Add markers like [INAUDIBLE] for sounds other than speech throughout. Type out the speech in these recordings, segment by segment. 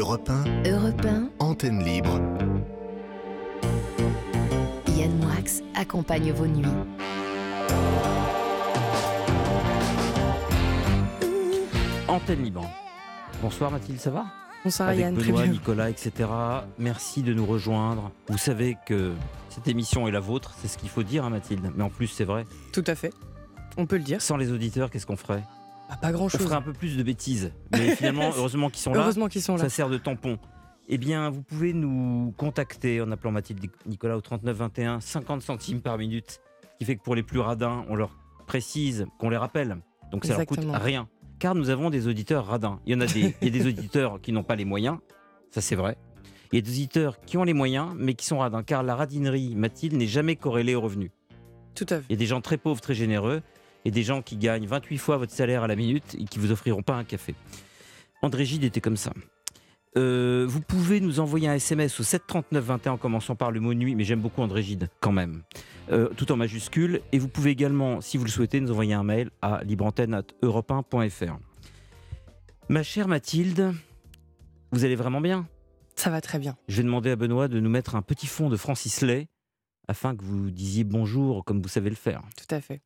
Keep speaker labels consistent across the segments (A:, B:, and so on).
A: Europe 1,
B: Europe 1,
A: antenne libre.
B: Yann Moix accompagne vos nuits.
C: Antenne Libre. Bonsoir Mathilde, ça va?
D: Bonsoir
C: Avec
D: Yann, très
C: Benoît,
D: bien.
C: Nicolas, etc. Merci de nous rejoindre. Vous savez que cette émission est la vôtre, c'est ce qu'il faut dire, hein, Mathilde. Mais en plus, c'est vrai.
D: Tout à fait. On peut le dire.
C: Sans les auditeurs, qu'est-ce qu'on ferait?
D: Ah, pas grand
C: On
D: chose.
C: ferait un peu plus de bêtises. Mais [LAUGHS] finalement, heureusement qu'ils sont là.
D: Heureusement qu'ils sont là.
C: Ça sert de tampon. Eh bien, vous pouvez nous contacter en appelant Mathilde Nicolas au 39 21, 50 centimes par minute, ce qui fait que pour les plus radins, on leur précise qu'on les rappelle. Donc ça leur
D: Exactement.
C: coûte rien. Car nous avons des auditeurs radins. Il y en a des, il y a des [LAUGHS] auditeurs qui n'ont pas les moyens, ça c'est vrai. Il y a des auditeurs qui ont les moyens, mais qui sont radins. Car la radinerie, Mathilde, n'est jamais corrélée au revenu.
D: Tout à fait.
C: Il y a des gens très pauvres, très généreux, et des gens qui gagnent 28 fois votre salaire à la minute et qui vous offriront pas un café. André Gide était comme ça. Euh, vous pouvez nous envoyer un SMS au 739 21 en commençant par le mot nuit, mais j'aime beaucoup André Gide quand même, Euh, tout en majuscule. Et vous pouvez également, si vous le souhaitez, nous envoyer un mail à libreantenne@europe1.fr. Ma chère Mathilde, vous allez vraiment bien?
D: Ça va très bien.
C: Je vais demander à Benoît de nous mettre un petit fond de Francis Lay afin que vous disiez bonjour comme vous savez le faire.
D: Tout à fait.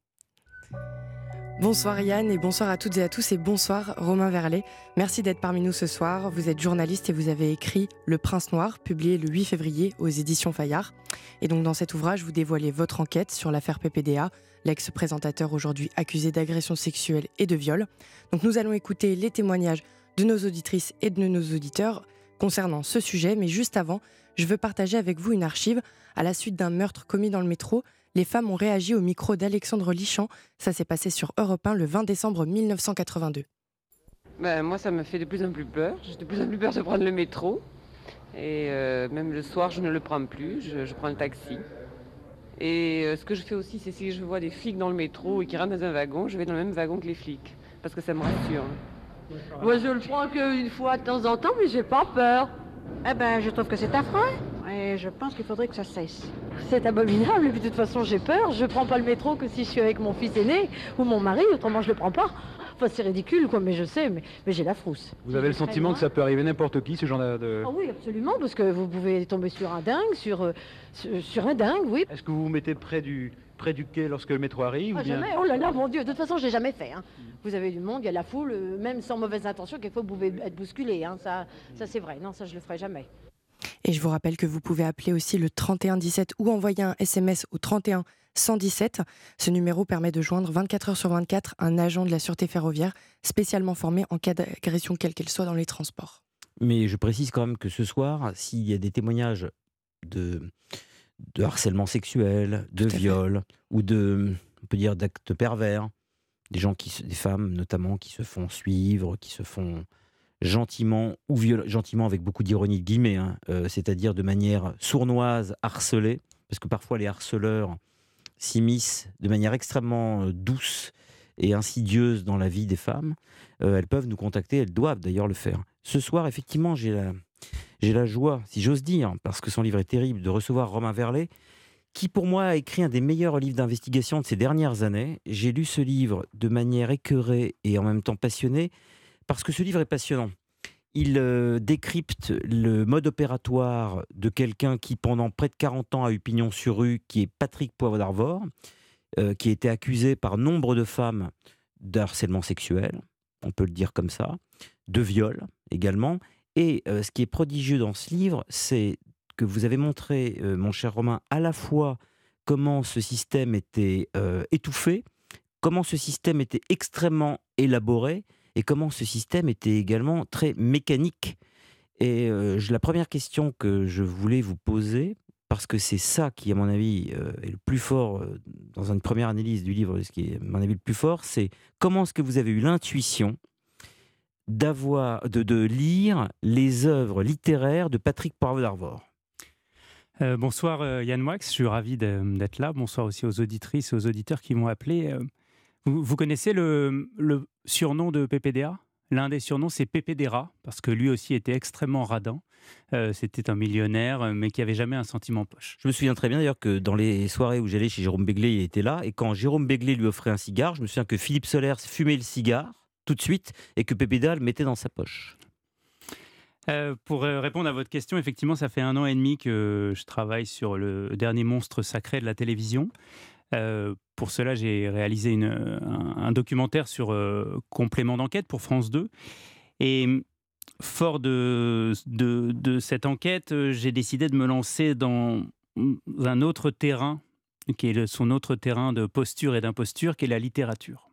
D: Bonsoir Yann et bonsoir à toutes et à tous et bonsoir Romain Verlet. Merci d'être parmi nous ce soir. Vous êtes journaliste et vous avez écrit Le Prince Noir, publié le 8 février aux éditions Fayard. Et donc dans cet ouvrage, vous dévoilez votre enquête sur l'affaire PPDA, l'ex-présentateur aujourd'hui accusé d'agression sexuelle et de viol. Donc nous allons écouter les témoignages de nos auditrices et de nos auditeurs concernant ce sujet, mais juste avant, je veux partager avec vous une archive. À la suite d'un meurtre commis dans le métro, les femmes ont réagi au micro d'Alexandre Lichamp. Ça s'est passé sur Europe 1 le 20 décembre 1982.
E: Ben, moi, ça me fait de plus en plus peur. J'ai de plus en plus peur de prendre le métro. Et euh, même le soir, je ne le prends plus. Je, je prends le taxi. Et euh, ce que je fais aussi, c'est si je vois des flics dans le métro et qui rentrent dans un wagon, je vais dans le même wagon que les flics. Parce que ça me rassure.
F: Moi, je le prends qu'une fois de temps en temps, mais j'ai pas peur.
G: Eh ben, je trouve que c'est affreux. Et je pense qu'il faudrait que ça cesse.
F: C'est abominable, et puis de toute façon, j'ai peur. Je prends pas le métro que si je suis avec mon fils aîné ou mon mari, autrement je le prends pas. Enfin, c'est ridicule, quoi, mais je sais, mais, mais j'ai la frousse.
H: Vous avez le sentiment que ça peut arriver n'importe qui, ce genre de...
F: Ah oui, absolument, parce que vous pouvez tomber sur un dingue, sur, euh, sur, sur un dingue, oui.
H: Est-ce que vous vous mettez près du, près du quai lorsque le métro arrive ou
F: Ah,
H: bien...
F: jamais, oh là là, mon Dieu, de toute façon, je l'ai jamais fait. hein. Vous avez du monde, il y a la foule, euh, même sans mauvaise intention, quelquefois vous pouvez être bousculé, hein, ça, ça c'est vrai. Non, ça je le ferai jamais.
D: Et je vous rappelle que vous pouvez appeler aussi le 31 17 ou envoyer un SMS au 31 117. Ce numéro permet de joindre 24 heures sur 24 un agent de la sûreté ferroviaire spécialement formé en cas d'agression quelle qu'elle soit dans les transports.
C: Mais je précise quand même que ce soir, s'il y a des témoignages de, de harcèlement sexuel, de
D: fait.
C: viol ou de, on peut dire, d'actes pervers, des gens qui, se- des femmes notamment, qui se font suivre, qui se font gentiment ou viol- gentiment avec beaucoup d'ironie de guillemets, hein, euh, c'est-à-dire de manière sournoise, harcelée, parce que parfois les harceleurs s'immiscent de manière extrêmement euh, douce et insidieuse dans la vie des femmes. Euh, elles peuvent nous contacter, elles doivent d'ailleurs le faire. Ce soir, effectivement, j'ai la, j'ai la joie, si j'ose dire, parce que son livre est terrible, de recevoir Romain Verlet, qui pour moi a écrit un des meilleurs livres d'investigation de ces dernières années. J'ai lu ce livre de manière écœurée et en même temps passionnée, parce que ce livre est passionnant. Il euh, décrypte le mode opératoire de quelqu'un qui, pendant près de 40 ans, a eu pignon sur rue, qui est Patrick Poivre d'Arvor, euh, qui a été accusé par nombre de femmes de harcèlement sexuel, on peut le dire comme ça, de viol également. Et ce qui est prodigieux dans ce livre, c'est que vous avez montré, mon cher Romain, à la fois comment ce système était étouffé, comment ce système était extrêmement élaboré, et comment ce système était également très mécanique. Et la première question que je voulais vous poser, parce que c'est ça qui, à mon avis, est le plus fort dans une première analyse du livre, ce qui à mon avis, le plus fort, c'est comment est-ce que vous avez eu l'intuition d'avoir, de, de lire les œuvres littéraires de Patrick Poivre d'Arvor
I: Euh, bonsoir euh, Yann Moix, je suis ravi d'être là. Bonsoir aussi aux auditrices et aux auditeurs qui m'ont appelé. Euh, Vous, vous connaissez le, le surnom de PPDA L'un des surnoms, c'est PPDRA, parce que lui aussi était extrêmement radin. Euh, C'était un millionnaire, mais qui avait jamais un centime poche.
C: Je me souviens très bien d'ailleurs que dans les soirées où j'allais chez Jérôme Béglé, il était là. Et quand Jérôme Béglé lui offrait un cigare, je me souviens que Philippe Solers fumait le cigare tout de suite et que Pépéda le mettait dans sa poche.
I: Euh, pour euh, répondre à votre question, effectivement, ça fait un an et demi que je travaille sur le dernier monstre sacré de la télévision. Euh, pour cela, j'ai réalisé un, documentaire sur complément d'enquête pour France 2. Et fort de, de, cette enquête, j'ai décidé de me lancer dans un autre terrain, qui est son autre terrain de posture et d'imposture, qui est la littérature.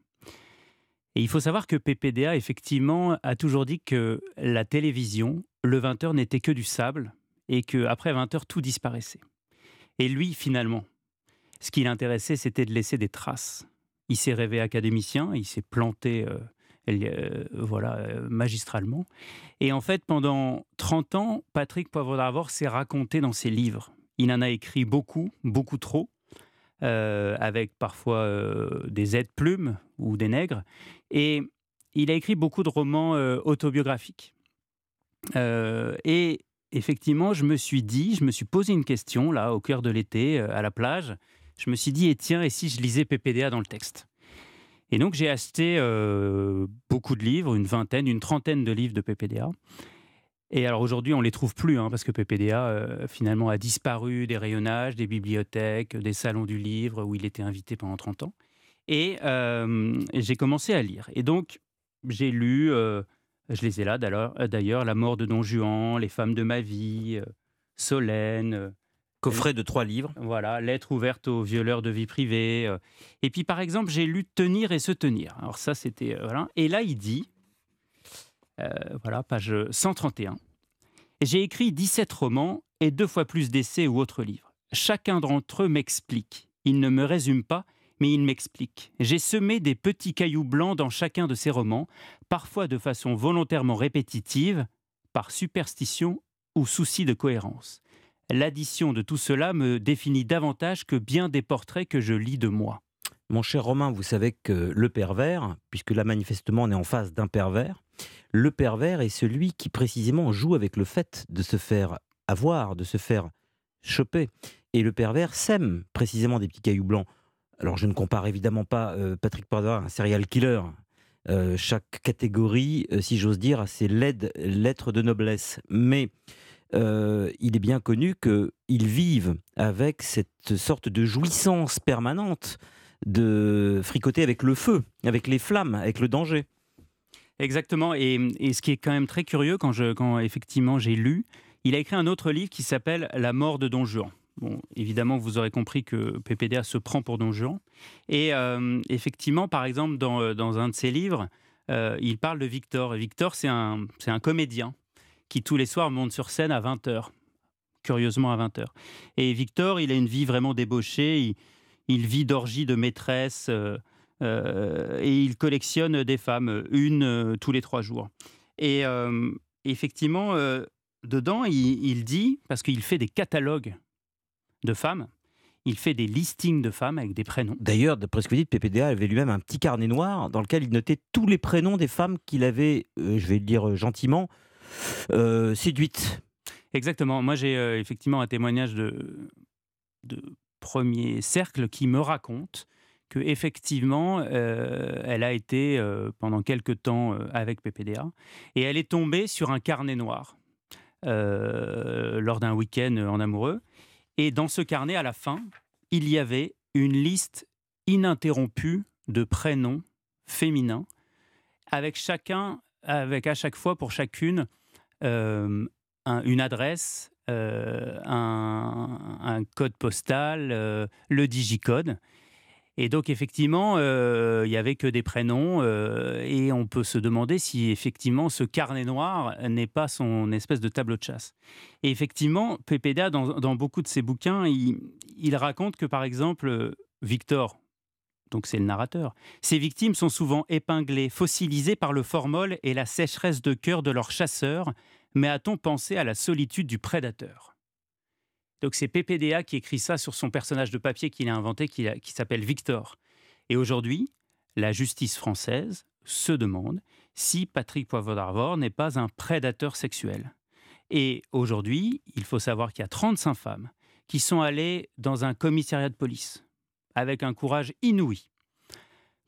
I: Et il faut savoir que PPDA, effectivement, a toujours dit que la télévision, le 20h n'était que du sable et qu'après 20h, tout disparaissait. Et lui, finalement, ce qui l'intéressait, c'était de laisser des traces. Il s'est rêvé académicien, il s'est planté euh, euh, voilà, euh, magistralement. Et en fait, pendant 30 ans, Patrick Poivre d'Arvor s'est raconté dans ses livres. Il en a écrit beaucoup, beaucoup trop. Euh, avec parfois euh, des aides-plumes ou des nègres. Et il a écrit beaucoup de romans euh, autobiographiques. et effectivement, je me suis dit, je me suis posé une question, là, au cœur de l'été, à la plage. Je me suis dit, et tiens, et si je lisais PPDA dans le texte? Et donc, j'ai acheté beaucoup de livres, une vingtaine, une trentaine de livres de PPDA. Et alors aujourd'hui, on ne les trouve plus, hein, parce que PPDA, euh, finalement, a disparu des rayonnages, des bibliothèques, des salons du livre, où il était invité pendant 30 ans. Et euh, j'ai commencé à lire. Et donc, j'ai lu, euh, je les ai là d'ailleurs, La mort de Don Juan, Les femmes de ma vie, Solène.
C: Coffret de trois livres.
I: Voilà, Lettre ouverte aux violeurs de vie privée. Et puis, par exemple, j'ai lu Tenir et se tenir. Alors ça, c'était... voilà. Et là, il dit, voilà, page 131. J'ai écrit 17 romans et deux fois plus d'essais ou autres livres. Chacun d'entre eux m'explique. Il ne me résume pas, mais il m'explique. J'ai semé des petits cailloux blancs dans chacun de ces romans, parfois de façon volontairement répétitive, par superstition ou souci de cohérence. L'addition de tout cela me définit davantage que bien des portraits que je lis de moi.
C: Mon cher Romain, vous savez que le pervers, puisque là manifestement on est en face d'un pervers, le pervers est celui qui précisément joue avec le fait de se faire avoir, de se faire choper. Et le pervers sème précisément des petits cailloux blancs. Alors je ne compare évidemment pas euh, Patrick à un serial killer. Euh, chaque catégorie, euh, si j'ose dire, a ses lettres de noblesse. Mais il est bien connu qu'ils vivent avec cette sorte de jouissance permanente de fricoter avec le feu, avec les flammes, avec le danger.
I: Exactement. Et, ce qui est quand même très curieux, quand, je, quand effectivement j'ai lu, il a écrit un autre livre qui s'appelle La mort de Don Juan. Bon, évidemment, vous aurez compris que PPDA se prend pour Don Juan. Et euh, effectivement, par exemple, dans, euh, dans, un de ses livres, euh, il parle de Victor. Et Victor, c'est un, un comédien qui tous les soirs monte sur scène à 20h. Curieusement à 20h. Et Victor, il a une vie vraiment débauchée. Il vit d'orgies de maîtresses euh, euh, et il collectionne des femmes, une euh, tous les trois jours. Et effectivement, dedans, il, dit, parce qu'il fait des catalogues de femmes, il fait des listings de femmes avec des prénoms.
C: D'ailleurs, d'après ce que vous dites, PPDA avait lui-même un petit carnet noir dans lequel il notait tous les prénoms des femmes qu'il avait, je vais le dire gentiment, séduites.
I: Exactement. Moi, j'ai effectivement un témoignage de, de premier cercle qui me raconte que effectivement, euh, elle a été euh, pendant quelque temps euh, avec PPDA et elle est tombée sur un carnet noir lors d'un week-end en amoureux. Et dans ce carnet, à la fin, il y avait une liste ininterrompue de prénoms féminins, avec chacun, avec à chaque fois pour chacune une adresse, euh, un, code postal, euh, le digicode. Et donc effectivement, euh, il n'y avait que des prénoms et on peut se demander si effectivement ce carnet noir n'est pas son espèce de tableau de chasse. Et effectivement, PPDA, dans, beaucoup de ses bouquins, il, raconte que par exemple, Victor, donc c'est le narrateur, ses victimes sont souvent épinglées, fossilisées par le formol et la sécheresse de cœur de leurs chasseurs mais a-t-on pensé à la solitude du prédateur? Donc c'est PPDA qui écrit ça sur son personnage de papier qu'il a inventé, qui, s'appelle Victor. Et aujourd'hui, la justice française se demande si Patrick Poivre d'Arvor n'est pas un prédateur sexuel. Et aujourd'hui, il faut savoir qu'il y a 35 femmes qui sont allées dans un commissariat de police avec un courage inouï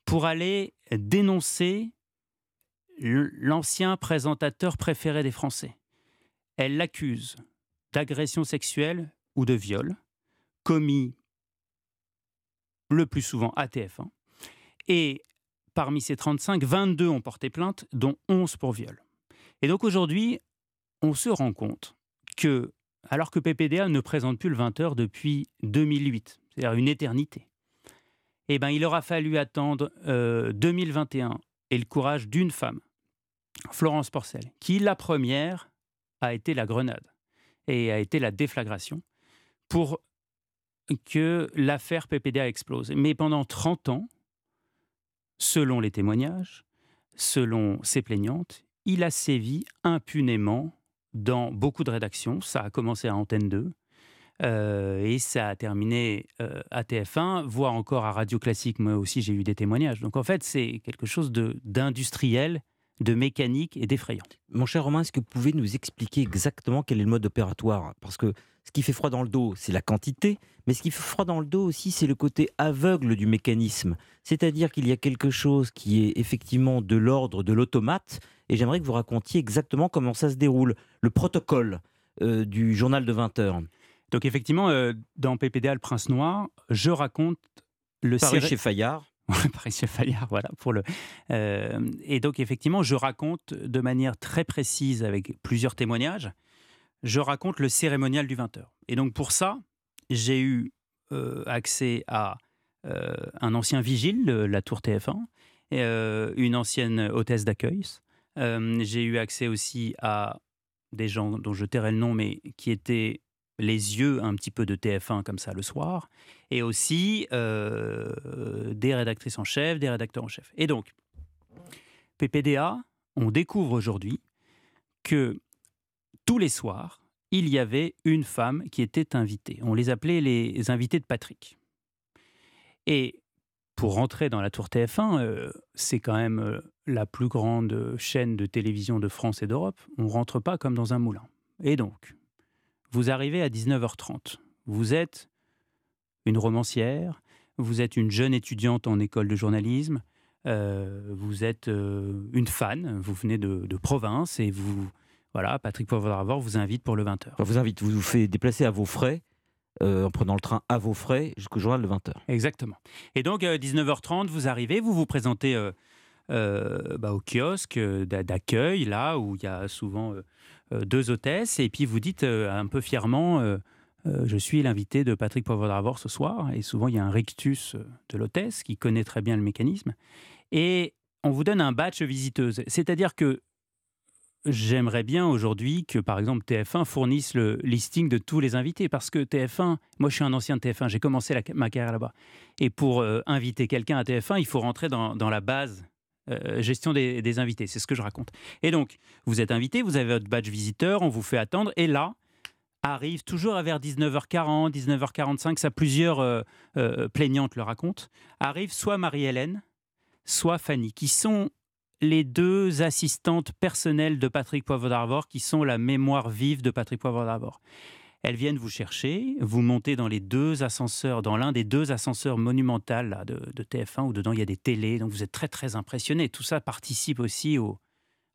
I: pour aller dénoncer l'ancien présentateur préféré des Français. elle l'accuse d'agression sexuelle ou de viol commis le plus souvent à TF1. Et parmi ces 35, 22 ont porté plainte, dont 11 pour viol. Et donc aujourd'hui, on se rend compte que, alors que PPDA ne présente plus le 20h depuis 2008, c'est-à-dire une éternité, eh ben, il aura fallu attendre 2021 et le courage d'une femme, Florence Porcel, qui, la première, a été la grenade et a été la déflagration pour que l'affaire PPDA explose. Mais pendant 30 ans, selon les témoignages, selon ses plaignantes, il a sévi impunément dans beaucoup de rédactions. Ça a commencé à Antenne 2 euh, et ça a terminé euh, à TF1, voire encore à Radio Classique. Moi aussi, j'ai eu des témoignages. Donc en fait, c'est quelque chose d'industriel, de, mécanique et d'effrayant.
C: Mon cher Romain, est-ce que vous pouvez nous expliquer exactement quel est le mode opératoire? Parce que ce qui fait froid dans le dos, c'est la quantité, mais ce qui fait froid dans le dos aussi, c'est le côté aveugle du mécanisme. C'est-à-dire qu'il y a quelque chose qui est effectivement de l'ordre de l'automate, et j'aimerais que vous racontiez exactement comment ça se déroule, le protocole euh, du journal de 20 heures.
I: Donc effectivement, euh, dans PPDA, le Prince Noir, je raconte le...
C: Paris chez Fayard. [LAUGHS]
I: Paris chez Fayard, voilà. Pour le, euh, et donc effectivement, je raconte de manière très précise, avec plusieurs témoignages, je raconte le cérémonial du 20h. Et donc pour ça, j'ai eu euh, accès à un ancien vigile de la tour TF1, euh, une ancienne hôtesse d'accueil. j'ai eu accès aussi à des gens dont je tairai le nom, mais qui étaient les yeux un petit peu de TF1 comme ça le soir, et aussi des rédactrices en chef, des rédacteurs en chef. Et donc, PPDA, on découvre aujourd'hui que tous les soirs, il y avait une femme qui était invitée. On les appelait les invités de Patrick. Et pour rentrer dans la tour TF1, euh, c'est quand même euh, la plus grande chaîne de télévision de France et d'Europe. On rentre pas comme dans un moulin. Et donc, vous arrivez à 19h30. Vous êtes une romancière, vous êtes une jeune étudiante en école de journalisme, euh, vous êtes une fan, vous venez de, de province et vous voilà, Patrick Poivre vous invite pour le 20h.
C: vous invite, vous vous fait déplacer à vos frais, euh, en prenant le train à vos frais jusqu'au journal de 20h.
I: Exactement. Et donc, 19h30, euh, vous arrivez, vous vous présentez euh, bah, au kiosque d'accueil, là où il y a souvent deux hôtesses, et puis vous dites un peu fièrement Je suis l'invité de Patrick Poivre ce soir. Et souvent, il y a un rictus de l'hôtesse qui connaît très bien le mécanisme. Et on vous donne un badge visiteuse. C'est-à-dire que J'aimerais bien aujourd'hui que, par exemple, TF1 fournisse le listing de tous les invités, parce que TF1, moi je suis un ancien de TF1, j'ai commencé ma carrière là-bas. Et pour euh, inviter quelqu'un à TF1, il faut rentrer dans, la base euh, gestion des, invités, c'est ce que je raconte. Et donc, vous êtes invité, vous avez votre badge visiteur, on vous fait attendre, et là, arrive toujours vers 19h40, 19h45, ça plusieurs euh, plaignantes le racontent, arrive soit Marie-Hélène, soit Fanny, qui sont les deux assistantes personnelles de Patrick Poivre d'Arvor, qui sont la mémoire vive de Patrick Poivre d'Arvor. Elles viennent vous chercher, vous montez dans les deux ascenseurs, dans l'un des deux ascenseurs monumentaux de, TF1 où dedans il y a des télés, donc vous êtes très très impressionné. Tout ça participe aussi au.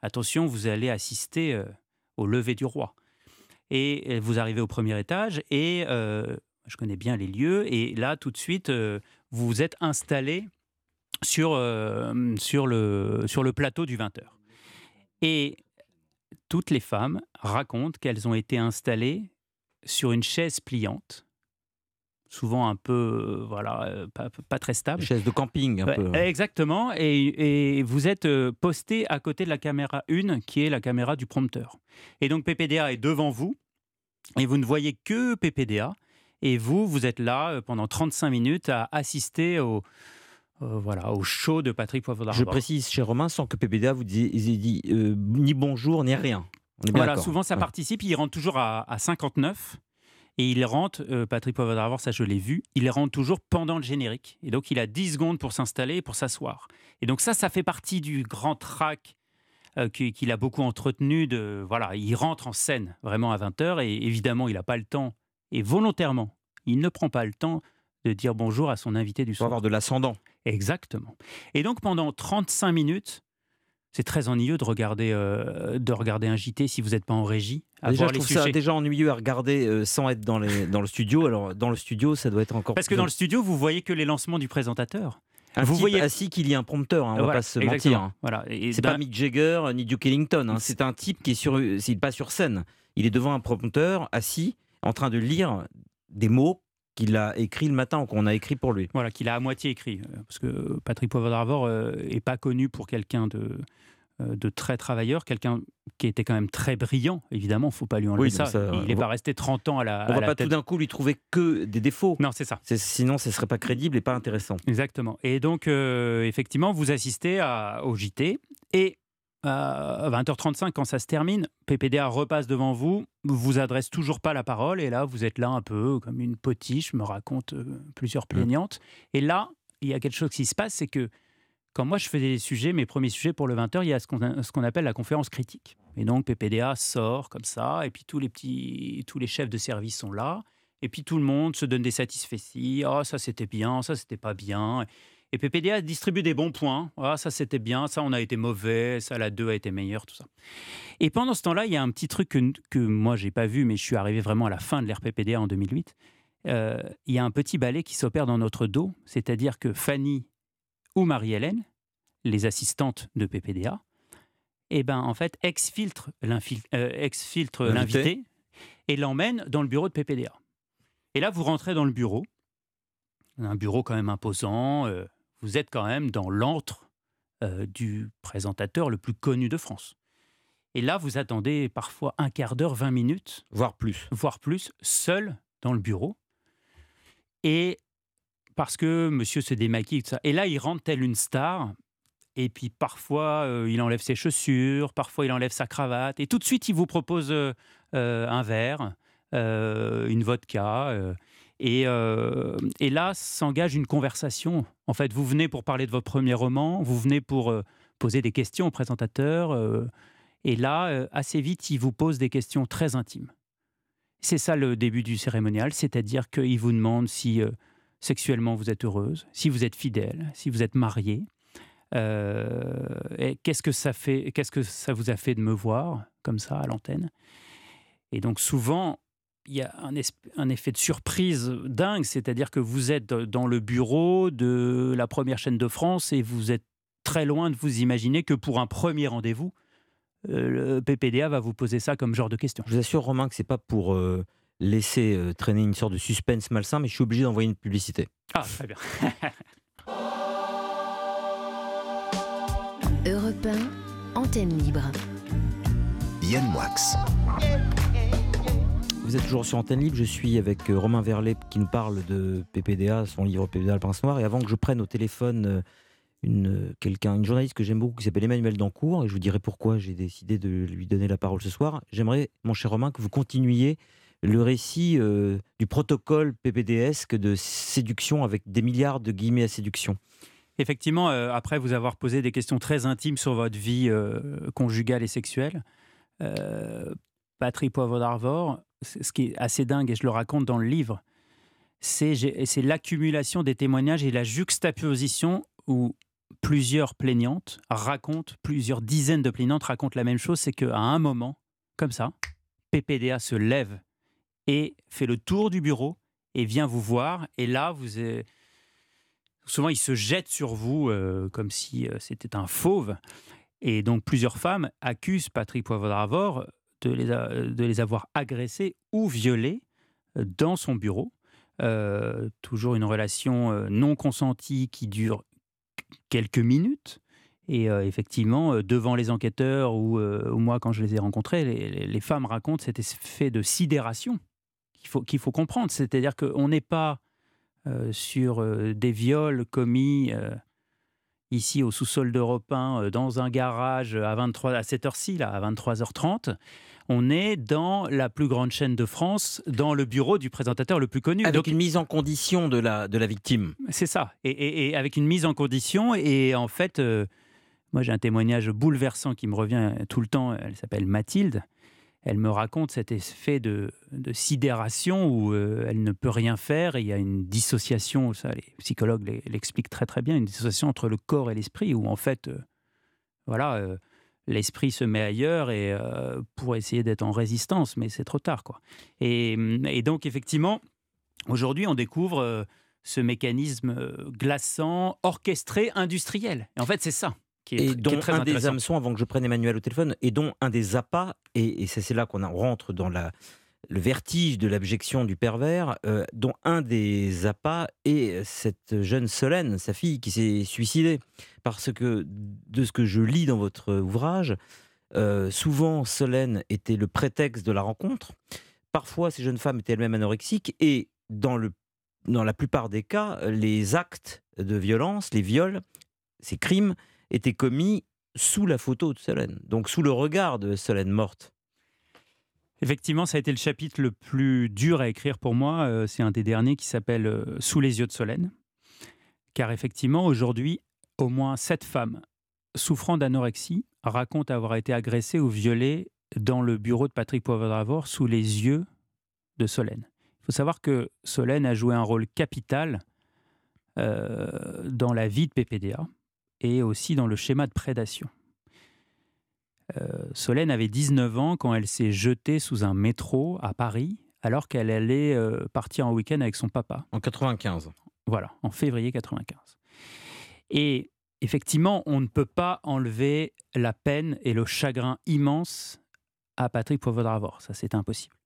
I: Attention, vous allez assister euh, au lever du roi. Et euh, vous arrivez au premier étage et euh, je connais bien les lieux et là tout de suite vous vous êtes installé sur, sur, le, sur le plateau du 20h. Et toutes les femmes racontent qu'elles ont été installées sur une chaise pliante, souvent un peu, euh, voilà, euh, pas, très stable.
C: Chaise de camping, un peu.
I: Exactement. Et, et, vous êtes posté à côté de la caméra 1, qui est la caméra du prompteur. Et donc PPDA est devant vous, et vous ne voyez que PPDA. Et vous, vous êtes là pendant 35 minutes à assister au, euh, voilà, au show de Patrick Poivre
C: Je précise, chez Romain, sans que PPDA vous ait dit euh, ni bonjour ni rien.
I: Voilà, souvent ça participe, il rentre toujours à, 59. Et il rentre, euh, Patrick Poivre ça je l'ai vu, il rentre toujours pendant le générique. Et donc il a 10 secondes pour s'installer et pour s'asseoir. Et donc ça, ça fait partie du grand track qu'il a beaucoup entretenu. De, voilà, il rentre en scène vraiment à 20h et évidemment il n'a pas le temps. Et volontairement, il ne prend pas le temps de dire bonjour à son invité du soir.
C: Pour avoir de l'ascendant.
I: Exactement. Et donc pendant 35 minutes, c'est très ennuyeux de regarder, euh, de regarder un JT si vous n'êtes pas en régie.
C: Déjà, je trouve ça
I: sujets.
C: déjà ennuyeux à regarder euh, sans être dans, les, dans le studio. Alors, dans le studio, ça doit être encore
I: Parce que dans le studio, vous voyez que les lancements du présentateur.
C: un
I: vous
C: type
I: voyez-
C: assis qu'il y a un prompteur, hein, on va pas se
I: exactement.
C: mentir. hein.
I: Voilà.
C: C'est pas Mick Jagger ni Duke Ellington. hein. C'est un type qui est sur, c'est pas sur scène. Il est devant un prompteur, assis, en train de lire des mots qu'il a écrits le matin ou qu'on a écrits pour lui.
I: Voilà, qu'il a à moitié écrit. euh, Parce que Patrick Poivre d'Arvor n'est pas connu pour quelqu'un de, euh, de très travailleur, quelqu'un qui était quand même très brillant, évidemment, il ne faut pas lui enlever
C: Oui,
I: ça. Il n'est pas resté 30 ans à la,
C: On
I: à
C: va
I: la
C: pas
I: tête.
C: tout d'un coup lui trouver que des défauts.
I: Non, c'est ça.
C: Sinon, ce serait pas crédible et pas intéressant.
I: Exactement. Et donc, euh, effectivement, vous assistez à, au JT et à 20h35, quand ça se termine, PPDA repasse devant vous, vous adresse toujours pas la parole et là, vous êtes là un peu comme une potiche, me raconte euh, plusieurs plaignantes. Et là, il y a quelque chose qui se passe, c'est que quand moi je faisais les sujets, mes premiers sujets pour le 20h, il y a ce qu'on ce qu'on appelle la conférence critique. Et donc PPDA sort comme ça, et puis tous les petits, tous les chefs de service sont là, et puis tout le monde se donne des satisfecits. Ah, ça c'était bien, ça c'était pas bien. Et PPDA distribue des bons points. Ah, ça c'était bien, ça on a été mauvais, ça la 2 a été meilleure, tout ça. Et pendant ce temps-là, il y a un petit truc que, que moi j'ai pas vu, mais je suis arrivé vraiment à la fin de l'ère PPDA en 2008. Euh, il y a un petit balai qui s'opère dans notre dos, c'est-à-dire que Fanny ou Marie-Hélène, les assistantes de PPDA, eh ben, en fait, exfiltrent l'infil- euh,
C: L'invité.
I: et l'emmènent dans le bureau de PPDA. Et là, vous rentrez dans le bureau, un bureau quand même imposant, euh, vous êtes quand même dans l'antre euh, du présentateur le plus connu de France. Et là, vous attendez parfois un quart d'heure, 20 minutes,
C: Voire plus.
I: voire plus, seul dans le bureau. Et parce que monsieur se démaquille, tout ça. Et là, il rentre tel une star. Et puis parfois, euh, il enlève ses chaussures, parfois il enlève sa cravate. Et tout de suite, il vous propose euh, un verre, une vodka. Euh, et, là, s'engage une conversation. En fait, vous venez pour parler de votre premier roman, vous venez pour euh, poser des questions au présentateur. euh, et là, assez vite, il vous pose des questions très intimes. C'est ça le début du cérémonial, c'est-à-dire qu'il vous demande si sexuellement vous êtes heureuse, si vous êtes fidèle, si vous êtes mariée. Qu'est-ce que ça fait Qu'est-ce que ça vous a fait de me voir comme ça à l'antenne Et donc souvent, il y a un, effet de surprise dingue, c'est-à-dire que vous êtes dans le bureau de la première chaîne de France et vous êtes très loin de vous imaginer que pour un premier rendez-vous, euh, le PPDA va vous poser ça comme genre de question.
C: Je vous assure, Romain, que c'est pas pour euh, laisser euh, traîner une sorte de suspense malsain, mais je suis obligé d'envoyer une publicité.
I: Ah, très bien. [LAUGHS]
B: Europe 1, antenne libre.
A: Yann Moix.
C: Vous êtes toujours sur Antenne Libre, je suis avec euh, Romain Verlet qui nous parle de PPDA, son livre PPDA Le Prince Noir. Et avant que je prenne au téléphone euh, une, euh, quelqu'un, une journaliste que j'aime beaucoup qui s'appelle Emmanuel Dancourt, et je vous dirai pourquoi j'ai décidé de lui donner la parole ce soir, j'aimerais, mon cher Romain, que vous continuiez le récit du protocole PPDesque de séduction avec des milliards de guillemets à séduction.
I: Effectivement, après vous avoir posé des questions très intimes sur votre vie conjugale et sexuelle, Patrick Poivre d'Arvor, ce qui est assez dingue, et je le raconte dans le livre, c'est l'accumulation des témoignages et la juxtaposition où plusieurs plaignantes racontent, plusieurs dizaines de plaignantes racontent la même chose, c'est qu'à un moment, comme ça, PPDA se lève et fait le tour du bureau et vient vous voir, et là, vous souvent il se jette sur vous euh, comme si euh, c'était un fauve. Et donc plusieurs femmes accusent Patrick Poivre d'Arvor de les, a- de les avoir agressés ou violés euh, dans son bureau. Euh, toujours une relation euh, non consentie qui dure quelques minutes. Et euh, effectivement, euh, devant les enquêteurs ou, euh, moi, quand je les ai rencontrés, les, femmes racontent cet effet de sidération qu'il faut, comprendre. C'est-à-dire qu'on n'est pas euh, sur euh, des viols commis euh, ici au sous-sol d'Europe 1, euh, dans un garage à, 23, à cette heure-ci, là, à 23h30. On est dans la plus grande chaîne de France, dans le bureau du présentateur le plus connu.
C: Avec
I: Donc,
C: une mise en condition de la, de la victime.
I: c'est ça. Et, et- et avec une mise en condition. Et en fait, euh, moi, j'ai un témoignage bouleversant qui me revient tout le temps. Elle s'appelle Mathilde. Elle me raconte cet effet de, sidération où euh, elle ne peut rien faire et il y a une dissociation, les psychologues l'e- l'expliquent très très bien, une dissociation entre le corps et l'esprit où en fait, euh, voilà, euh, l'esprit se met ailleurs et pour essayer d'être en résistance, mais c'est trop tard. Quoi. Et, et donc, effectivement, aujourd'hui, on découvre ce mécanisme glaçant, orchestré, industriel. Et en fait, c'est ça. Qui est,
C: et
I: qui
C: dont
I: est très
C: un des hameçons, avant que je prenne Emmanuel au téléphone, et dont un des appâts, et, et c'est là qu'on en rentre dans la, le vertige de l'abjection du pervers, euh, dont un des appâts est cette jeune Solène, sa fille, qui s'est suicidée. Parce que de ce que je lis dans votre ouvrage, euh, souvent Solène était le prétexte de la rencontre. Parfois, ces jeunes femmes étaient elles-mêmes anorexiques, et dans, le, dans la plupart des cas, les actes de violence, les viols, ces crimes, étaient commis sous la photo de Solène, donc sous le regard de Solène morte.
I: Effectivement, ça a été le chapitre le plus dur à écrire pour moi. Euh, c'est un des derniers qui s'appelle euh, Sous les yeux de Solène. Car effectivement, aujourd'hui, au moins sept femmes souffrant d'anorexie racontent avoir été agressées ou violées dans le bureau de Patrick Poivre-d'Arvor sous les yeux de Solène. Il faut savoir que Solène a joué un rôle capital euh, dans la vie de PPDA et aussi dans le schéma de prédation. Euh, Solène avait 19 ans quand elle s'est jetée sous un métro à Paris alors qu'elle allait euh, partir en week-end avec son papa.
C: En 95.
I: Voilà, en février 95. Et effectivement, on ne peut pas enlever la peine et le chagrin immense à Patrick Poivre-d'Arvor. Ça, c'est impossible.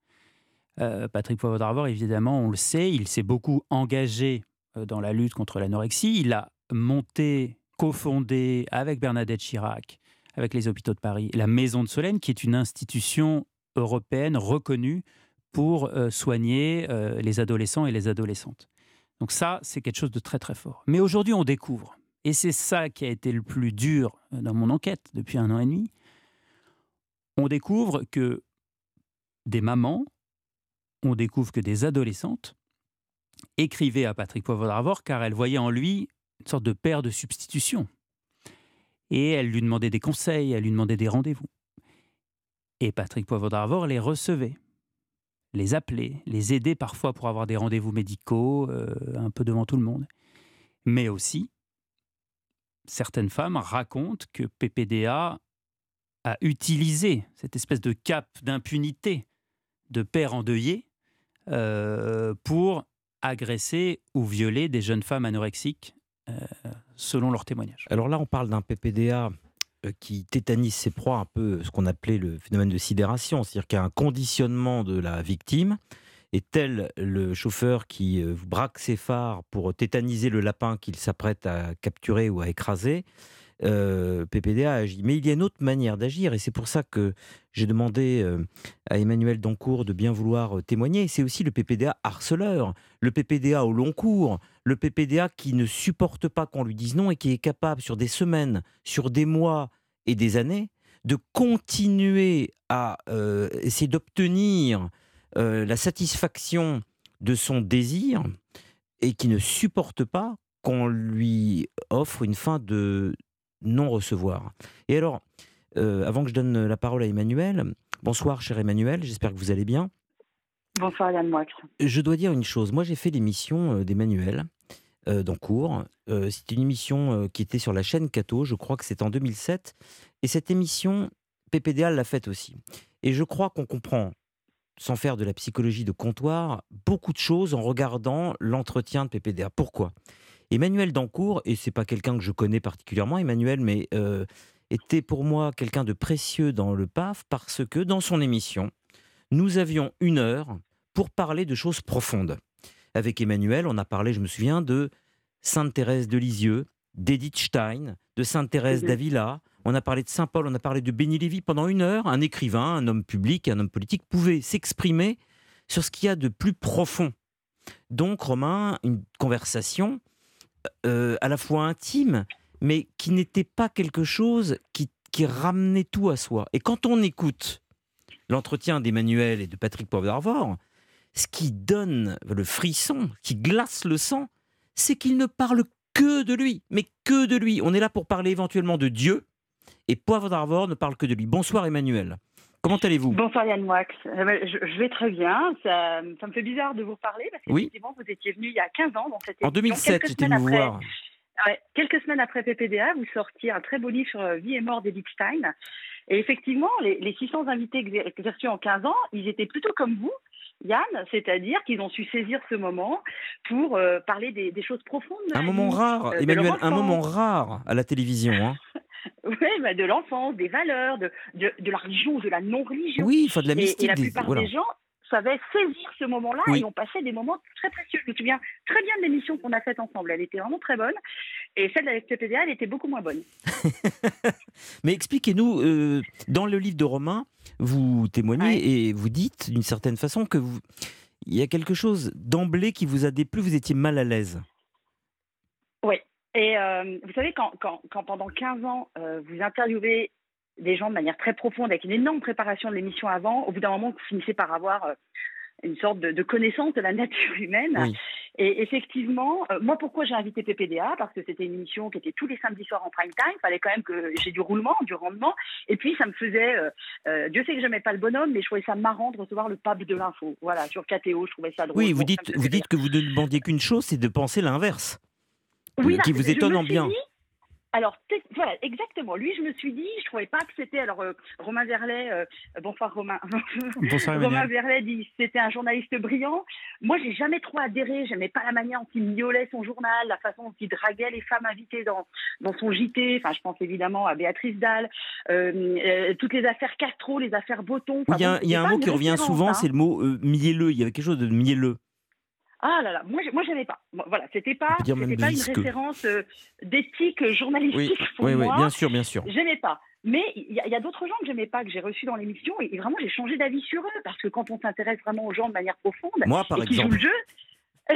I: Euh, Patrick Poivre-d'Arvor, évidemment, on le sait, il s'est beaucoup engagé dans la lutte contre l'anorexie. Il a monté, cofondé avec Bernadette Chirac, avec les hôpitaux de Paris, la Maison de Solène, qui est une institution européenne reconnue pour euh, soigner euh, les adolescents et les adolescentes. Donc ça, c'est quelque chose de très très fort. Mais aujourd'hui, on découvre, et c'est ça qui a été le plus dur euh, dans mon enquête depuis un an et demi, on découvre que des mamans, on découvre que des adolescentes écrivaient à Patrick Poivre d'Arvor car elles voyaient en lui une sorte de père de substitution. Et elles lui demandaient des conseils, elles lui demandaient des rendez-vous. Et Patrick Poivre d'Arvor les recevait, les appelait, les aidait parfois pour avoir des rendez-vous médicaux, euh, un peu devant tout le monde. Mais aussi, certaines femmes racontent que PPDA a utilisé cette espèce de cap d'impunité de père endeuillé euh, pour agresser ou violer des jeunes femmes anorexiques, selon leurs témoignages.
C: Alors là, on parle d'un PPDA euh, qui tétanise ses proies, un peu ce qu'on appelait le phénomène de sidération, c'est-à-dire qu'il y a un conditionnement de la victime, et tel le chauffeur qui euh, braque ses phares pour tétaniser le lapin qu'il s'apprête à capturer ou à écraser, euh, PPDA agit. Mais il y a une autre manière d'agir, et c'est pour ça que j'ai demandé euh, à Emmanuel Dancourt de bien vouloir euh, témoigner. C'est aussi le PPDA harceleur, le PPDA au long cours, le PPDA qui ne supporte pas qu'on lui dise non et qui est capable, sur des semaines, sur des mois et des années, de continuer à essayer d'obtenir la satisfaction de son désir et qui ne supporte pas qu'on lui offre une fin de non-recevoir. Et alors, euh, avant que je donne la parole à Emmanuel, bonsoir cher Emmanuel, j'espère que vous allez bien.
J: Bonsoir Yann Moix.
C: Je dois dire une chose, moi j'ai fait l'émission euh, d'Emmanuel euh, dans cours. Euh, C'était une émission qui était sur la chaîne Cato, je crois que c'est en 2007. Et cette émission, PPDA l'a faite aussi. Et je crois qu'on comprend, sans faire de la psychologie de comptoir, beaucoup de choses en regardant l'entretien de PPDA. Pourquoi? Emmanuel Dancourt, et c'est pas quelqu'un que je connais particulièrement, Emmanuel, mais euh, était pour moi quelqu'un de précieux dans le PAF parce que dans son émission, nous avions une heure pour parler de choses profondes. Avec Emmanuel, on a parlé, je me souviens, de Sainte Thérèse de Lisieux, d'Edith Stein, de Sainte Thérèse
J: Mhm.
C: d'Avila. On a parlé de Saint Paul, on a parlé de Béni Lévy. Pendant une heure, un écrivain, un homme public, un homme politique pouvait s'exprimer sur ce qu'il y a de plus profond. Donc, Romain, une conversation euh, à la fois intime, mais qui n'était pas quelque chose qui, ramenait tout à soi. Et quand on écoute l'entretien d'Emmanuel et de Patrick Poivre d'Arvor, ce qui donne le frisson, qui glace le sang, c'est qu'il ne parle que de lui, mais que de lui. On est là pour parler éventuellement de Dieu, et Poivre d'Arvor ne parle que de lui. Bonsoir Emmanuel. Comment allez-vous?
J: Bonsoir Yann Moix. Euh, ben, Je, vais très bien. Ça, ça me fait bizarre de vous reparler parce
C: Oui.
J: qu'effectivement, vous étiez venu il y a 15 ans dans cette
C: En
J: émission,
C: 2007,
J: quelques
C: j'étais
J: semaines
C: venu vous
J: après.
C: voir.
J: Ouais, quelques semaines après PPDA, vous sortiez un très beau livre sur euh, Vie et mort d'Edith Stein. Et effectivement, les, les 600 invités que que reçus en 15 ans, ils étaient plutôt comme vous, Yann, c'est-à-dire qu'ils ont su saisir ce moment pour euh, parler des, des choses profondes. de
C: Un moment rare,
J: euh,
C: Emmanuel, un moment rare à la télévision. hein. [LAUGHS] [LAUGHS]
J: Oui, bah, de l'enfance, des valeurs, de, de, de la religion ou de la non-religion.
C: Oui, enfin de la mystique.
J: Et, la
C: des-
J: plupart
C: voilà.
J: des gens savaient saisir ce moment-là
C: Oui.
J: et ont passé des moments très précieux. Je me souviens très bien de l'émission qu'on a faite ensemble. Elle était vraiment très bonne. Et celle avec PPDA, elle était beaucoup moins bonne. [LAUGHS]
C: Mais expliquez-nous, euh, dans le livre de Romain, vous témoignez et vous dites d'une certaine façon que vous, il y a quelque chose d'emblée qui vous a déplu, vous étiez mal à l'aise.
J: Et euh, vous savez, quand, quand, quand pendant 15 ans, euh, vous interviewez des gens de manière très profonde, avec une énorme préparation de l'émission avant, au bout d'un moment, vous finissez par avoir euh, une sorte de, de connaissance de la nature humaine.
C: Oui.
J: Et effectivement, moi, pourquoi j'ai invité PPDA Parce que c'était une émission qui était tous les samedis soirs en prime time. Il fallait quand même que j'ai du roulement, du rendement. Et puis, ça me faisait. Dieu sait que j'aimais pas le bonhomme, mais je trouvais ça marrant de recevoir le pape de l'info. Voilà, sur KTO, je trouvais ça drôle.
C: Oui, vous dites, vous dites que vous ne demandiez qu'une chose, c'est de penser l'inverse.
J: Oui,
C: qui
J: là,
C: vous
J: suis
C: bien.
J: dit- alors, voilà, exactement. Lui, je me suis dit, je trouvais pas que c'était. Alors, euh, Romain Verlet, euh, bonsoir Romain. [LAUGHS]
I: Bonsoir,
J: Romain. Verlet dit c'était un journaliste brillant. Moi, j'ai jamais trop adhéré. J'aimais pas la manière dont il miaulait son journal, la façon dont il draguait les femmes invitées dans, dans son JT. Enfin, je pense évidemment à Béatrice Dalle, euh, euh, toutes les affaires Castro, les affaires Boton. Enfin,
C: Il y a,
J: bon,
C: il y a
J: c'était
C: un mot qui revient souvent,
J: hein.
C: c'est le mot mielleux. Il y avait quelque chose de mielleux.
J: Ah là là, moi, moi j'aimais pas. Voilà, c'était pas, pas une référence euh, d'éthique journalistique
C: Oui,
J: pour
C: oui, oui,
J: moi.
C: bien sûr, bien sûr.
J: J'aimais pas. Mais il y a, d'autres gens que j'aimais pas, que j'ai reçus dans l'émission, et, et vraiment j'ai changé d'avis sur eux, parce que quand on s'intéresse vraiment aux gens de manière profonde,
C: Moi, par
J: et qui jouent le jeu. [LAUGHS]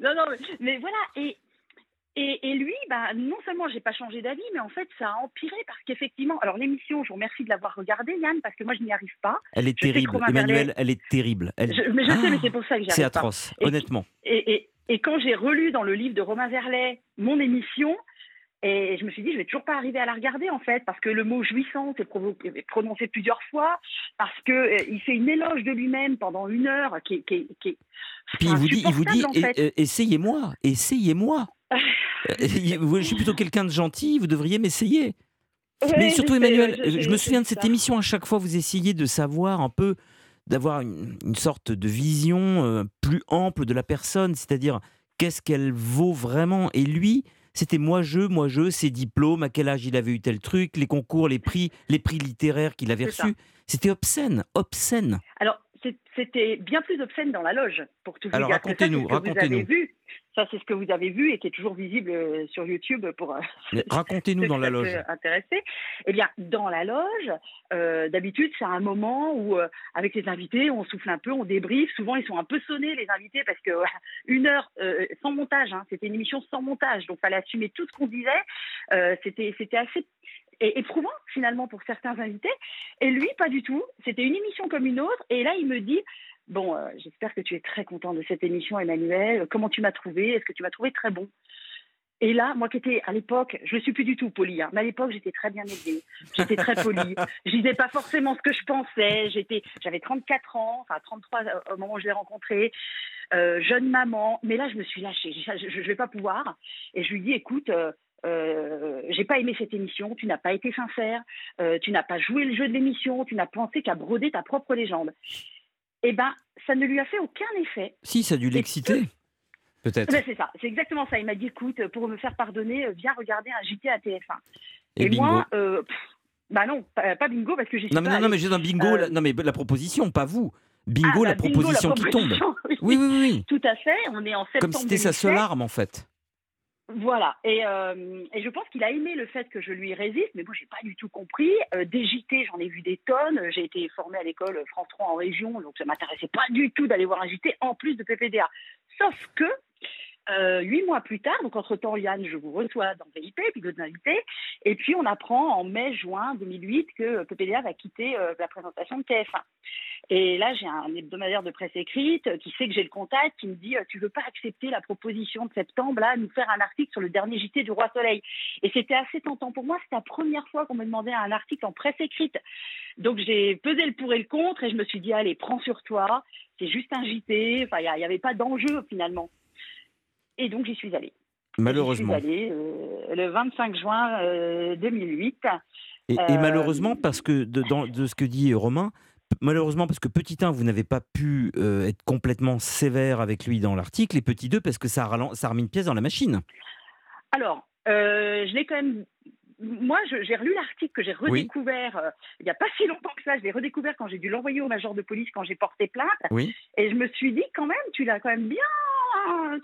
J: non, non, mais, mais voilà. Et, et, et lui, bah, non seulement j'ai pas changé d'avis, mais en fait ça a empiré parce qu'effectivement, alors l'émission, je vous remercie de l'avoir regardée, Yann, parce que moi je n'y arrive pas.
C: Elle est
J: Je
C: terrible. Emmanuel, elle est terrible. Elle-
J: Je- mais je sais, mais c'est pour ça que j'y
C: C'est
J: pas.
C: atroce, honnêtement.
J: Et, et, et quand j'ai relu dans le livre de Romain Verlet mon émission, et je me suis dit, je vais toujours pas arriver à la regarder en fait, parce que le mot jouissance est, prononcé plusieurs fois, parce que euh, il fait une éloge de lui-même pendant une heure, qui, est- qui, qui
C: Puis il vous dit, il vous dit,
J: insupportable, en fait.
C: essayez-moi, essayez-moi. Euh, je suis plutôt quelqu'un de gentil, vous devriez m'essayer. Mais surtout, Emmanuel,
J: je-
C: je,
J: je-
C: me souviens de cette
J: ça.
C: émission, à chaque fois, vous essayez de savoir un peu, d'avoir une, une sorte de vision euh, plus ample de la personne, c'est-à-dire qu'est-ce qu'elle vaut vraiment? Et lui, c'était moi je, moi je, ses diplômes, à quel âge il avait eu tel truc, les concours, les prix, les prix littéraires qu'il avait reçus. C'était obscène, obscène.
J: Alors, c'était bien plus obscène dans la loge, pour tout vous
C: Alors,
J: dire. c'est
C: racontez-nous, racontez-nous.
J: Ça, c'est ce que vous avez vu et qui est toujours visible euh, sur YouTube pour euh, [LAUGHS]
C: Racontez-nous dans la loge.
J: intéresser. Eh bien, dans la loge, euh, d'habitude, c'est un moment où, euh, avec les invités, on souffle un peu, on débriefe. Souvent, ils sont un peu sonnés, les invités, parce que euh, une heure euh, sans montage, hein, c'était une émission sans montage, donc fallait assumer tout ce qu'on disait. Euh, c'était, c'était assez é- éprouvant finalement pour certains invités. Et lui, pas du tout. C'était une émission comme une autre. Et là, il me dit. Bon, euh, j'espère que tu es très content de cette émission, Emmanuel. Comment tu m'as trouvé? Est-ce que tu m'as trouvé très bon et là, moi qui étais à l'époque, je ne suis plus du tout polie, hein, mais à l'époque, j'étais très bien élevée. J'étais très polie. [LAUGHS] je disais pas forcément ce que je pensais. J'étais, j'avais 34 ans, enfin 33 au moment où je l'ai rencontré, euh, jeune maman. Mais là, je me suis lâchée. Je ne vais pas pouvoir. Et je lui dis, écoute, euh, euh, j'ai pas aimé cette émission. Tu n'as pas été sincère. euh, tu n'as pas joué le jeu de l'émission. Tu n'as pensé qu'à broder ta propre légende. Eh ben, ça ne lui a fait aucun effet.
C: Si, ça a dû l'exciter, peut-être.
J: Ben, c'est ça, c'est exactement ça. Il m'a dit écoute, pour me faire pardonner, euh, viens regarder un JT à TF1.
C: Et bingo.
J: moi, euh, pff, bah non, pas, pas bingo parce que suis
C: Non, mais, non, non, mais j'ai un bingo. La- non, mais la proposition, pas vous. Bingo,
J: Ah,
C: la
J: bah, bingo,
C: proposition qui tombe. [LAUGHS]
J: oui.
C: Oui, oui, oui.
J: Tout à fait, on est en septembre.
C: Comme c'était sa
J: 2007.
C: seule arme, en fait.
J: Voilà, et, euh, et je pense qu'il a aimé le fait que je lui résiste, mais moi, j'ai pas du tout compris. Euh, des JT, j'en ai vu des tonnes. J'ai été formée à l'école France 3 en région, donc ça m'intéressait pas du tout d'aller voir un JT en plus de PPDA. Sauf que, euh, huit mois plus tard, donc entre-temps, Yann, je vous reçois dans VIP, puis d'autres invités, et puis on apprend en mai-juin 2008 que PPDA va quitter euh, la présentation de TF1. Et là, j'ai un hebdomadaire de presse écrite euh, qui sait que j'ai le contact, qui me dit Tu veux pas accepter la proposition de septembre, là, nous faire un article sur le dernier JT du Roi Soleil? Et c'était assez tentant pour moi. C'était la première fois qu'on me demandait un article en presse écrite. Donc j'ai pesé le pour et le contre et je me suis dit Allez, prends sur toi, c'est juste un JT. Enfin, il n'y avait pas d'enjeu finalement. Et donc j'y suis allée.
C: Malheureusement.
J: Je suis allée euh, le 25 juin euh, 2008.
C: Et, et
J: Euh,
C: malheureusement, parce que de, dans- de ce que dit Romain, malheureusement, parce que petit 1, vous n'avez pas pu euh, être complètement sévère avec lui dans l'article, et petit 2, parce que ça a, ralen- ça a remis une pièce dans la machine.
J: Alors, euh, je l'ai quand même. Moi, j'ai relu l'article que j'ai
C: Oui.
J: redécouvert euh, il n'y a pas si longtemps que ça. Je l'ai redécouvert quand j'ai dû l'envoyer au major de police quand j'ai porté plainte.
C: Oui.
J: Et je me suis dit, quand même, tu l'as quand même bien.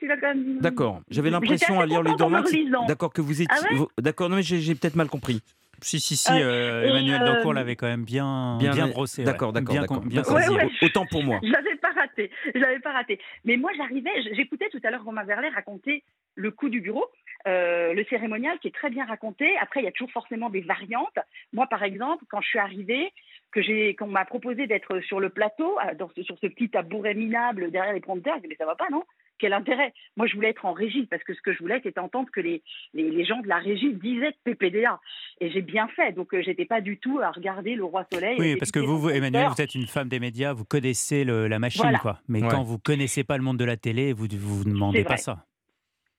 J: Tu l'as quand même.
C: D'accord. J'avais l'impression à lire le
J: contente en me
C: Dormain que c'est-
J: relisant.
C: D'accord, que vous étiez.
J: Ah ouais
C: D'accord, non, mais j'ai peut-être mal compris.
I: Si, si, si,
J: Euh,
I: euh, Emmanuel
J: euh,
I: Dancourt l'avait quand même bien, bien, brossé. ouais.
C: D'accord, d'accord,
I: Bien bien.
J: Ouais, ouais.
C: Autant pour moi. [LAUGHS]
J: Je l'avais pas raté. Je l'avais pas raté. Mais moi, j'arrivais. J'écoutais tout à l'heure Romain Verlet raconter le coup du bureau, euh, le cérémonial qui est très bien raconté. Après, il y a toujours forcément des variantes. Moi, par exemple, quand je suis arrivée, que j'ai, qu'on m'a proposé d'être sur le plateau, dans ce- sur ce petit tabouret minable derrière les prompteurs, j'ai dit mais ça va pas, non? Quel intérêt? Moi, je voulais être en régie parce que ce que je voulais, c'était entendre que les, les, les gens de la régie disaient de PPDA. Et j'ai bien fait. Donc, euh, j'étais pas du tout à regarder le roi soleil.
I: Oui, parce que vous, vous, Emmanuel, vous êtes une femme des médias, vous connaissez le- la machine,
J: Voilà.
I: quoi. Mais
C: Ouais.
I: quand vous connaissez pas le monde de la télé, vous vous ne demandez pas ça.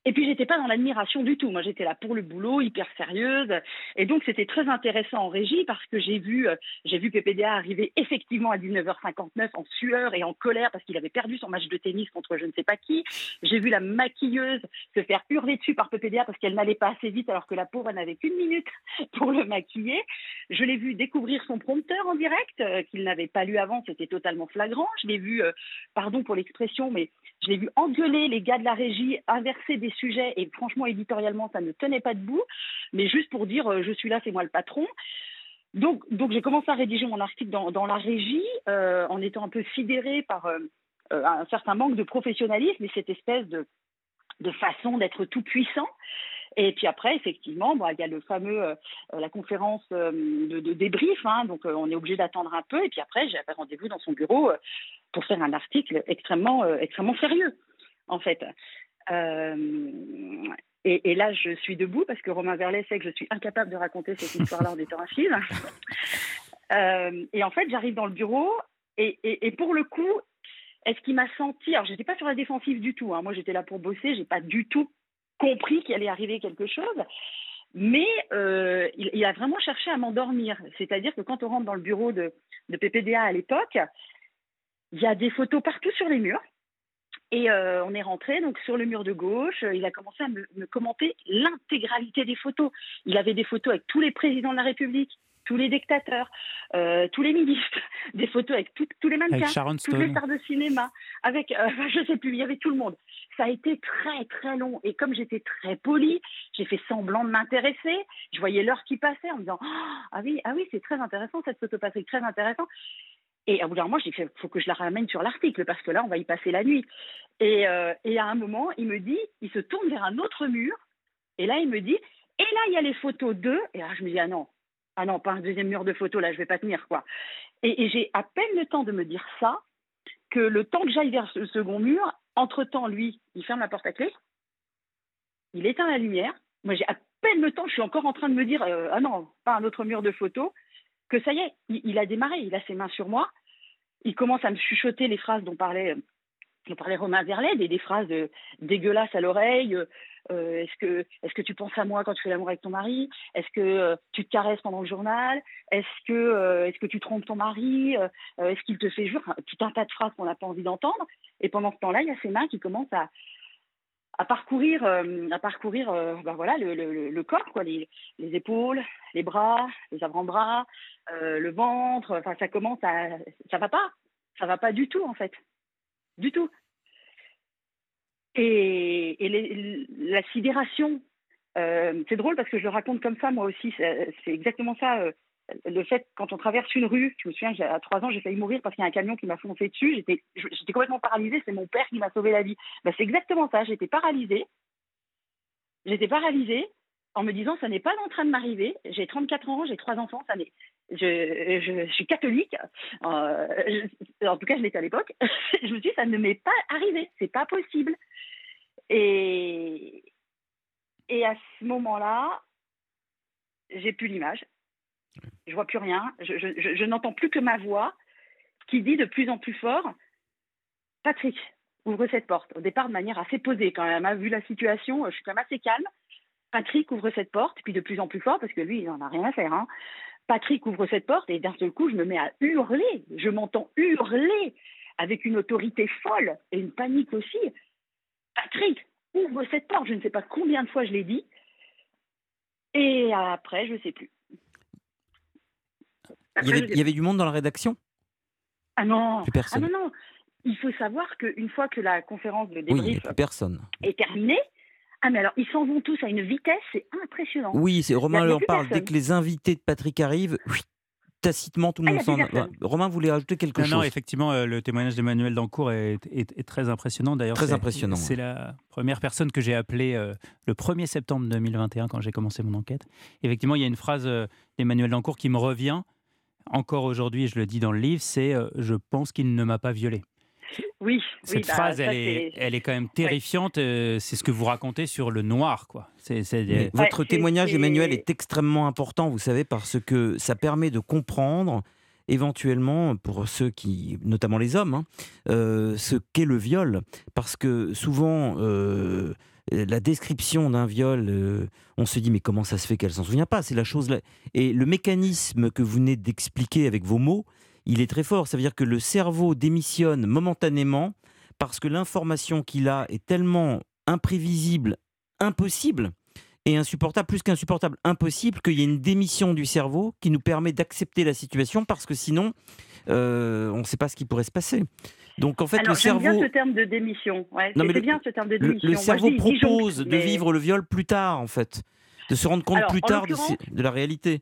J: Et puis j'étais pas dans l'admiration du tout. Moi j'étais là pour le boulot, hyper sérieuse. Et donc c'était très intéressant en régie parce que j'ai vu, euh, j'ai vu PPDA arriver effectivement à 19h59 en sueur et en colère parce qu'il avait perdu son match de tennis contre je ne sais pas qui. J'ai vu la maquilleuse se faire hurler dessus par PPDA parce qu'elle n'allait pas assez vite alors que la pauvre n'avait qu'une minute [LAUGHS] pour le maquiller. Je l'ai vu découvrir son prompteur en direct euh, qu'il n'avait pas lu avant. C'était totalement flagrant. Je l'ai vu, euh, pardon pour l'expression, mais je l'ai vu engueuler les gars de la régie, inverser des sujets, et franchement, éditorialement, ça ne tenait pas debout, mais juste pour dire euh, je suis là, c'est moi le patron. Donc, donc j'ai commencé à rédiger mon article dans, la régie, euh, en étant un peu sidérée par euh, un certain manque de professionnalisme et cette espèce de, façon d'être tout puissant. Et puis après, effectivement, bah, il y a le fameux, la conférence de, débrief, hein, donc on est obligé d'attendre un peu. Et puis après, j'avais rendez-vous dans son bureau pour faire un article extrêmement, extrêmement sérieux, en fait. Euh, et, et là, je suis debout parce que Romain Verlet sait que je suis incapable de raconter cette histoire-là en étant assise. [LAUGHS] Euh, et en fait, j'arrive dans le bureau et, et, et pour le coup, est-ce qu'il m'a senti? Alors, j'étais pas sur la défensive du tout. hein. Moi, j'étais là pour bosser. J'ai pas du tout compris qu'il allait arriver quelque chose. Mais euh, il, il a vraiment cherché à m'endormir. C'est-à-dire que quand on rentre dans le bureau de, de PPDA à l'époque, il y a des photos partout sur les murs. Et euh, on est rentré donc sur le mur de gauche. Il a commencé à me, me commenter l'intégralité des photos. Il avait des photos avec tous les présidents de la République, tous les dictateurs, euh, tous les ministres, [LAUGHS] des photos avec tout- tous les mannequins, toutes les stars de cinéma, avec euh, [LAUGHS] je sais plus, il y avait tout le monde. Ça a été très très long et comme j'étais très polie, j'ai fait semblant de m'intéresser. Je voyais l'heure qui passait en me disant ah oui ah oui c'est très intéressant cette photo Patrick très intéressant. Et à bout d'un moment, j'ai il faut que je la ramène sur l'article parce que là, on va y passer la nuit. Et, euh, à un moment, il me dit, il se tourne vers un autre mur. Et là, il me dit, et là, il y a les photos d'eux. Et là, je me dis, ah non, ah non, pas un deuxième mur de photos, là, je vais pas tenir, quoi. Et, j'ai à peine le temps de me dire ça que le temps que j'aille vers ce second mur, entre-temps, lui, il ferme la porte à clé, il éteint la lumière. Moi, j'ai à peine le temps, je suis encore en train de me dire, euh, ah non, pas un autre mur de photos, que ça y est, il, a démarré, il a ses mains sur moi, il commence à me chuchoter les phrases dont parlait, dont parlait Romain Verlet, des, des phrases euh, dégueulasses à l'oreille. euh, euh, est-ce que, est-ce que tu penses à moi quand tu fais l'amour avec ton mari? Est-ce que euh, tu te caresses pendant le journal? Est-ce que, que tu trompes ton mari? Est-ce qu'il te fait jurer Enfin, Tout un tas de phrases qu'on n'a pas envie d'entendre. Et pendant ce temps-là, il y a ses mains qui commencent à, à parcourir, euh, à parcourir, euh, ben voilà, le, le- le- corps, quoi, les, les épaules, les bras, les avant-bras, euh, le ventre. Enfin, ça commence à, ça va pas, ça va pas du tout en fait, du tout. Et, et la sidération, c'est drôle parce que je le raconte comme ça moi aussi. C'est exactement ça. Le fait quand on traverse une rue, je me souviens à trois ans j'ai failli mourir parce qu'il y a un camion qui m'a foncé dessus. J'étais j'étais complètement paralysée. C'est mon père qui m'a sauvé la vie. Ben, c'est exactement ça. J'étais paralysée. J'étais paralysée en me disant ça n'est pas en train de m'arriver. J'ai 34 ans, j'ai trois enfants, ça n'est. Je, je, je suis catholique, euh, en tout cas je l'étais à l'époque. [LAUGHS] je me suis dit ça ne m'est pas arrivé, c'est pas possible. Et, et à ce moment-là, j'ai plus l'image, je vois plus rien, je, n'entends plus que ma voix qui dit de plus en plus fort Patrick, ouvre cette porte. Au départ, de manière assez posée quand même. hein. Vu la situation, je suis quand même assez calme. Patrick ouvre cette porte, puis de plus en plus fort, parce que lui, il n'en a rien à faire. hein. Patrick ouvre cette porte, et d'un seul coup, je me mets à hurler. Je m'entends hurler avec une autorité folle et une panique aussi. Patrick, ouvre cette porte. Je ne sais pas combien de fois je l'ai dit. Et après, je ne sais plus.
C: Il y, avait,
J: je sais
C: il y avait du monde dans la rédaction?
J: Ah non,
C: Plus
J: ah
C: personne.
J: non, non. Il faut savoir qu'une fois que la conférence de
C: Oui, il n'y
J: débrief
C: avait plus personne.
J: est terminée, ah mais alors ils s'en vont tous à une vitesse, c'est impressionnant.
C: Oui, c'est Romain leur parle. Dès que les invités de Patrick arrivent, oui, tacitement, tout le
J: Ah,
C: monde s'en
J: personne.
C: Romain voulait rajouter quelque
I: Non,
C: chose.
I: non, effectivement, euh, le témoignage d'Emmanuel Dancourt est, est- est très impressionnant. D'ailleurs,
C: Très
I: c'est-
C: impressionnant,
I: C'est la première personne que j'ai appelée euh, le 1er septembre 2021 quand j'ai commencé mon enquête. Effectivement, il y a une phrase euh, d'Emmanuel Dancourt qui me revient encore aujourd'hui, je le dis dans le livre, c'est euh, Je pense qu'il ne m'a pas violé.
J: Oui,
I: Cette
J: oui, bah,
I: phrase,
J: ça,
I: elle, est, elle est quand même terrifiante. euh, c'est ce que vous racontez sur le noir, quoi. Euh,
C: votre témoignage, Emmanuel, est extrêmement important, vous savez, parce que ça permet de comprendre éventuellement pour ceux qui, notamment les hommes, hein, euh, ce qu'est le viol, parce que souvent euh, la description d'un viol, euh, on se dit mais comment ça se fait qu'elle s'en souvient pas? C'est la chose là. Et le mécanisme que vous venez d'expliquer avec vos mots, il est très fort. Ça veut dire que le cerveau démissionne momentanément parce que l'information qu'il a est tellement imprévisible, impossible et insupportable, plus qu'insupportable, impossible, qu'il y ait une démission du cerveau qui nous permet d'accepter la situation parce que sinon, euh, on ne sait pas ce qui pourrait se passer. Donc en fait,
J: Alors
C: le cerveau,
J: bien ce terme de démission. Ouais,
C: Non, mais
J: c'est
C: le-
J: bien ce terme de démission.
C: le cerveau
J: dis-
C: propose de
J: mais-
C: vivre le viol plus tard, en fait, de se rendre compte
J: Alors,
C: plus tard de, la réalité.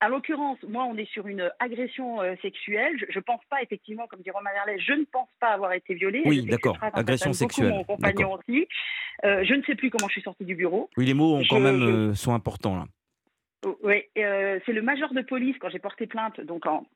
J: À l'occurrence, moi, on est sur une agression euh, sexuelle. Je ne pense pas, effectivement, comme dit Romain Verlet, je ne pense pas avoir été violée.
C: Oui, d'accord, agression sexuelle,
J: Mon compagnon aussi. Euh, je ne sais plus comment je suis sortie du bureau.
C: Oui, les mots ont quand même euh, sont importants là.
J: Oh, Oui, c'est le major de police, quand j'ai porté plainte, donc en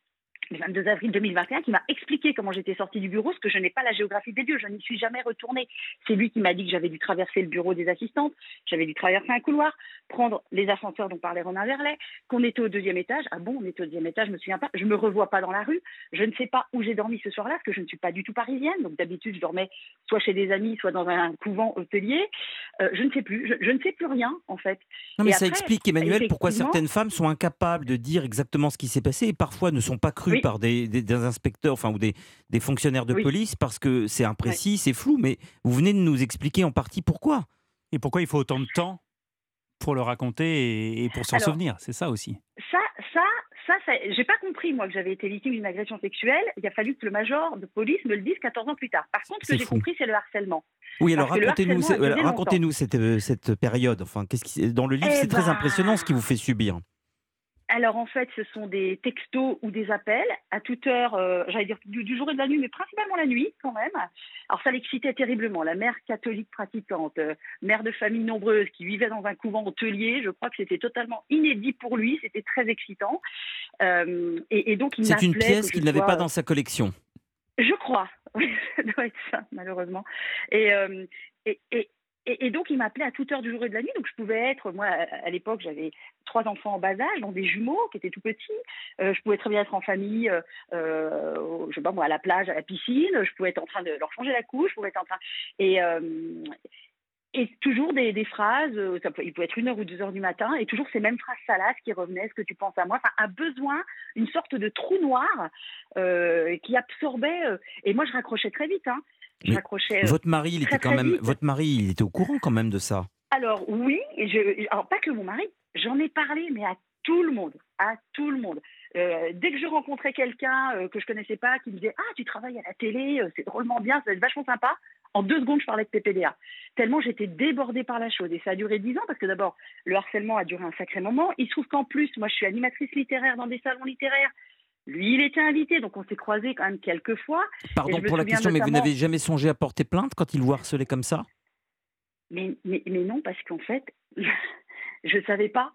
J: le 22 avril 2021, qui m'a expliqué comment j'étais sortie du bureau, parce que je n'ai pas la géographie des lieux, je n'y suis jamais retournée. C'est lui qui m'a dit que j'avais dû traverser le bureau des assistantes, j'avais dû traverser un couloir, prendre les ascenseurs dont parlait Romain Verlet, qu'on était au deuxième étage. Ah bon, on était au deuxième étage, je me souviens pas. Je me revois pas dans la rue. Je ne sais pas où j'ai dormi ce soir-là, parce que je ne suis pas du tout parisienne. Donc d'habitude, je dormais soit chez des amis, soit dans un couvent hôtelier. Euh, je ne sais plus. Je, je ne sais plus rien, en fait.
C: Non, mais
J: Et
C: ça
J: après,
C: explique, Emmanuel, pourquoi certaines femmes sont incapables de dire exactement ce qui s'est passé et parfois ne sont pas crues
J: Oui.
C: par des, des- des inspecteurs enfin, ou des, des fonctionnaires de
J: Oui.
C: police parce que c'est imprécis, c'est flou. Mais vous venez de nous expliquer en partie pourquoi.
I: Et pourquoi il faut autant de temps pour le raconter et, et pour s'en souvenir C'est ça aussi.
J: Ça, ça, ça, ça j'ai pas compris, moi, que j'avais été victime d'une agression sexuelle. Il a fallu que le major de police me le dise 14 ans plus tard. Par contre, ce
C: C'est
J: que j'ai
C: fou.
J: compris, c'est le harcèlement.
C: Oui, alors
J: Parce
C: racontez-nous cette, euh, cette période. Enfin, qu'est-ce qui, dans le livre,
J: Eh
C: c'est très
J: ben-
C: impressionnant ce qui vous fait subir.
J: Alors, en fait, ce sont des textos ou des appels à toute heure, euh, j'allais dire du, du jour et de la nuit, mais principalement la nuit, quand même. Alors, ça l'excitait terriblement. La mère catholique pratiquante, euh, mère de famille nombreuse, qui vivait dans un couvent hôtelier, je crois que c'était totalement inédit pour lui. C'était très excitant. Euh, et, et donc, il
C: C'est une pièce qu'il n'avait pas dans sa collection.
J: Je crois. Oui, [LAUGHS] ça doit être ça, malheureusement. Et, et, et, et- donc, il m'appelait à toute heure du jour et de la nuit. Donc, je pouvais être, moi, à, l'époque, j'avais trois enfants en bas âge, dont des jumeaux qui étaient tout petits. Euh, je pouvais très bien être en famille, euh, euh, sais pas à la plage, à la piscine. Je pouvais être en train de leur changer la couche. Je pouvais être en train. Et. euh, et toujours des, phrases, euh, ça peut, il pouvait être une heure ou deux heures du matin, et toujours ces mêmes phrases salaces qui revenaient, ce que tu penses à moi, enfin, un besoin, une sorte de trou noir qui absorbait. et moi, je raccrochais très vite. Hein. Euh,
C: Votre mari, il
J: très,
C: était quand même,
J: vite.
C: votre mari, il était au courant quand même de ça?
J: Alors oui, je, alors pas que mon mari, j'en ai parlé, mais à tout le monde, à tout le monde. Euh, dès que je rencontrais quelqu'un euh, que je connaissais pas, qui me disait ah tu travailles à la télé, euh, c'est drôlement bien, ça va être vachement sympa. En deux secondes, je parlais de PPDA. Tellement j'étais débordée par la chose. Et ça a duré dix ans parce que d'abord, le harcèlement a duré un sacré moment. Il se trouve qu'en plus, moi, je suis animatrice littéraire dans des salons littéraires. Lui, il était invité, donc on s'est croisés quand même quelques fois.
C: Pardon pour la question, mais vous n'avez jamais songé à porter plainte quand il vous harcelait comme ça?
J: Mais, mais, mais non, parce qu'en fait, [LAUGHS] je savais pas.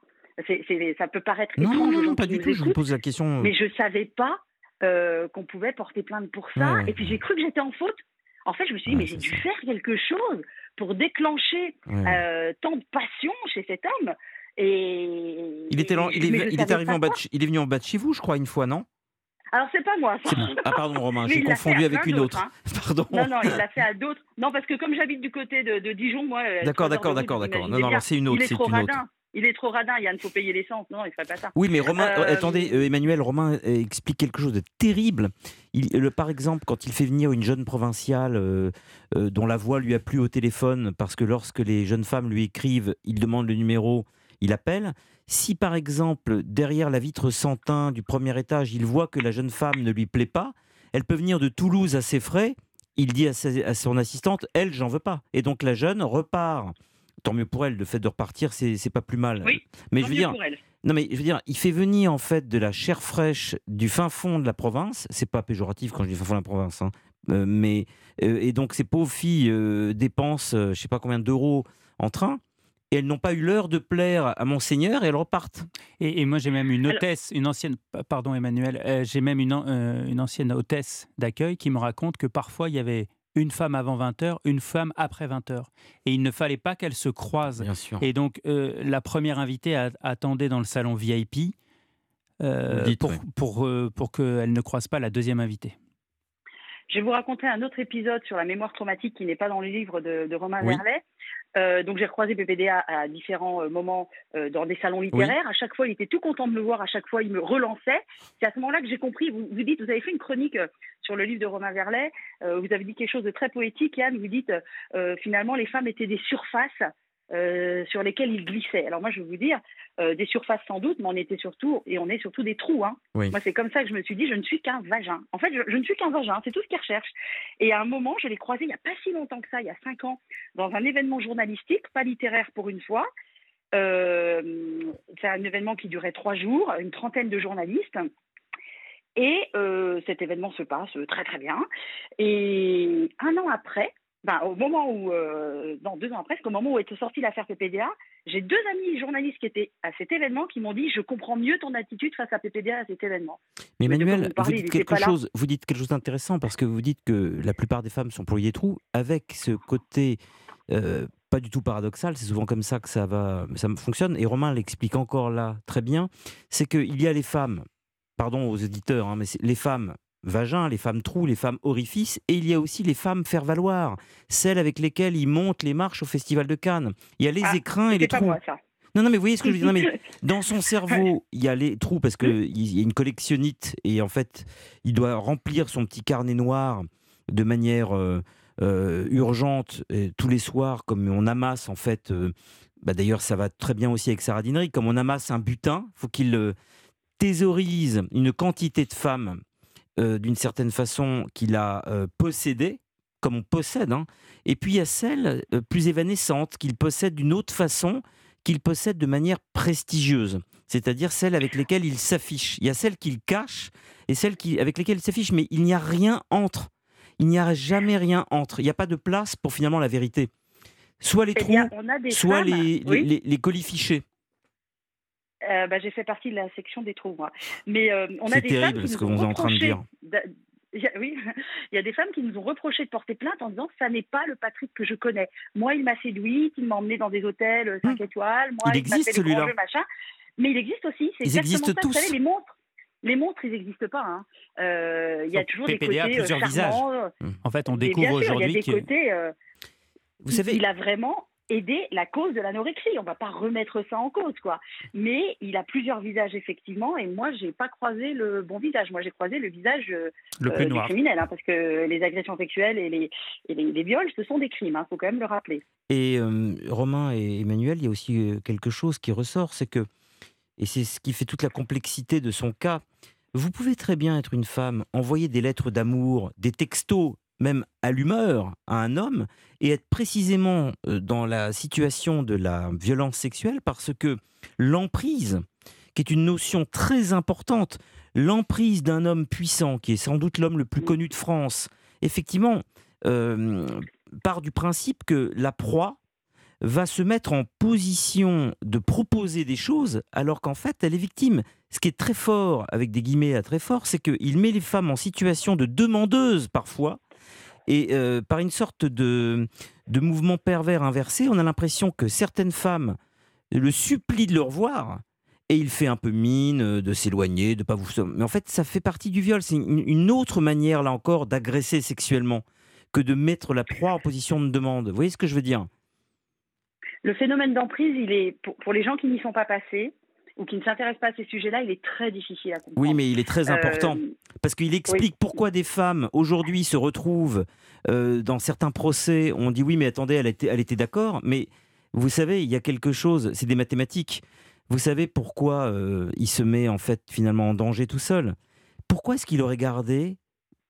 J: Ça peut paraître
C: Non,
J: étrange
C: non, non, pas du tout. Je vous pose la question. euh,
J: mais je savais pas euh, qu'on pouvait porter plainte pour ça.
C: Ouais, ouais.
J: Et puis j'ai cru que j'étais en faute. En fait, je me suis dit,
C: Ouais,
J: mais j'ai dû
C: ça.
J: faire quelque chose pour déclencher euh, tant de passion chez cet homme. Et
C: Il était, lent- il est, il arrivé en bas de il est venu en bas de chez vous, je crois, une fois, non?
J: Alors c'est pas moi. Ça.
C: Ah pardon Romain, j'ai
J: il
C: confondu avec une autre.
J: hein. [LAUGHS]
C: Pardon.
J: Non, non, il l'a fait à d'autres. Non, parce que comme j'habite du côté de, de Dijon, moi. euh,
C: D'accord, d'accord, d'accord, d'accord. Non, non, alors c'est une autre,
J: Il est
C: c'est
J: trop
C: une autre.
J: radin. Il est trop radin, Yann, faut payer l'essence. Non, il ferait pas ça.
C: Oui, mais Romain,
J: Euh,
C: attendez, euh, Emmanuel, Romain euh, explique quelque chose de terrible. Il, le, par exemple, quand il fait venir une jeune provinciale dont la voix lui a plu au téléphone, parce que lorsque les jeunes femmes lui écrivent, il demande le numéro, il appelle. Si par exemple, derrière la vitre sans teint du premier étage, il voit que la jeune femme ne lui plaît pas, elle peut venir de Toulouse à ses frais. Il dit à, sa- à son assistante, elle, j'en veux pas. Et donc la jeune repart. Tant mieux pour elle, le fait de repartir, c'est pas plus mal.
J: Oui,
C: mais
J: tant
C: je veux
J: mieux
C: dire,
J: pour elle.
C: non mais je veux dire, il fait venir en fait de la chair fraîche du fin fond de la province. C'est pas péjoratif quand je dis fin fond de la province, hein. Euh, mais euh, et donc ces pauvres filles euh, dépensent, je sais pas combien d'euros en train. Et elles n'ont pas eu l'heure de plaire à monseigneur et elles repartent.
I: Et, et moi, j'ai même une hôtesse, une ancienne, pa- pardon Emmanuel, euh, j'ai même une, euh, une ancienne hôtesse d'accueil qui me raconte que parfois il y avait une femme avant 20h, une femme après 20h. Et il ne fallait pas qu'elles se croisent.
C: Bien sûr.
I: Et donc, euh, la première invitée a- attendait dans le salon VIP euh,
C: Dites,
I: pour,
C: ouais.
I: pour, euh, pour qu'elle ne croise pas la deuxième invitée.
J: Je vais vous raconter un autre épisode sur la mémoire traumatique qui n'est pas dans le livre de, de Romain
C: Oui.
J: Verlet. Euh, donc j'ai recroisé PPDA à différents euh, moments euh, dans des salons littéraires. À chaque fois, il était tout content de me voir. À chaque fois, il me relançait. C'est à ce moment-là que j'ai compris. Vous, vous dites, vous avez fait une chronique sur le livre de Romain Verlet. Vous avez dit quelque chose de très poétique, Yann. Vous dites finalement les femmes étaient des surfaces euh, sur lesquelles ils glissaient. Alors moi, je vais vous dire euh, des surfaces sans doute, mais on était surtout et on est surtout des trous. Hein.
C: Oui.
J: Moi, c'est comme ça que je me suis dit, je ne suis qu'un vagin. En fait, je, je ne suis qu'un vagin. C'est tout ce qu'ils recherchent. Et à un moment, je l'ai croisé il n'y a pas si longtemps que ça, il y a cinq ans, dans un événement journalistique, pas littéraire pour une fois. Euh, c'est un événement qui durait trois jours, une trentaine de journalistes. Et cet événement se passe très très bien. Et un an après, ben, au moment où, euh, non, deux ans après, c'est au moment où était sortie l'affaire PPDA, j'ai deux amis journalistes qui étaient à cet événement qui m'ont dit Je comprends mieux ton attitude face à PPDA à cet événement.
C: Mais Emmanuel,
J: vous parlez,
C: dites quelque chose, vous dites quelque chose d'intéressant parce que vous dites que la plupart des femmes sont pour des trous avec ce côté euh, pas du tout paradoxal. C'est souvent comme ça que ça va, ça fonctionne. Et Romain l'explique encore là très bien. C'est qu'il y a les femmes, pardon aux éditeurs, hein, mais les femmes vagins, les femmes trous, les femmes orifices, et il y a aussi les femmes faire valoir, celles avec lesquelles ils montent les marches au Festival de Cannes. Il y a les
J: Ah,
C: écrins et les trous.
J: moi, ça.
C: Non, non, mais vous voyez ce que je veux dire Non, mais [LAUGHS] dans son cerveau, il y a les trous parce qu'il y a une collectionnite et en fait, il doit remplir son petit carnet noir de manière euh, euh, urgente et tous les soirs, comme on amasse en fait. euh, bah, D'ailleurs, ça va très bien aussi avec Sarah comme on amasse un butin, faut qu'il thésaurise une quantité de femmes d'une certaine façon qu'il a euh, possédées, comme on possède, hein. et puis il y a celles euh, plus évanescentes qu'il possède d'une autre façon qu'il possède de manière prestigieuse, c'est-à-dire celles avec lesquelles il s'affiche. Il y a celles qu'il cache et celles qui, avec lesquelles il s'affiche, mais il n'y a rien entre. Il n'y a jamais rien entre. Il n'y a pas de place pour finalement la vérité. Soit les
J: Eh
C: trous,
J: bien,
C: soit les, les,
J: Oui.
C: les- les colis fichés.
J: Euh, bah, j'ai fait partie de la section des trous, moi. Mais euh, on a
C: C'est
J: des femmes
C: terrible
J: qui
C: ce
J: nous
C: que
J: ont
C: vous êtes en train de dire.
J: Il y a- Oui, [LAUGHS] il y a des femmes qui nous ont reproché de porter plainte en disant ça n'est pas le Patrick que je connais. Moi, il m'a séduite, il m'a emmené dans des hôtels 5 étoiles. Moi.
C: Il
J: m'a
C: existe, celui-là.
J: Mais il existe aussi. C'est
C: Ils
J: exactement
C: existent
J: ça. Vous
C: tous.
J: savez, les montres, les montres, ils n'existent pas. hein. Euh, Il y a toujours
I: PPDA
J: des côtés euh,
I: plusieurs visages.
J: charmants. euh,
I: En fait, on découvre
J: sûr, il y a
I: aujourd'hui
J: des
I: que
J: côtés. euh,
C: Vous
J: il-
C: savez,
J: il a vraiment aidé la cause de l'anorexie. On va pas remettre ça en cause, quoi. Mais il a plusieurs visages effectivement, et moi j'ai pas croisé le bon visage. Moi j'ai croisé le visage euh,
I: le
J: euh,
I: plus
J: des
I: noir.
J: criminels, hein, parce que les agressions sexuelles et les, et les, les viols, ce sont des crimes. Il faut quand même le rappeler.
C: Et euh, Romain et Emmanuel, il y a aussi euh, quelque chose qui ressort, c'est que, et c'est ce qui fait toute la complexité de son cas, vous pouvez très bien être une femme, envoyer des lettres d'amour, des textos, même à l'humeur, à un homme, et être précisément euh, dans la situation de la violence sexuelle, parce que l'emprise, qui est une notion très importante, l'emprise d'un homme puissant, qui est sans doute l'homme le plus connu de France, effectivement, euh, part du principe que la proie va se mettre en position de proposer des choses alors qu'en fait elle est victime. Ce qui est très fort, avec des guillemets à très fort, c'est qu'il met les femmes en situation de demandeuses parfois. Et euh, par une sorte de, de mouvement pervers inversé, on a l'impression que certaines femmes le supplient de le revoir et il fait un peu mine euh, de s'éloigner, de pas vous. Mais en fait, ça fait partie du viol. C'est une, autre manière, là encore, d'agresser sexuellement que de mettre la proie en position de demande. Vous voyez ce que je veux dire?
J: Le phénomène d'emprise, il est pour les gens qui n'y sont pas passés ou qui ne s'intéressent pas à ces sujets-là, il est très difficile à comprendre.
C: Oui, mais il est très important
J: Euh,
C: parce qu'il explique
J: oui.
C: pourquoi des femmes aujourd'hui se retrouvent euh, dans certains procès. On dit oui, mais attendez, elle était, elle était d'accord, mais vous savez, il y a quelque chose. C'est des mathématiques. Vous savez pourquoi euh, il se met en fait finalement en danger tout seul? Pourquoi est-ce qu'il aurait gardé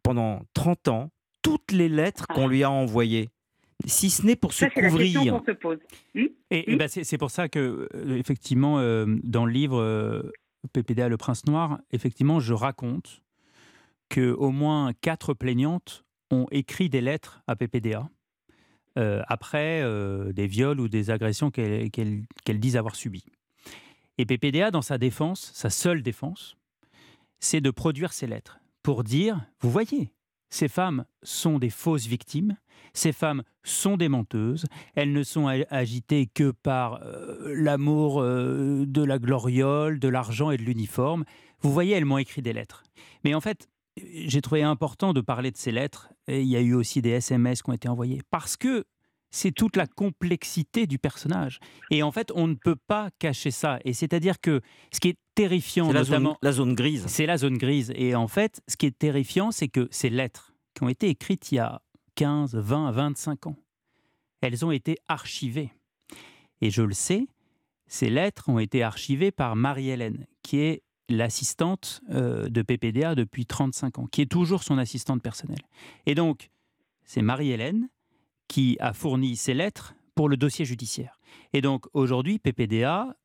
C: pendant 30 ans toutes les lettres qu'on lui a envoyées? Si ce n'est pour se
J: la
C: couvrir.
J: qu'on se pose. Hmm
I: Et, et ben, c'est c'est pour ça que, euh, effectivement, euh, dans le livre euh, PPDA Le Prince Noir, effectivement, je raconte que au moins quatre plaignantes ont écrit des lettres à PPDA euh, après euh, des viols ou des agressions qu'elles qu'elles- qu'elles disent avoir subies. Et PPDA, dans sa défense, sa seule défense, c'est de produire ces lettres pour dire, vous voyez, ces femmes sont des fausses victimes, ces femmes sont des menteuses, elles ne sont agitées que par euh, l'amour euh, de la gloriole, de l'argent et de l'uniforme. Vous voyez, elles m'ont écrit des lettres. Mais en fait, j'ai trouvé important de parler de ces lettres, et il y a eu aussi des SMS qui ont été envoyés, parce que c'est toute la complexité du personnage. Et en fait, on ne peut pas cacher ça. Et c'est-à-dire que ce qui est terrifiant,
C: C'est la zone,
I: notamment...
C: la zone grise.
I: C'est la zone grise. Et en fait, ce qui est terrifiant, c'est que ces lettres qui ont été écrites il y a 15, 20, 25 ans, elles ont été archivées. Et je le sais, ces lettres ont été archivées par Marie-Hélène, qui est l'assistante euh, de PPDA depuis 35 ans, qui est toujours son assistante personnelle. Et donc, c'est Marie-Hélène qui a fourni ces lettres pour le dossier judiciaire. Et donc, aujourd'hui, PPDA,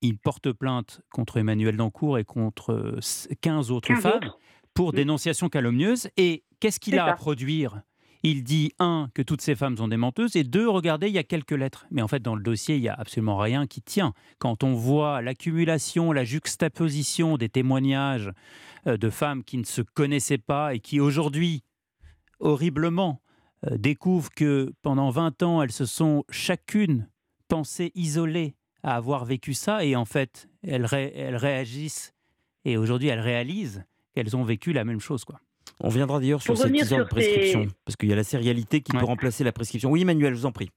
I: il porte plainte contre Emmanuel Dancourt et contre euh, 15 autres
J: 15
I: femmes
J: autres.
I: pour
J: Oui.
I: dénonciation calomnieuse. Et qu'est-ce qu'il a à produire Il dit, un, que toutes ces femmes sont des menteuses, et deux, regardez, il y a quelques lettres. Mais en fait, dans le dossier, il n'y a absolument rien qui tient. Quand on voit l'accumulation, la juxtaposition des témoignages euh, de femmes qui ne se connaissaient pas et qui aujourd'hui, horriblement, euh, découvrent que pendant 20 ans, elles se sont chacune pensées isolées à avoir vécu ça, et en fait, elles, elles réagissent, et aujourd'hui, elles réalisent qu'elles ont vécu la même chose. quoi.
C: On viendra d'ailleurs sur cette histoire de
J: ces-
C: prescription, parce qu'il y a la sérialité qui peut remplacer la prescription. Oui, Emmanuel, je vous en prie.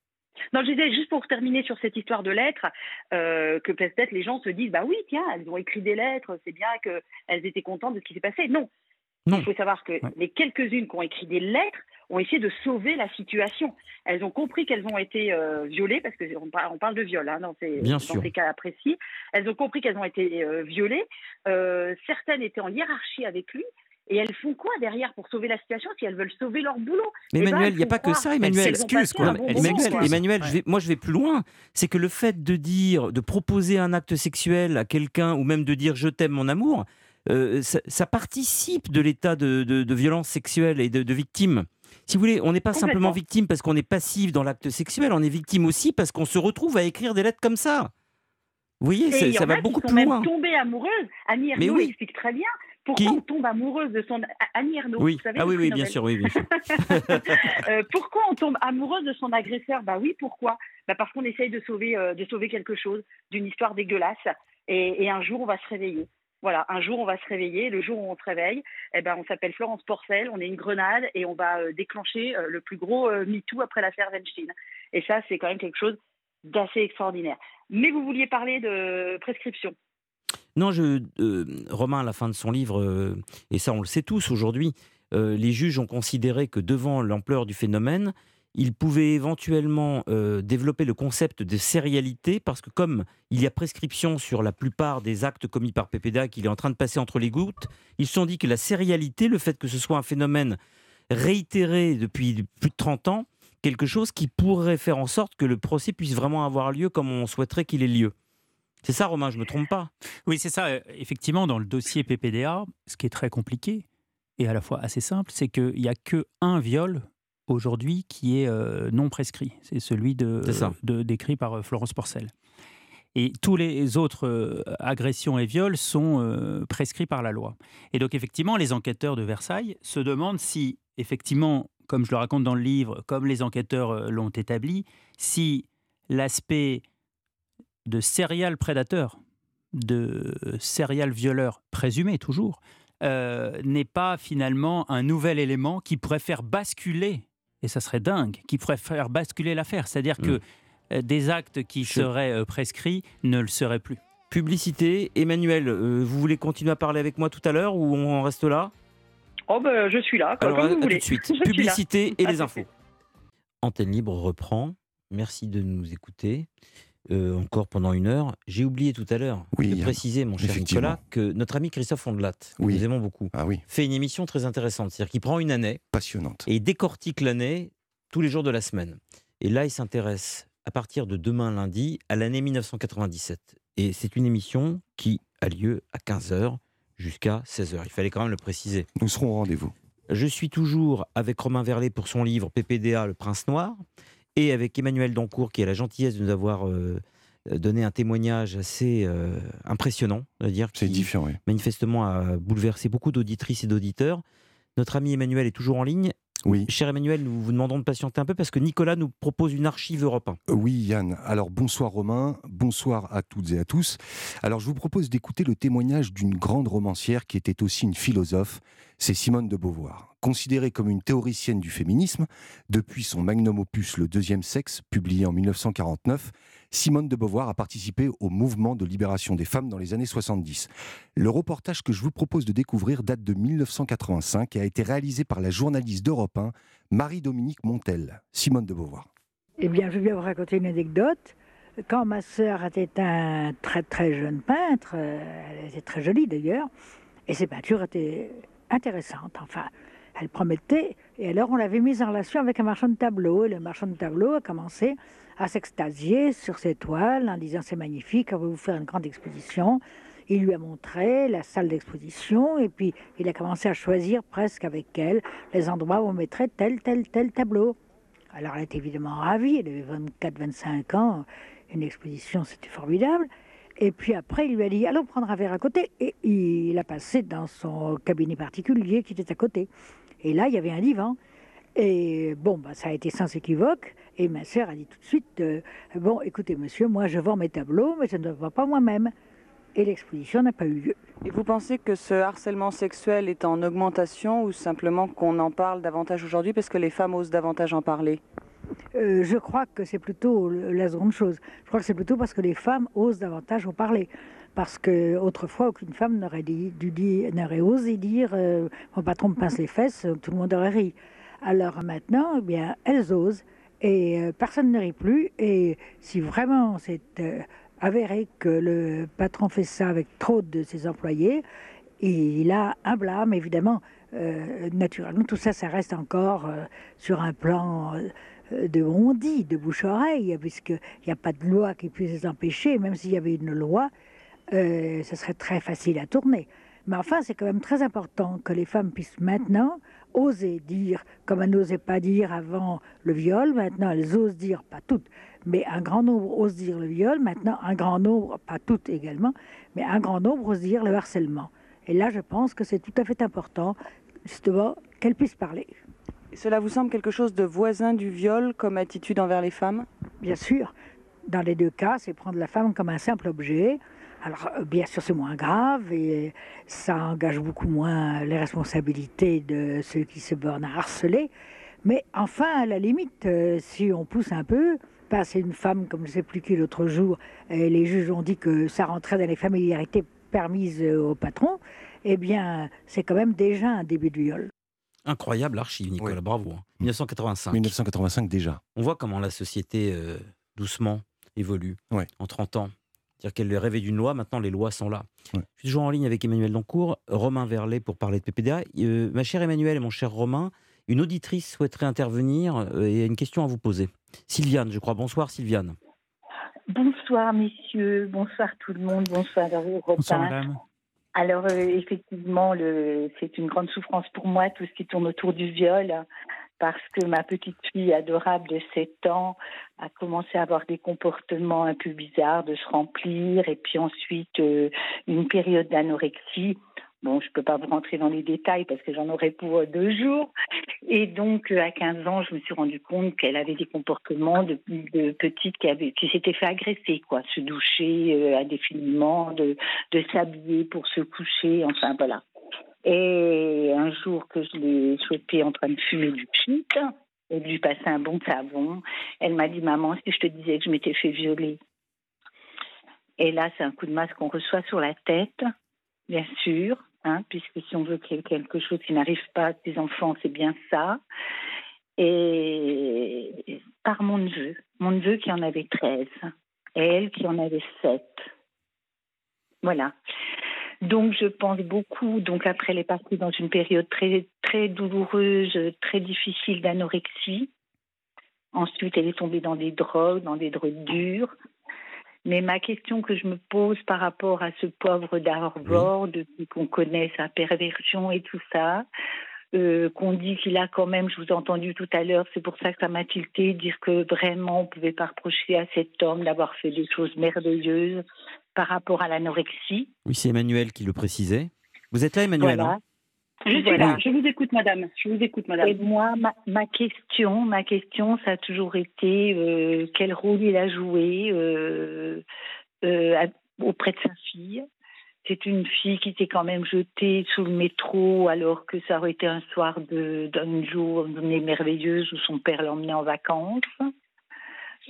J: Non, je disais, juste pour terminer sur cette histoire de lettres, euh, que peut-être les gens se disent, bah oui, tiens, elles ont écrit des lettres, c'est bien qu'elles étaient contentes de ce qui s'est passé. Non.
C: Non.
J: Il faut savoir que
I: Ouais.
J: les quelques-unes qui ont écrit des lettres ont essayé de sauver la situation. Elles ont compris qu'elles ont été euh, violées, parce qu'on parle, on parle de viol hein, dans, ces, dans cas précis. Elles ont compris qu'elles ont été euh, violées. Certaines étaient en hiérarchie avec lui. Et elles font quoi derrière pour sauver la situation si elles veulent sauver leur boulot?
C: Mais
J: Eh ben,
C: Emmanuel, il n'y a pas que ça, Emmanuel.
J: passé
I: quoi.
J: bon
C: Emmanuel. Emmanuel,
I: Ouais.
C: je vais- moi je vais plus loin. C'est que le fait de dire, de proposer un acte sexuel à quelqu'un ou même de dire je t'aime mon amour, euh, ça, ça participe de l'état de, de- de violence sexuelle et de, de victime. Si vous voulez, on n'est pas simplement victime parce qu'on est passif dans l'acte sexuel, on est victime aussi parce qu'on se retrouve à écrire des lettres comme ça. Vous voyez, ça,
J: il y
C: ça
J: en
C: va
J: a
C: beaucoup
J: qui sont
C: plus
J: même
C: loin.
J: tombées amoureuses. Annie Ernaux
C: oui.
J: explique très bien pourquoi
C: Qui
J: on tombe amoureuse de son Annie Ernaux.
C: Oui,
J: vous savez,
C: ah oui, oui, bien sûr, oui, bien sûr. [LAUGHS] [LAUGHS]
J: Euh, pourquoi on tombe amoureuse de son agresseur? Bah oui, pourquoi? Bah Parce qu'on essaye de sauver, euh, de sauver quelque chose d'une histoire dégueulasse. Et, et un jour, on va se réveiller. Voilà, un jour, on va se réveiller. Le jour où on se réveille, eh ben, on s'appelle Florence Porcel, on est une grenade et on va euh, déclencher le plus gros MeToo après l'affaire Weinstein. Et ça, c'est quand même quelque chose d'assez extraordinaire. Mais vous vouliez parler de prescription.
C: Non, euh, Romain, à la fin de son livre, euh, et ça on le sait tous aujourd'hui, euh, les juges ont considéré que devant l'ampleur du phénomène, ils pouvaient éventuellement développer le concept de sérialité, parce que comme il y a prescription sur la plupart des actes commis par PPDA qu'il est en train de passer entre les gouttes, ils se sont dit que la sérialité, le fait que ce soit un phénomène réitéré depuis plus de 30 ans, quelque chose qui pourrait faire en sorte que le procès puisse vraiment avoir lieu comme on souhaiterait qu'il ait lieu. C'est ça, Romain, je me trompe pas
I: Oui, c'est ça. Effectivement, dans le dossier PPDA, ce qui est très compliqué et à la fois assez simple, c'est qu'il n'y a que un viol aujourd'hui qui est euh, non prescrit. C'est celui de, décrit par euh, Florence Porcel. Et tous les autres euh, agressions et viols sont euh, prescrits par la loi. Et donc, effectivement, les enquêteurs de Versailles se demandent si, effectivement, comme je le raconte dans le livre, comme les enquêteurs l'ont établi, si l'aspect de serial prédateur de serial violeur présumé toujours euh, n'est pas finalement un nouvel élément qui pourrait faire basculer, et ça serait dingue, qui pourrait faire basculer l'affaire. C'est-à-dire que
C: Mm.
I: euh, des actes qui
C: Je-
I: seraient euh, prescrits ne le seraient plus.
C: Publicité. Emmanuel, euh, vous voulez continuer à parler avec moi tout à l'heure ou on en reste là?
J: Oh ben, je suis là, quoi,
C: Alors,
J: comme
C: à,
J: vous
C: à tout
J: voulez.
C: de suite. [LAUGHS]
J: Je.
C: Publicité et
J: À
C: les
J: tout
C: infos. Antenne libre reprend. Merci de nous écouter. Euh, encore pendant une heure. J'ai oublié tout à l'heure
A: Oui,
C: de
A: Yann.
C: préciser, mon cher. Nicolas, que notre ami Christophe Ondelat, que
A: Oui.
C: nous aimons beaucoup,
A: Ah oui,
C: fait une émission très intéressante. C'est-à-dire qu'il prend une année
A: passionnante.
C: et décortique l'année tous les jours de la semaine. Et là, il s'intéresse à partir de demain lundi à l'année 1997. Et c'est une émission qui a lieu à 15h jusqu'à 16h. Il fallait quand même le préciser.
A: Nous serons au rendez-vous.
C: Je suis toujours avec Romain Verlet pour son livre PPDA, Le Prince Noir, et avec Emmanuel Dancourt qui a la gentillesse de nous avoir euh, donné un témoignage assez euh, impressionnant, à dire qui
A: différent, oui.
C: manifestement a bouleversé beaucoup d'auditrices et d'auditeurs. Notre ami Emmanuel est toujours en ligne.
A: Oui.
C: Cher Emmanuel, nous vous demandons de patienter un peu parce que Nicolas nous propose une archive Europe 1.
A: Oui, Yann. Alors, bonsoir Romain, bonsoir à toutes et à tous. Alors, je vous propose d'écouter le témoignage d'une grande romancière qui était aussi une philosophe, c'est Simone de Beauvoir. Considérée comme une théoricienne du féminisme, depuis son magnum opus Le deuxième sexe, publié en 1949, Simone de Beauvoir a participé au mouvement de libération des femmes dans les années 70. Le reportage que je vous propose de découvrir date de 1985 et a été réalisé par la journaliste d'Europe 1, Marie-Dominique Montel. Simone de Beauvoir.
K: Eh bien, je vais vous raconter une anecdote. Quand ma sœur était un très très jeune peintre, euh, elle était très jolie d'ailleurs, et ses peintures étaient intéressantes. Enfin, elle promettait. Et alors, on l'avait mise en relation avec un marchand de tableaux. Et le marchand de tableaux a commencé à s'extasier sur ses toiles en disant c'est magnifique, on va vous faire une grande exposition. Il lui a montré la salle d'exposition et puis il a commencé à choisir presque avec elle les endroits où on mettrait tel, tel, tel tableau. Alors elle était évidemment ravie, elle avait 24-25 ans, une exposition c'était formidable. Et puis après il lui a dit allons prendre un verre à côté et il a passé dans son cabinet particulier qui était à côté. Et là il y avait un divan. Et bon, bah, ça a été sans équivoque. Et ma sœur a dit tout de suite euh, Bon, écoutez, monsieur, moi je vends mes tableaux, mais je ne vends pas moi-même. Et l'exposition n'a pas eu lieu.
L: Et vous pensez que ce harcèlement sexuel est en augmentation ou simplement qu'on en parle davantage aujourd'hui parce que les femmes osent davantage en parler?
K: Euh, je crois que c'est plutôt la seconde chose. Je crois que c'est plutôt parce que les femmes osent davantage en parler. Parce que autrefois, aucune femme n'aurait dit- n'aurait osé dire euh, mon patron me pince les fesses, euh, tout le monde aurait ri. Alors maintenant, eh bien, elles osent et personne ne rit plus. Et si vraiment c'est avéré que le patron fait ça avec trop de ses employés, il a un blâme, évidemment. Naturellement, tout ça, ça reste encore sur un plan de on dit, de bouche-oreille, puisqu'il n'y a pas de loi qui puisse les empêcher. Même s'il y avait une loi, euh, ce serait très facile à tourner. Mais enfin, c'est quand même très important que les femmes puissent maintenant oser dire, comme elles n'osaient pas dire avant le viol, maintenant elles osent dire, pas toutes, mais un grand nombre osent dire le viol, maintenant un grand nombre, pas toutes également, mais un grand nombre osent dire le harcèlement. Et là, je pense que c'est tout à fait important, justement, qu'elles puissent parler.
L: Cela vous semble quelque chose de voisin du viol comme attitude envers les femmes?
K: Bien sûr, dans les deux cas, c'est prendre la femme comme un simple objet. Alors, euh, bien sûr, c'est moins grave et ça engage beaucoup moins les responsabilités de ceux qui se bornent à harceler. Mais enfin, à la limite, euh, si on pousse un peu, passer une femme, comme je ne sais plus qui l'autre jour, et les juges ont dit que ça rentrait dans les familiarités permises au patron, eh bien, c'est quand même déjà un début de viol.
C: Incroyable archive, Nicolas, bravo. hein. 1985.
A: 1985 déjà.
C: On voit comment la société, euh, doucement, évolue en 30 ans. C'est-à-dire qu'elle rêvait d'une loi, maintenant les lois sont là. Je suis toujours en ligne avec Emmanuel Dancourt, Romain Verlet pour parler de PPDA. Euh, ma chère Emmanuel et mon cher Romain, une auditrice souhaiterait intervenir euh, et a une question à vous poser. Sylviane, je crois. Bonsoir Sylviane.
M: Bonsoir messieurs, bonsoir tout le monde, bonsoir Europe
I: Bonsoir
M: 1.
I: madame.
M: Alors euh, effectivement, c'est une grande souffrance pour moi tout ce qui tourne autour du viol, parce que ma petite fille adorable de 7 ans a commencé à avoir des comportements un peu bizarres, de se remplir, et puis ensuite euh, une période d'anorexie. Je ne peux pas vous rentrer dans les détails parce que j'en aurais pour deux jours. Et donc, à 15 ans, je me suis rendu compte qu'elle avait des comportements de, petite qui, s'était fait agresser, quoi. Se doucher indéfiniment, de, de s'habiller pour se coucher, enfin voilà. Et un jour que je l'ai chopée en train de fumer du shit et de lui passer un bon savon, elle m'a dit Maman, si je te disais que je m'étais fait violer? Et là, c'est un coup de masque qu'on reçoit sur la tête, bien sûr, hein, puisque si on veut qu'il quelque chose qui n'arrive pas à ses enfants, c'est bien ça. Et par mon neveu, mon neveu qui en avait 13, et elle qui en avait 7. Voilà. Donc, je pense beaucoup. Donc, après, elle est partie dans une période très, très douloureuse, très difficile d'anorexie. Ensuite, elle est tombée dans des drogues, dans des drogues dures. Mais ma question que je me pose par rapport à ce pauvre Darvor, depuis qu'on connaît sa perversion et tout ça, euh, qu'on dit qu'il a quand même, je vous ai entendu tout à l'heure, c'est pour ça que ça m'a tilté, dire que vraiment on ne pouvait pas reprocher à cet homme d'avoir fait des choses merveilleuses par rapport à l'anorexie.
C: Oui, c'est Emmanuel qui le précisait. Vous êtes là, Emmanuel
M: Voilà.
C: hein?
J: Je suis là, je vous écoute, madame. Je vous écoute, madame.
M: Et moi, ma, ma question, ma question, ça a toujours été euh, quel rôle il a joué euh, euh, auprès de sa fille? C'est une fille qui s'est quand même jetée sous le métro alors que ça aurait été un soir d'un journée merveilleuse où son père l'emmenait en vacances.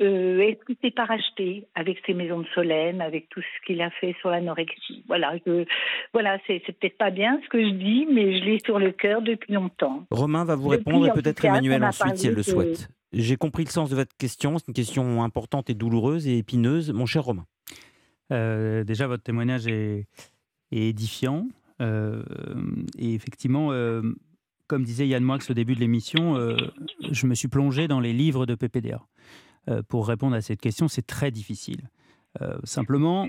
M: Euh, Est-ce qu'il s'est pas racheté avec ses maisons de Solène, avec tout ce qu'il a fait sur l'anorexie Voilà, je- voilà, c'est peut-être pas bien ce que je dis, mais je l'ai sur le cœur depuis longtemps.
C: Romain va vous
M: Depuis,
C: répondre et peut-être Emmanuel ensuite si elle le souhaite. J'ai compris le sens de votre question. C'est une question importante et douloureuse et épineuse. Mon cher Romain.
I: Euh, déjà, votre témoignage est, est édifiant. Euh, et effectivement, euh, comme disait Yann Moix au début de l'émission, euh, je me suis plongé dans les livres de PPDA. Euh, pour répondre à cette question, c'est très difficile. Euh, simplement,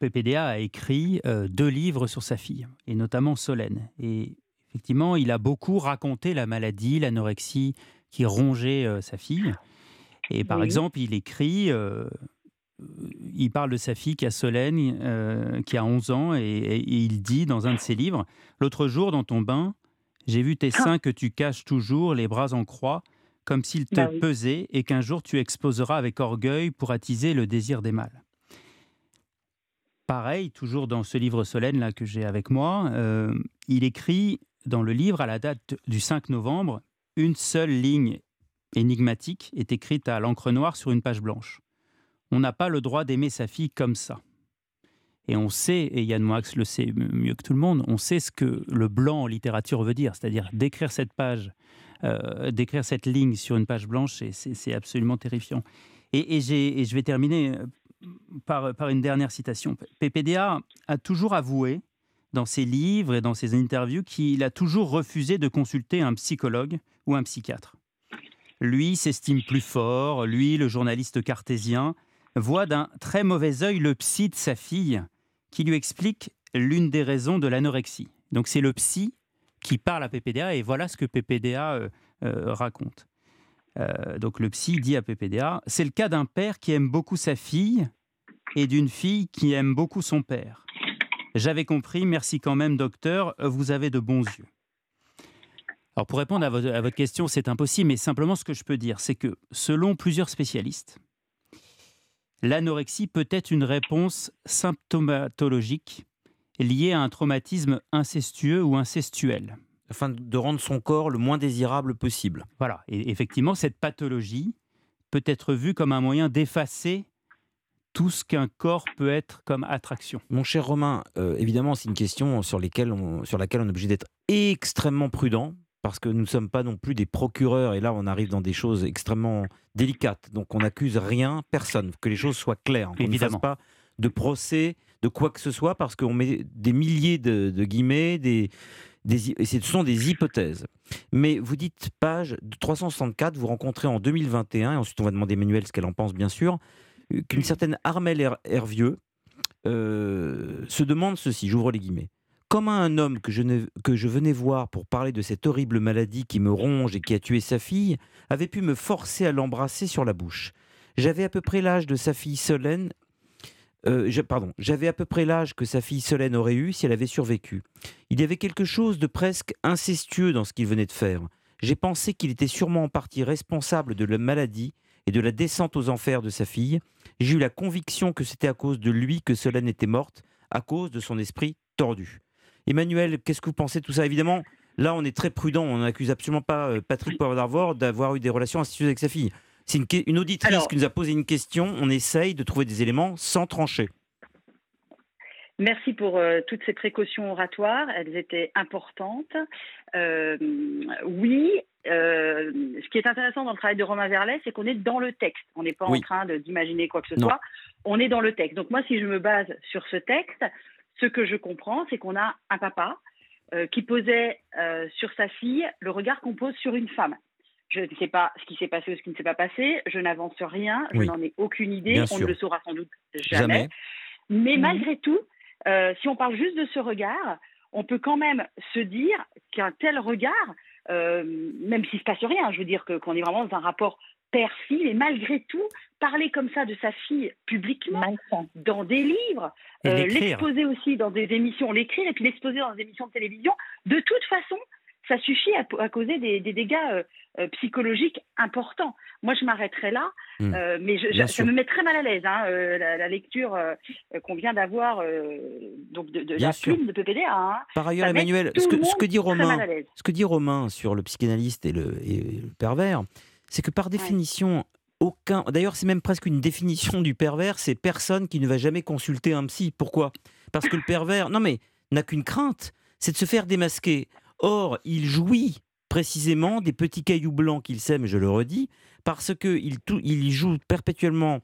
I: PPDA a écrit euh, deux livres sur sa fille, et notamment Solène. Et effectivement, il a beaucoup raconté la maladie, l'anorexie qui rongeait sa fille. Et par
N: Oui.
I: exemple, il écrit, euh, il parle de sa fille qui a Solène, euh, qui a 11 ans, et, et il dit dans un de ses livres, L'autre jour, dans ton bain, j'ai vu tes [LAUGHS] seins que tu caches toujours, les bras en croix, comme s'ils te
N: Bah oui.
I: pesaient, et qu'un jour tu exposeras avec orgueil pour attiser le désir des mâles. Pareil, toujours dans ce livre Solène là que j'ai avec moi, euh, il écrit dans le livre à la date du 5 novembre, une seule ligne énigmatique est écrite à l'encre noire sur une page blanche. On n'a pas le droit d'aimer sa fille comme ça. Et on sait, et Yann Moix le sait mieux que tout le monde, on sait ce que le blanc en littérature veut dire, c'est-à-dire d'écrire cette page, euh, d'écrire cette ligne sur une page blanche, c'est- absolument terrifiant. Et, et et je vais terminer euh, par, par une dernière citation. PPDA a toujours avoué dans ses livres et dans ses interviews qu'il a toujours refusé de consulter un psychologue ou un psychiatre. Lui s'estime plus fort, lui, le journaliste cartésien, voit d'un très mauvais œil le psy de sa fille qui lui explique l'une des raisons de l'anorexie. Donc c'est le psy qui parle à PPDA et voilà ce que PPDA euh, euh, raconte. Euh, donc le psy dit à PPDA, c'est le cas d'un père qui aime beaucoup sa fille et d'une fille qui aime beaucoup son père. J'avais compris, merci quand même docteur, vous avez de bons yeux. Alors pour répondre à votre, à votre question, c'est impossible, mais simplement ce que je peux dire, c'est que selon plusieurs spécialistes, l'anorexie peut être une réponse symptomatologique liée à un traumatisme incestueux ou incestuel.
C: Afin de rendre son corps le moins désirable possible.
I: Voilà, et effectivement, cette pathologie peut être vue comme un moyen d'effacer tout ce qu'un corps peut être comme attraction.
C: Mon cher Romain, euh, évidemment, c'est une question sur, lesquelles on- sur laquelle on est obligé d'être extrêmement prudent, parce que nous ne sommes pas non plus des procureurs, et là on arrive dans des choses extrêmement délicates. Donc on n'accuse rien, personne, que les choses soient claires. Qu'on ne fasse pas de procès, de quoi que ce soit, parce qu'on met des milliers de, guillemets, des, et ce sont des hypothèses. Mais vous dites page 364, vous rencontrez en 2021, et ensuite on va demander à Emmanuel ce qu'elle en pense bien sûr, euh, qu'une certaine Armelle Her- Hervieux euh, se demande ceci, j'ouvre les guillemets. Comment un homme que je, que je venais voir pour parler de cette horrible maladie qui me ronge et qui a tué sa fille avait pu me forcer à l'embrasser sur la bouche J'avais à peu près l'âge de sa fille Solène. Euh, pardon, j'avais à peu près l'âge que sa fille Solène aurait eu si elle avait survécu. Il y avait quelque chose de presque incestueux dans ce qu'il venait de faire. J'ai pensé qu'il était sûrement en partie responsable de la maladie et de la descente aux enfers de sa fille. J'ai eu la conviction que c'était à cause de lui que Solène était morte, à cause de son esprit tordu. Emmanuel, qu'est-ce que vous pensez de tout ça? Évidemment, là, on est très prudent. On n'accuse absolument pas euh, Patrick Poivre d'avoir eu des relations incestueuses avec sa fille. C'est une, auditrice qui nous a posé une question. On essaye de trouver des éléments sans trancher.
J: Merci pour euh, toutes ces précautions oratoires. Elles étaient importantes. Euh, oui, euh, ce qui est intéressant dans le travail de Romain Verlet, c'est qu'on est dans le texte. On n'est pas en train d'imaginer quoi que ce soit. On est dans le texte. Donc moi, si je me base sur ce texte, ce que je comprends, c'est qu'on a un papa qui posait sur sa fille le regard qu'on pose sur une femme. Je ne sais pas ce qui s'est passé ou ce qui ne s'est pas passé. Je n'avance rien. Je n'en ai aucune idée. on ne le saura sans doute jamais. Mais mhm. malgré tout, euh, si on parle juste de ce regard, on peut quand même se dire qu'un tel regard, euh, même s'il ne se passe rien, je veux dire qu'on est vraiment dans un rapport père-fille, et malgré tout, parler comme ça de sa fille publiquement, dans des livres, euh, l'exposer aussi dans des émissions, l'écrire et puis l'exposer dans des émissions de télévision, de toute façon, ça suffit à, causer des, dégâts euh, euh, psychologiques importants. Moi, je m'arrêterai là, hmm. euh, mais ça me met très mal à l'aise, hein, la, lecture qu'on vient d'avoir donc de, la plume de PPDA. Hein.
C: Par ailleurs, Emmanuel, ce que, dit Romain, ce que dit Romain sur le psychanalyste et le, pervers, c'est que par définition, aucun. D'ailleurs, c'est même presque une définition du pervers, c'est personne qui ne va jamais consulter un psy. Pourquoi? Parce que le pervers, non mais, n'a qu'une crainte, c'est de se faire démasquer. Or, il jouit précisément des petits cailloux blancs qu'il sème, je le redis, parce qu'il il joue perpétuellement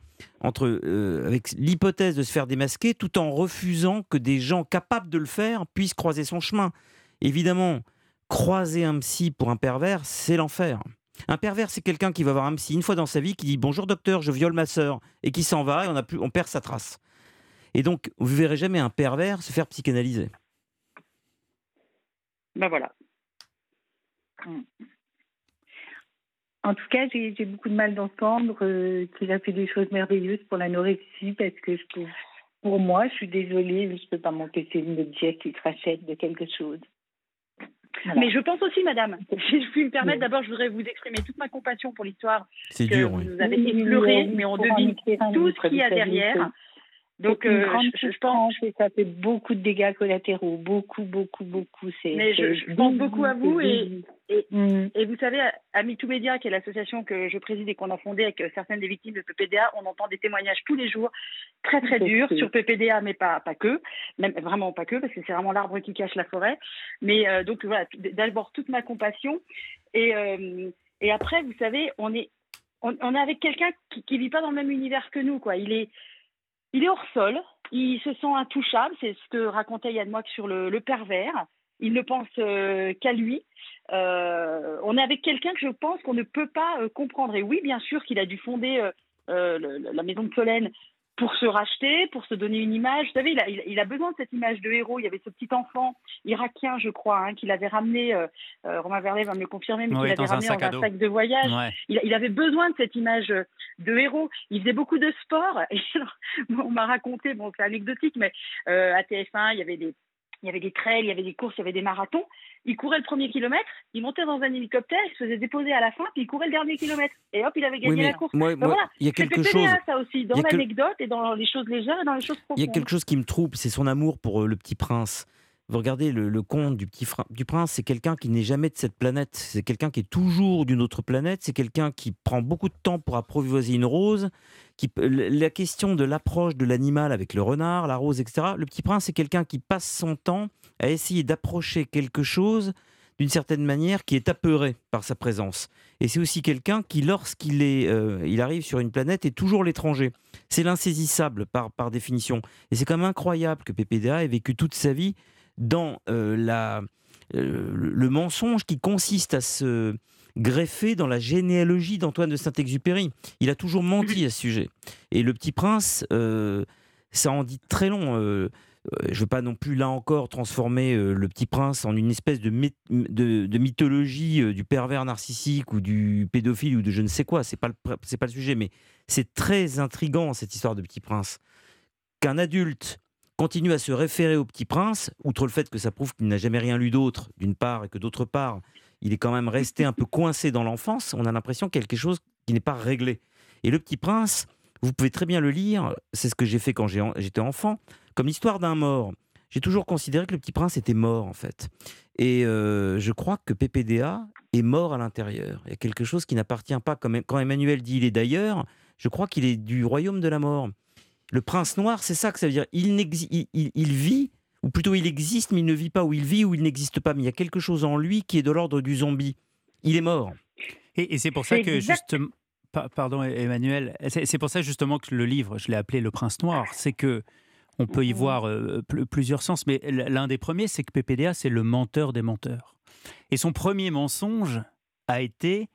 C: euh, avec l'hypothèse de se faire démasquer, tout en refusant que des gens capables de le faire puissent croiser son chemin. Évidemment, croiser un psy pour un pervers, c'est l'enfer. Un pervers, c'est quelqu'un qui va voir un psy une fois dans sa vie, qui dit bonjour docteur, je viole ma sœur, et qui s'en va, et on perd sa trace. Et donc, vous verrez jamais un pervers se faire psychanalyser.
J: Ben voilà. En tout cas, j'ai beaucoup de mal d'entendre euh, qu'il a fait des choses merveilleuses pour l'anorexie parce que pour moi, je suis désolée, je ne peux pas m'empêcher de me dire qu'il rachète de quelque chose. Mais je pense aussi, madame, [LAUGHS] si je puis me permettre, d'abord, je voudrais vous exprimer toute ma compassion pour l'histoire que
C: dur,
J: vous avez effleurée, mais on devine tout ce qu'il y a derrière. Donc, euh, je, pense que ça fait beaucoup de dégâts collatéraux, beaucoup, beaucoup, beaucoup. Mais je, pense beaucoup à vous et, mm. et, vous savez, à MeToo Media, qui est l'association que je préside et qu'on a fondée avec certaines des victimes de PPDA, on entend des témoignages tous les jours très très durs sur PPDA, mais pas pas que, même vraiment pas que, parce que c'est vraiment l'arbre qui cache la forêt. Mais euh, donc voilà, d'abord toute ma compassion et euh, et après, vous savez, on est on, est avec quelqu'un qui, qui vit pas dans le même univers que nous, quoi. Il est il est hors sol, il se sent intouchable, c'est ce que racontait Yann Moix sur le, pervers. Il ne pense euh, qu'à lui. Euh, on est avec quelqu'un que je pense qu'on ne peut pas euh, comprendre. Et oui, bien sûr qu'il a dû fonder la maison de Solène pour se racheter, pour se donner une image. Vous savez, il a, il a, besoin de cette image de héros. Il y avait ce petit enfant irakien, je crois, hein, qu'il avait ramené, euh, euh, Romain Verlet va me le confirmer, mais qu'il avait ramené dans un sac de voyage. Il, il, avait besoin de cette image de héros. Il faisait beaucoup de sport. [LAUGHS] Et on m'a raconté, bon, c'est anecdotique, mais euh, à TF1, il y avait des il y avait des trails, il y avait des courses, il y avait des marathons. Il courait le premier kilomètre, il montait dans un hélicoptère, il se faisait déposer à la fin, puis il courait le dernier kilomètre. Et hop, il avait gagné la course.
C: Moi, voilà. Il y a quelque chose.
J: ça aussi, dans l'anecdote et dans les choses légères et dans les choses profondes.
C: Il y a quelque chose qui me trouble, c'est son amour pour euh, le petit prince. Vous regardez le, conte du petit du prince, c'est quelqu'un qui n'est jamais de cette planète. C'est quelqu'un qui est toujours d'une autre planète. C'est quelqu'un qui prend beaucoup de temps pour apprivoiser une rose. Qui, la question de l'approche de l'animal avec le renard, la rose, etc. Le petit prince, c'est quelqu'un qui passe son temps à essayer d'approcher quelque chose d'une certaine manière qui est apeuré par sa présence. Et c'est aussi quelqu'un qui, lorsqu'il est, euh, il arrive sur une planète, est toujours l'étranger. C'est l'insaisissable par, par définition. Et c'est quand même incroyable que PPDA ait vécu toute sa vie dans euh, la, euh, le mensonge qui consiste à se greffer dans la généalogie d'Antoine de Saint-Exupéry. Il a toujours menti à ce sujet. Et le petit prince, euh, ça en dit très long. je ne veux pas non plus, là encore, transformer le petit prince en une espèce de, mythologie du pervers narcissique ou du pédophile ou de je ne sais quoi. Ce n'est pas, le, pas le sujet, mais c'est très intrigant, cette histoire de petit prince qu'un adulte continue à se référer au petit prince, outre le fait que ça prouve qu'il n'a jamais rien lu d'autre, d'une part, et que d'autre part, il est quand même resté un peu coincé dans l'enfance, on a l'impression qu'il quelque chose qui n'est pas réglé. Et le petit prince, vous pouvez très bien le lire, c'est ce que j'ai fait quand j'étais enfant, comme l'histoire d'un mort. J'ai toujours considéré que le petit prince était mort, en fait. Et euh, je crois que PPDA est mort à l'intérieur. Il y a quelque chose qui n'appartient pas, quand Emmanuel dit il est d'ailleurs, je crois qu'il est du royaume de la mort. Le prince noir, c'est ça que ça veut dire. Il, il, vit, ou plutôt il existe, mais il ne vit pas, ou il vit, ou il n'existe pas. Mais il y a quelque chose en lui qui est de l'ordre du zombie. Il est mort.
I: Et, c'est pour ça que, justement. Pardon, Emmanuel. C'est pour ça justement que le livre, je l'ai appelé Le Prince Noir. C'est que on peut y mmh. voir euh, plusieurs sens, mais l'un des premiers, c'est que PPDA, c'est le menteur des menteurs. Et son premier mensonge a été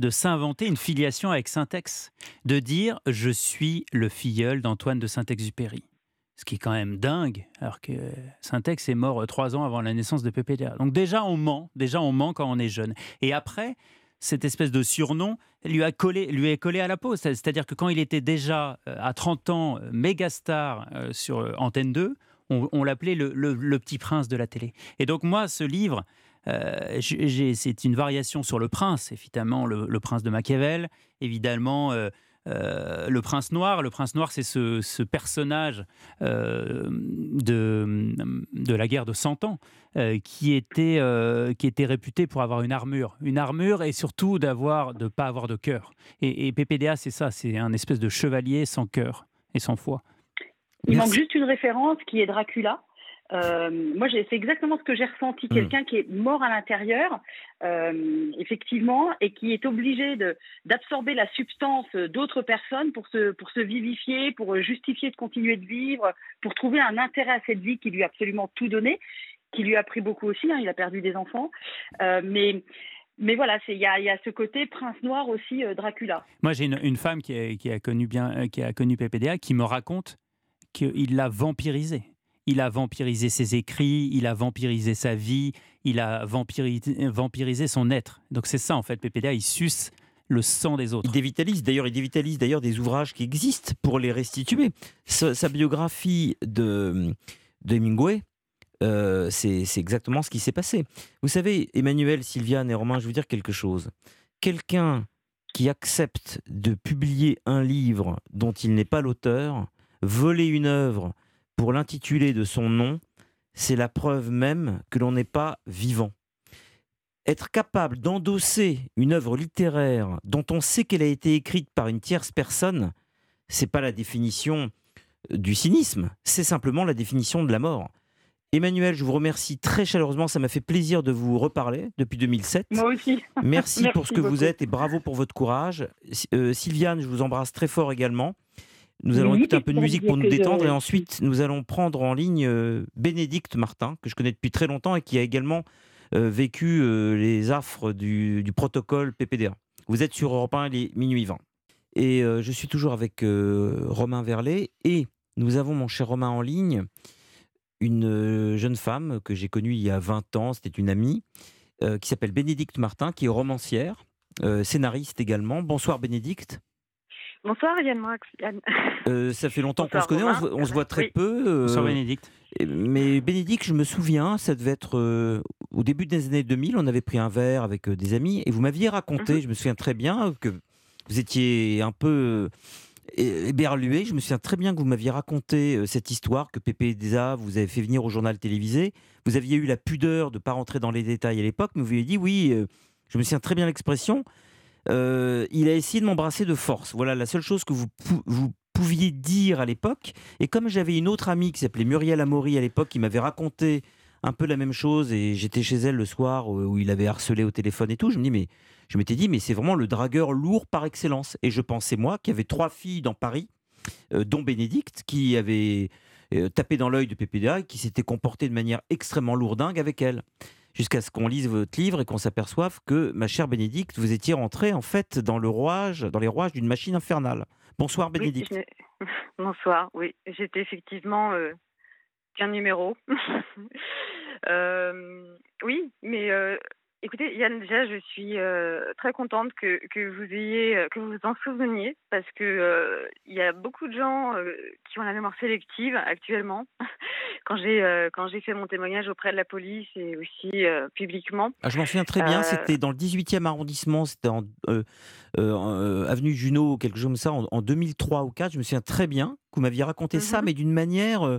I: de s'inventer une filiation avec Saint-Ex, de dire je suis le filleul d'Antoine de Saint-Exupéry. Ce qui est quand même dingue, alors que Saint-Ex est mort euh, trois ans avant la naissance de PPDA. Donc déjà on ment, déjà on ment quand on est jeune. Et après, cette espèce de surnom lui a collé, lui est collé à la peau. C'est-à-dire que quand il était déjà euh, à 30 ans euh, méga star sur Antenne 2, on, l'appelait le, petit prince de la télé. Et donc moi, ce livre, c'est une variation sur le prince, évidemment, le, prince de Machiavel, évidemment. le prince noir. Le prince noir, c'est ce, personnage de, de la guerre de Cent Ans euh, qui, était, euh, qui était réputé pour avoir une armure. Une armure et surtout d'avoir de pas avoir de cœur. Et, PPDA, c'est ça, c'est un espèce de chevalier sans cœur et sans foi.
J: Il manque juste une référence qui est Dracula. Euh, moi, c'est exactement ce que j'ai ressenti. Hmm. Quelqu'un qui est mort à l'intérieur, effectivement, et qui est obligé d'absorber la substance d'autres personnes pour se, pour se vivifier, pour justifier de continuer de vivre, pour trouver un intérêt à cette vie qui lui a absolument tout donné qui lui a pris beaucoup aussi. Hein, il a perdu des enfants. Euh, mais mais voilà, il y, a, ce côté prince noir aussi, euh, Dracula.
I: Moi, j'ai une, femme qui a, qui a, connu bien, euh, qui a connu PPDA, qui me raconte qu'il l'a vampirisé. Il a vampirisé ses écrits, il a vampirisé sa vie, il a vampirisé, son être. Donc c'est ça en fait, PPDA, il suce le sang des autres.
C: Il dévitalise d'ailleurs, il dévitalise d'ailleurs des ouvrages qui existent pour les restituer. Sa, biographie de, de Hemingway, euh, c'est exactement ce qui s'est passé. Vous savez, Emmanuel, Sylviane et Romain, je veux dire quelque chose. Quelqu'un qui accepte de publier un livre dont il n'est pas l'auteur, voler une œuvre pour l'intituler de son nom, c'est la preuve même que l'on n'est pas vivant. Être capable d'endosser une œuvre littéraire dont on sait qu'elle a été écrite par une tierce personne, c'est pas la définition du cynisme, c'est simplement la définition de la mort. Emmanuel, je vous remercie très chaleureusement. Ça m'a fait plaisir de vous reparler depuis 2007.
J: Moi aussi. [LAUGHS]
C: Merci, pour ce que vous êtes et bravo pour votre courage. Euh, Sylviane, je vous embrasse très fort également. Nous allons écouter un peu de musique pour nous détendre et ensuite nous allons prendre en ligne euh, Bénédicte Martin, que je connais depuis très longtemps et qui a également euh, vécu les affres du, protocole PPDA. Vous êtes sur Europe 1, il est minuit 20. Et je suis toujours avec Romain Verlet et nous avons mon cher Romain en ligne une euh, jeune femme que j'ai connue il y a 20 ans, c'était une amie, euh, qui s'appelle Bénédicte Martin, qui est romancière, euh, scénariste également. Bonsoir Bénédicte.
N: Bonsoir Yann Max.
C: ça fait longtemps qu'on se connaît, on, se voit très peu.
I: Bonsoir Bénédicte.
C: Mais Bénédicte, je me souviens, ça devait être au début des années 2000, on avait pris un verre avec des amis et vous m'aviez raconté, mhm. je me souviens très bien, que vous étiez un peu éberlué. Je me souviens très bien que vous m'aviez raconté euh, cette histoire que Pépé Deza vous avez fait venir au journal télévisé. Vous aviez eu la pudeur de ne pas rentrer dans les détails à l'époque, mais vous avez dit oui, euh, je me souviens très bien l'expression. Euh, il a essayé de m'embrasser de force. Voilà la seule chose que vous, pouviez dire à l'époque. Et comme j'avais une autre amie qui s'appelait Muriel Amaury à l'époque, qui m'avait raconté un peu la même chose, et j'étais chez elle le soir où il avait harcelé au téléphone et tout, je me dis mais je m'étais dit, mais c'est vraiment le dragueur lourd par excellence. Et je pensais, moi, qu'il y avait trois filles dans Paris, euh, dont Bénédicte, qui avait euh, tapé dans l'œil de PPDA et qui s'était comporté de manière extrêmement lourdingue avec elle. Jusqu'à ce qu'on lise votre livre et qu'on s'aperçoive que, ma chère Bénédicte, vous étiez rentrée en fait dans le rouage, dans les rouages d'une machine infernale. Bonsoir Bénédicte. [LAUGHS]
N: Bonsoir, oui, j'étais effectivement euh, qu'un numéro. [LAUGHS] oui, mais écoutez, Yann, déjà, je suis euh, très contente que, que vous ayez, euh, que vous vous en souveniez, parce que euh, il y a beaucoup de gens euh, qui ont la mémoire sélective actuellement. [LAUGHS] quand j'ai euh, quand j'ai fait mon témoignage auprès de la police et aussi euh, publiquement.
C: Ah, je m'en souviens très bien,
N: Euh,
C: c'était dans le 18e arrondissement, c'était en euh, euh, en, euh, avenue Junot, quelque chose comme ça, en, en 2003 ou 4. Je me souviens très bien que vous m'aviez raconté ça,
N: Mhm.
C: mais d'une manière. euh,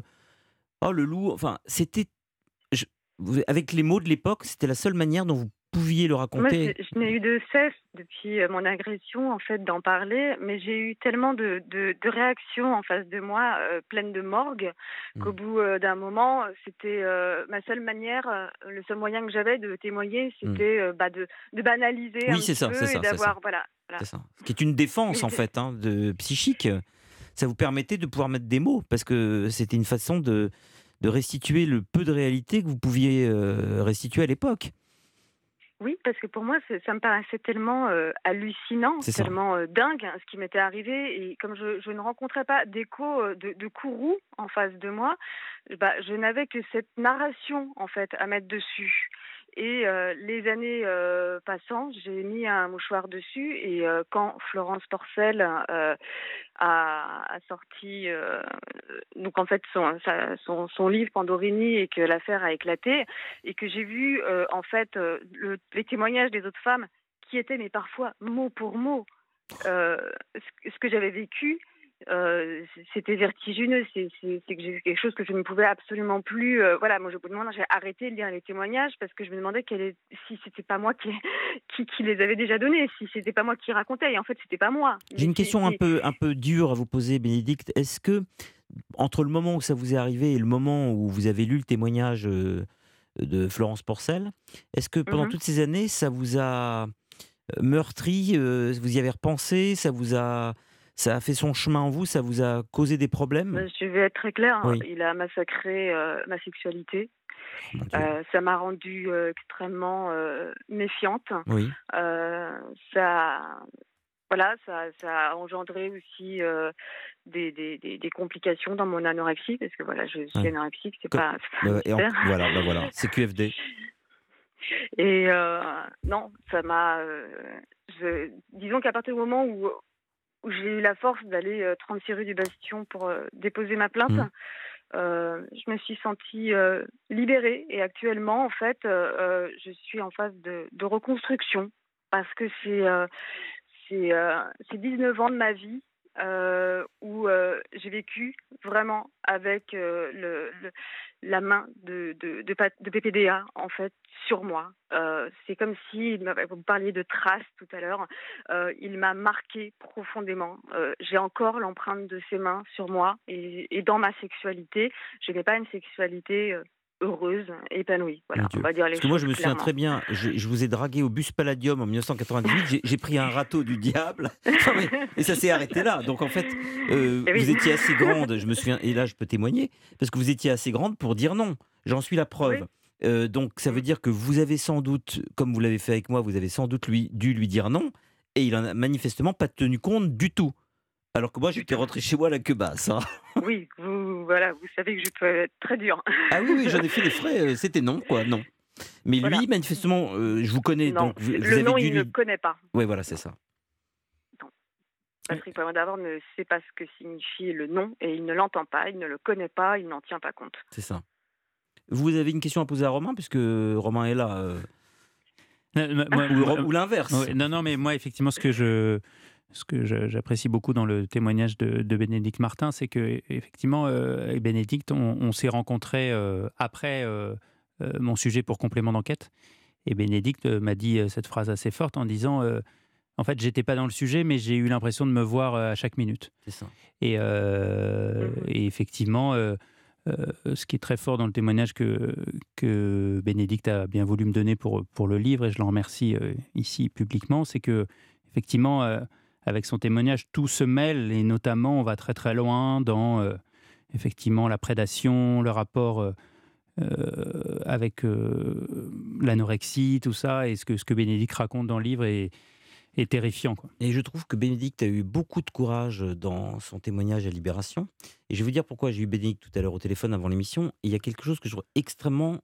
C: oh, le loup. Enfin, c'était. Vous- Avec les mots de l'époque, c'était la seule manière dont vous pouviez le
N: Moi,
C: raconter.
N: je, je n'ai eu de cesse depuis euh, mon agression, en fait, d'en parler, mais j'ai eu tellement de, de, de réactions en face de moi, euh, pleines de morgue, qu'au
C: Mm.
N: bout euh, d'un moment, c'était euh, ma seule manière, le seul moyen que j'avais de témoigner, c'était euh, bah, de, de banaliser un.
C: Oui, c'est
N: petit
C: ça,
N: peu
C: c'est ça,
N: et d'avoir, voilà. voilà.
C: C'est ça. Ce qui est une défense, en fait, hein, de, psychique. Ça vous permettait de pouvoir mettre des mots, parce que c'était une façon de, de restituer le peu de réalité que vous pouviez euh, restituer à l'époque.
N: Oui, parce que pour moi, ça me paraissait tellement euh, hallucinant, tellement euh, dingue hein, ce qui m'était arrivé. Et comme je, je ne rencontrais pas d'écho euh, de, de courroux en face de moi, bah, je n'avais que cette narration en fait à mettre dessus. Et euh, les années euh, passant, j'ai mis un mouchoir dessus. Et euh, quand Florence Porcel a, a sorti donc en fait son, sa- son, son livre Pandorini et que l'affaire a éclaté et que j'ai vu en fait le- les témoignages des autres femmes qui étaient mais parfois mot pour mot ce, ce que j'avais vécu euh, c'était vertigineux c'est c'est- c'est que j'ai vu quelque chose que je ne pouvais absolument plus euh, voilà moi je me demande j'ai arrêté de lire les témoignages parce que je me demandais quel est, si c'était pas moi qui, [LAUGHS] qui qui les avait déjà donnés si c'était pas moi qui racontais et en fait c'était pas moi
C: J'ai une question un peu, un peu dure à vous poser, Bénédicte. Est-ce que, entre le moment où ça vous est arrivé et le moment où vous avez lu le témoignage euh, de Florence Porcel, est-ce que pendant
N: Mhm.
C: toutes ces années, ça vous a meurtri euh, Vous y avez repensé Ça vous a, ça a fait son chemin en vous Ça vous a causé des problèmes?
N: Euh, Je vais être très claire, hein.
C: Oui.
N: il a massacré euh, ma sexualité.
C: Oh
N: Euh, ça m'a rendue euh, extrêmement méfiante.
C: Oui.
N: Ça, voilà, ça, ça a engendré aussi euh, des, des, des, des complications dans mon anorexie, parce que voilà, je suis
C: Ouais.
N: anorexique, c'est pas,
C: Euh,
N: un
C: et en- voilà, bah voilà, c'est QFD.
N: Et euh, non, ça m'a. disons qu'à partir du moment où, où j'ai eu la force d'aller euh, 36 rue du Bastion pour euh, déposer ma plainte,
C: Mhm.
N: euh, je me suis sentie euh, libérée. Et actuellement, en fait, euh, euh, je suis en phase de, de reconstruction parce que c'est euh, euh, c'est 19 ans de ma vie euh, où euh, j'ai vécu vraiment avec euh, la main de, PPDA en fait sur moi. C'est comme si vous parliez de traces tout à l'heure. Il m'a marqué profondément. J'ai encore l'empreinte de ses mains sur moi et, dans ma sexualité. Je n'ai pas une sexualité heureuse, épanouie. Voilà,
C: Mon
N: on
C: Dieu.
N: va dire les
C: Parce que moi, je me souviens très bien, je, je vous ai dragué au bus Palladium en 1998, j'ai- pris un râteau du diable, [LAUGHS] mais- et ça s'est arrêté là. Donc en fait, euh,
N: Eh oui.
C: vous étiez assez grande, je me souviens, et là je peux témoigner, parce que vous étiez assez grande pour dire non. J'en suis la preuve. Euh, donc ça veut dire que vous avez sans doute, comme vous l'avez fait avec moi, vous avez sans doute lui, dû lui dire non, et il en a manifestement pas tenu compte du tout. Alors que moi, j'étais rentré chez moi la queue basse. hein.
N: Oui, vous, voilà, vous savez que je peux être très dure.
C: Ah oui, oui, j'en ai fait les frais, euh, c'était non, quoi, non. Mais
N: Voilà.
C: lui, manifestement, euh, je vous connais,
N: non,
C: donc vous, vous
N: le
C: avez
N: nom,
C: dû
N: il ne
C: lui...
N: connaît pas.
C: Oui, voilà, c'est ça.
N: Patrick Poivre d'abord ne sait pas ce que signifie le nom et il ne l'entend pas, il ne le connaît pas, il n'en tient pas compte.
C: C'est ça. Vous avez une question à poser à Romain, puisque Romain est là. euh.
I: Moi-
C: Ou- l'inverse.
I: Non, non, mais moi, effectivement, ce que je, ce que j'apprécie beaucoup dans le témoignage de, de Bénédicte Martin, c'est que effectivement, euh, Bénédicte, on, on s'est rencontrés euh, après euh, euh, mon sujet pour complément d'enquête. Et Bénédicte m'a dit cette phrase assez forte en disant, en fait, j'étais pas dans le sujet, mais j'ai eu l'impression de me voir à chaque minute.
C: C'est ça.
I: Et, et effectivement, euh, ce qui est très fort dans le témoignage que, que Bénédicte a bien voulu me donner pour, pour le livre, et je l'en remercie euh, ici publiquement, c'est que effectivement, euh, avec son témoignage, tout se mêle, et notamment, on va très très loin dans euh, effectivement la prédation, le rapport euh, euh, avec l'anorexie, tout ça, et ce que, ce que Bénédicte raconte dans le livre est, terrifiant.
C: Et je trouve que Bénédicte a eu beaucoup de courage dans son témoignage à Libération. Et je vais vous dire pourquoi j'ai eu Bénédicte tout à l'heure au téléphone avant l'émission. Il y a quelque chose que je trouve extrêmement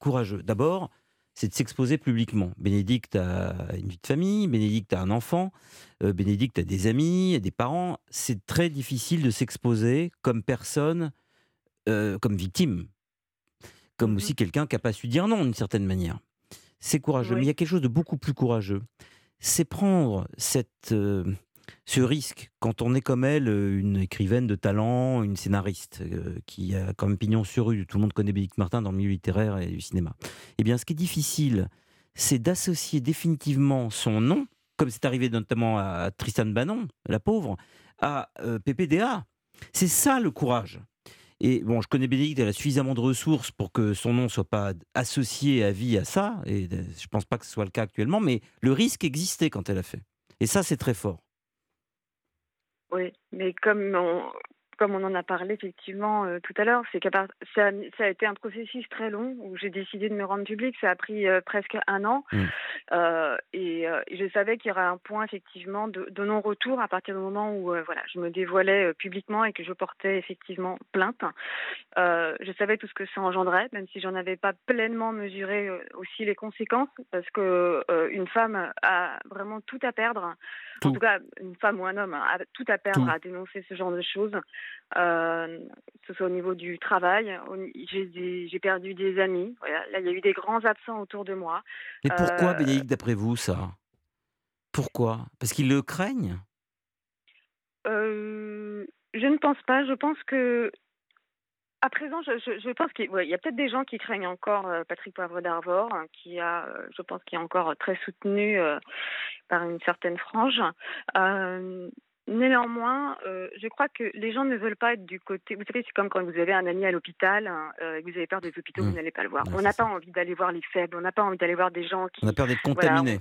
C: courageux. D'abord, c'est de s'exposer publiquement. Bénédicte a une vie de famille, Bénédicte a un enfant, euh, Bénédicte a des amis, des parents. C'est très difficile de s'exposer comme personne, euh, comme victime, comme aussi quelqu'un qui n'a pas su dire non d'une certaine manière. C'est courageux, mais il y a quelque chose de beaucoup plus courageux. C'est prendre cette, euh, ce risque quand on est comme elle, une écrivaine de talent, une scénariste qui a même pignon sur rue. Tout le monde connaît Bénédicte Martin dans le milieu littéraire et du cinéma. Eh bien, ce qui est difficile, c'est d'associer définitivement son nom, comme c'est arrivé notamment à Tristan Bannon, la pauvre, à PPDA. C'est ça le courage. Et bon, je connais Bénédicte, elle a suffisamment de ressources pour que son nom soit pas associé à vie à ça, et je pense pas que ce soit le cas actuellement, mais le risque existait quand elle a fait. Et ça, c'est très fort.
N: Oui, mais comme on, comme on en a parlé effectivement euh, tout à l'heure, c'est que ça, a été un processus très long où j'ai décidé de me rendre public. Ça a pris euh, presque un an. Mmh. Euh, et, je savais qu'il y aurait un point effectivement de, non-retour à partir du moment où voilà, je me dévoilais publiquement et que je portais effectivement plainte. je savais tout ce que ça engendrait, même si j'en avais pas pleinement mesuré aussi les conséquences, parce que une femme a vraiment tout à perdre. En tout cas, une femme ou un homme a tout à perdre à dénoncer ce genre de choses. Euh, que ce soit au niveau du travail. J'ai perdu des amis. Là, il y a eu des grands absents autour de moi.
C: Mais pourquoi, euh, d'après vous, ça? Pourquoi? Parce qu'ils le craignent
N: euh, Je ne pense pas. Je pense que à présent, je, pense qu'il y a peut-être des gens qui craignent encore Patrick Poivre d'Arvor, hein, qui a, je pense, qui est encore très soutenu par une certaine frange. Néanmoins, euh, je crois que les gens ne veulent pas être du côté. Vous savez, c'est comme quand vous avez un ami à l'hôpital hein, euh, et que vous avez peur des hôpitaux, vous mmh. n'allez pas le voir. on n'a pas envie d'aller voir les faibles, on n'a pas envie d'aller voir des gens qui.
C: On a peur d'être contaminé.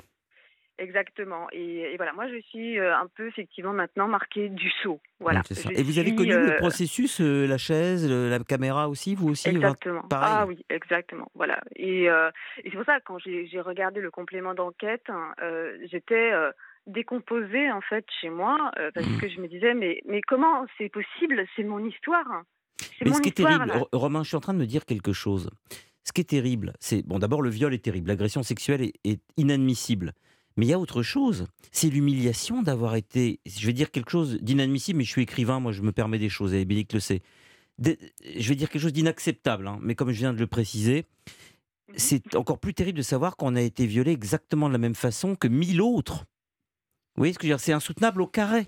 N: Exactement. Et, voilà, moi je suis euh, un peu effectivement maintenant marquée du saut. Voilà.
C: et vous avez connu le processus, la chaise, la caméra aussi, vous aussi
N: Exactement. Ah oui, exactement. Voilà. Et, et c'est pour ça quand j'ai regardé le complément d'enquête, hein, j'étais décomposé en fait chez moi euh, parce mmh. que je me disais mais mais comment c'est possible? C'est mon histoire.
C: Mais ce qui est terrible Romain je suis en train de me dire quelque chose. Ce qui est terrible c'est bon d'abord le viol est terrible. L'agression sexuelle est, inadmissible. Mais il y a autre chose. C'est l'humiliation d'avoir été je vais dire quelque chose d'inadmissible mais je suis écrivain moi je me permets des choses et Bélic le sait. Je vais dire quelque chose d'inacceptable hein, mais comme je viens de le préciser mmh c'est encore plus terrible de savoir qu'on a été violé exactement de la même façon que mille autres voyez ce que je veux dire? C'est insoutenable au carré.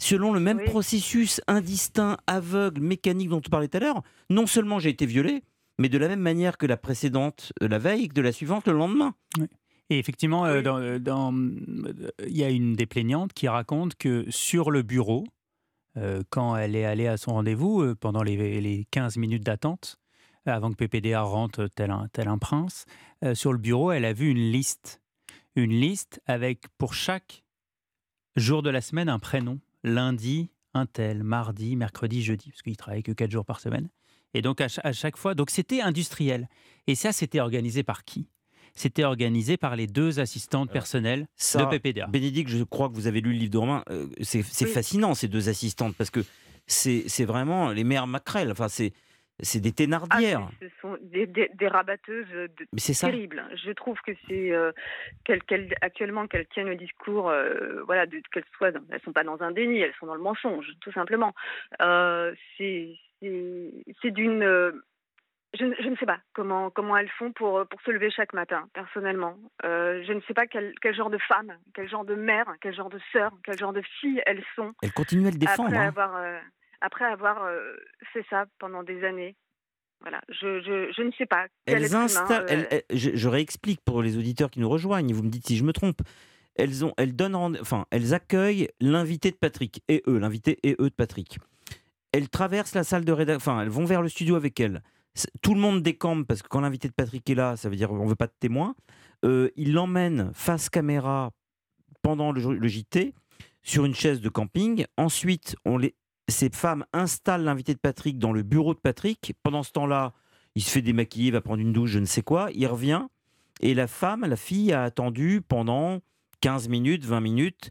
C: Selon le même processus indistinct, aveugle, mécanique dont on parlait tout à l'heure, non seulement j'ai été violé, mais de la même manière que la précédente euh, la veille, que de la suivante le lendemain.
I: Et effectivement, euh, euh, dans, il y a une des plaignantes qui raconte que sur le bureau, quand elle est allée à son rendez-vous, pendant les, les, 15 minutes d'attente, avant que PPDA rentre tel un, tel un prince, sur le bureau, elle a vu une liste. Une liste avec pour chaque Jour de la semaine, un prénom. Lundi, un tel. Mardi, mercredi, jeudi, parce qu'il travaillait que quatre jours par semaine. Et donc à, chaque fois, donc c'était industriel. Et ça, c'était organisé par qui? C'était organisé par les deux assistantes personnelles de PPDA.
C: Bénédicte, je crois que vous avez lu le livre de Romain. Euh, c'est fascinant ces deux assistantes parce que c'est vraiment les mères maquerelles. Enfin, c'est c'est des thénardières.
N: Ah, ce sont des, rabatteuses terribles. Je trouve que c'est euh, actuellement qu'elles tiennent le discours, euh, voilà, qu'elles soient, elles sont pas dans un déni, elles sont dans le mensonge, tout simplement. Euh, c'est d'une je, je, ne sais pas comment, comment elles font pour, pour se lever chaque matin, personnellement. je ne sais pas quel, quel, genre de femme, quel genre de mère, quel genre de sœur, quel genre de fille elles sont.
C: Elles continuent à le défendre.
N: Après hein. Après avoir euh, fait ça pendant des années. Voilà, je, je, je ne sais pas.
C: Elles euh, je, réexplique pour les auditeurs qui nous rejoignent, vous me dites si je me trompe. Elles, ont, elles, donnent, enfin, elles accueillent l'invité de Patrick, et eux, l'invité et eux de Patrick. Elles traversent la salle de rédaction, enfin, elles vont vers le studio avec elles. Tout le monde décampe parce que quand l'invité de Patrick est là, ça veut dire on veut pas de témoins. Euh, il l'emmène face caméra pendant le, le, JT sur une chaise de camping. Ensuite, on les, ces femmes installent l'invité de Patrick dans le bureau de Patrick. Pendant ce temps-là, il se fait démaquiller, va prendre une douche, je ne sais quoi. Il revient et la femme, la fille, a attendu pendant 15 minutes, 20 minutes,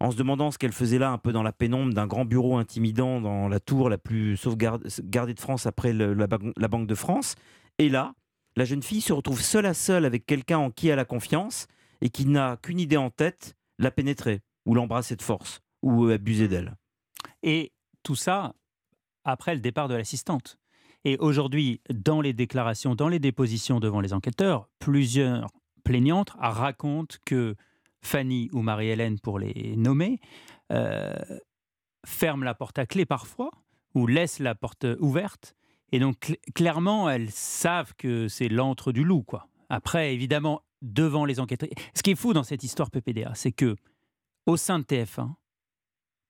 C: en se demandant ce qu'elle faisait là, un peu dans la pénombre d'un grand bureau intimidant dans la tour la plus sauvegardée de France après la, Banque de France. Et là, la jeune fille se retrouve seule à seule avec quelqu'un en qui elle a confiance et qui n'a qu'une idée en tête, la pénétrer, ou l'embrasser de force, ou abuser d'elle.
I: Et tout ça après le départ de l'assistante. Et aujourd'hui, dans les déclarations, dans les dépositions devant les enquêteurs, plusieurs plaignantes racontent que Fanny ou Marie-Hélène, pour les nommer, euh, ferment la porte à clé parfois, ou laissent la porte ouverte. Et donc, clairement, elles savent que c'est l'antre du loup. quoi. Après, évidemment, devant les enquêteurs. Ce qui est fou dans cette histoire PPDA, c'est que au sein de TF1,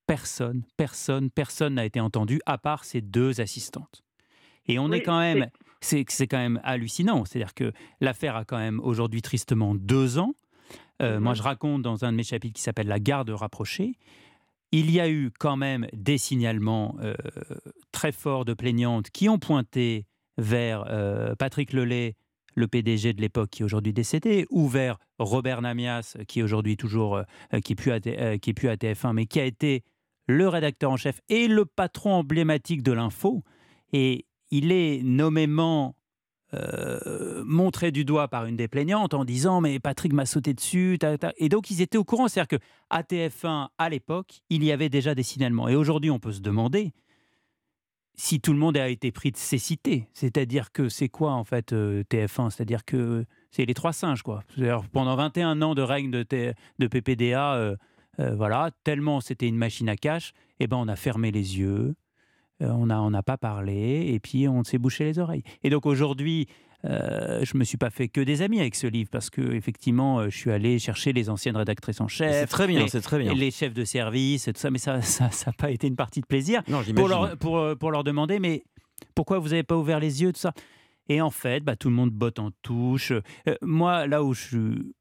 I: personne, personne, personne n'a été entendu à part ces deux assistantes. Et on est quand même, c'est quand même hallucinant. C'est-à-dire que l'affaire a quand même aujourd'hui tristement deux ans. Euh, moi, mhm. je raconte dans un de mes chapitres qui s'appelle La garde rapprochée. Il y a eu quand même des signalements euh, très forts de plaignantes qui ont pointé vers euh, Patrick Lelay, le PDG de l'époque qui est aujourd'hui décédé, ou vers Robert Namias, qui est aujourd'hui toujours, qui, est plus à, qui est plus à TF1, mais qui a été le rédacteur en chef et le patron emblématique de l'info. Et il est nommément euh, montré du doigt par une des plaignantes en disant mais Patrick m'a sauté dessus. Et donc ils étaient au courant. C'est-à-dire qu'à TF1, à l'époque, il y avait déjà des signalements. Et aujourd'hui, on peut se demander si tout le monde a été pris de cécité. C'est-à-dire que c'est quoi en fait euh, TF1 C'est-à-dire que c'est les trois singes quoi. Pendant 21 ans de règne de, de PPDA, euh, voilà, tellement c'était une machine à cash, et eh ben on a fermé les yeux. Euh, on n'a on a pas parlé et puis on s'est bouché les oreilles. Et donc aujourd'hui, euh, je me suis pas fait que des amis avec ce livre parce que effectivement, euh, je suis allé chercher les anciennes rédactrices en chef.
C: C'est très bien, c'est très bien.
I: Les chefs de service et tout ça, mais ça, ça, n'a pas été une partie de plaisir.
C: Non,
I: pour leur, pour, pour leur demander, mais pourquoi vous n'avez pas ouvert les yeux, tout ça? Et en fait, bah, tout le monde botte en touche. moi, là où je suis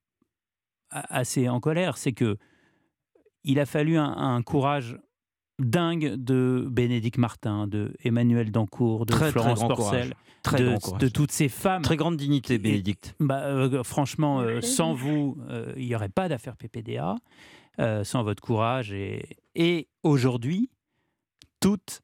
I: assez en colère, c'est que il a fallu un courage dingue de Bénédicte Martin, de Emmanuel Dancourt, de Florence Porcel, de, toutes ces femmes.
C: Très grande dignité, Bénédicte.
I: Bah, euh, franchement, euh, sans vous, euh, il n'y aurait pas d'affaire PPDA, sans votre courage. Et, et aujourd'hui, toutes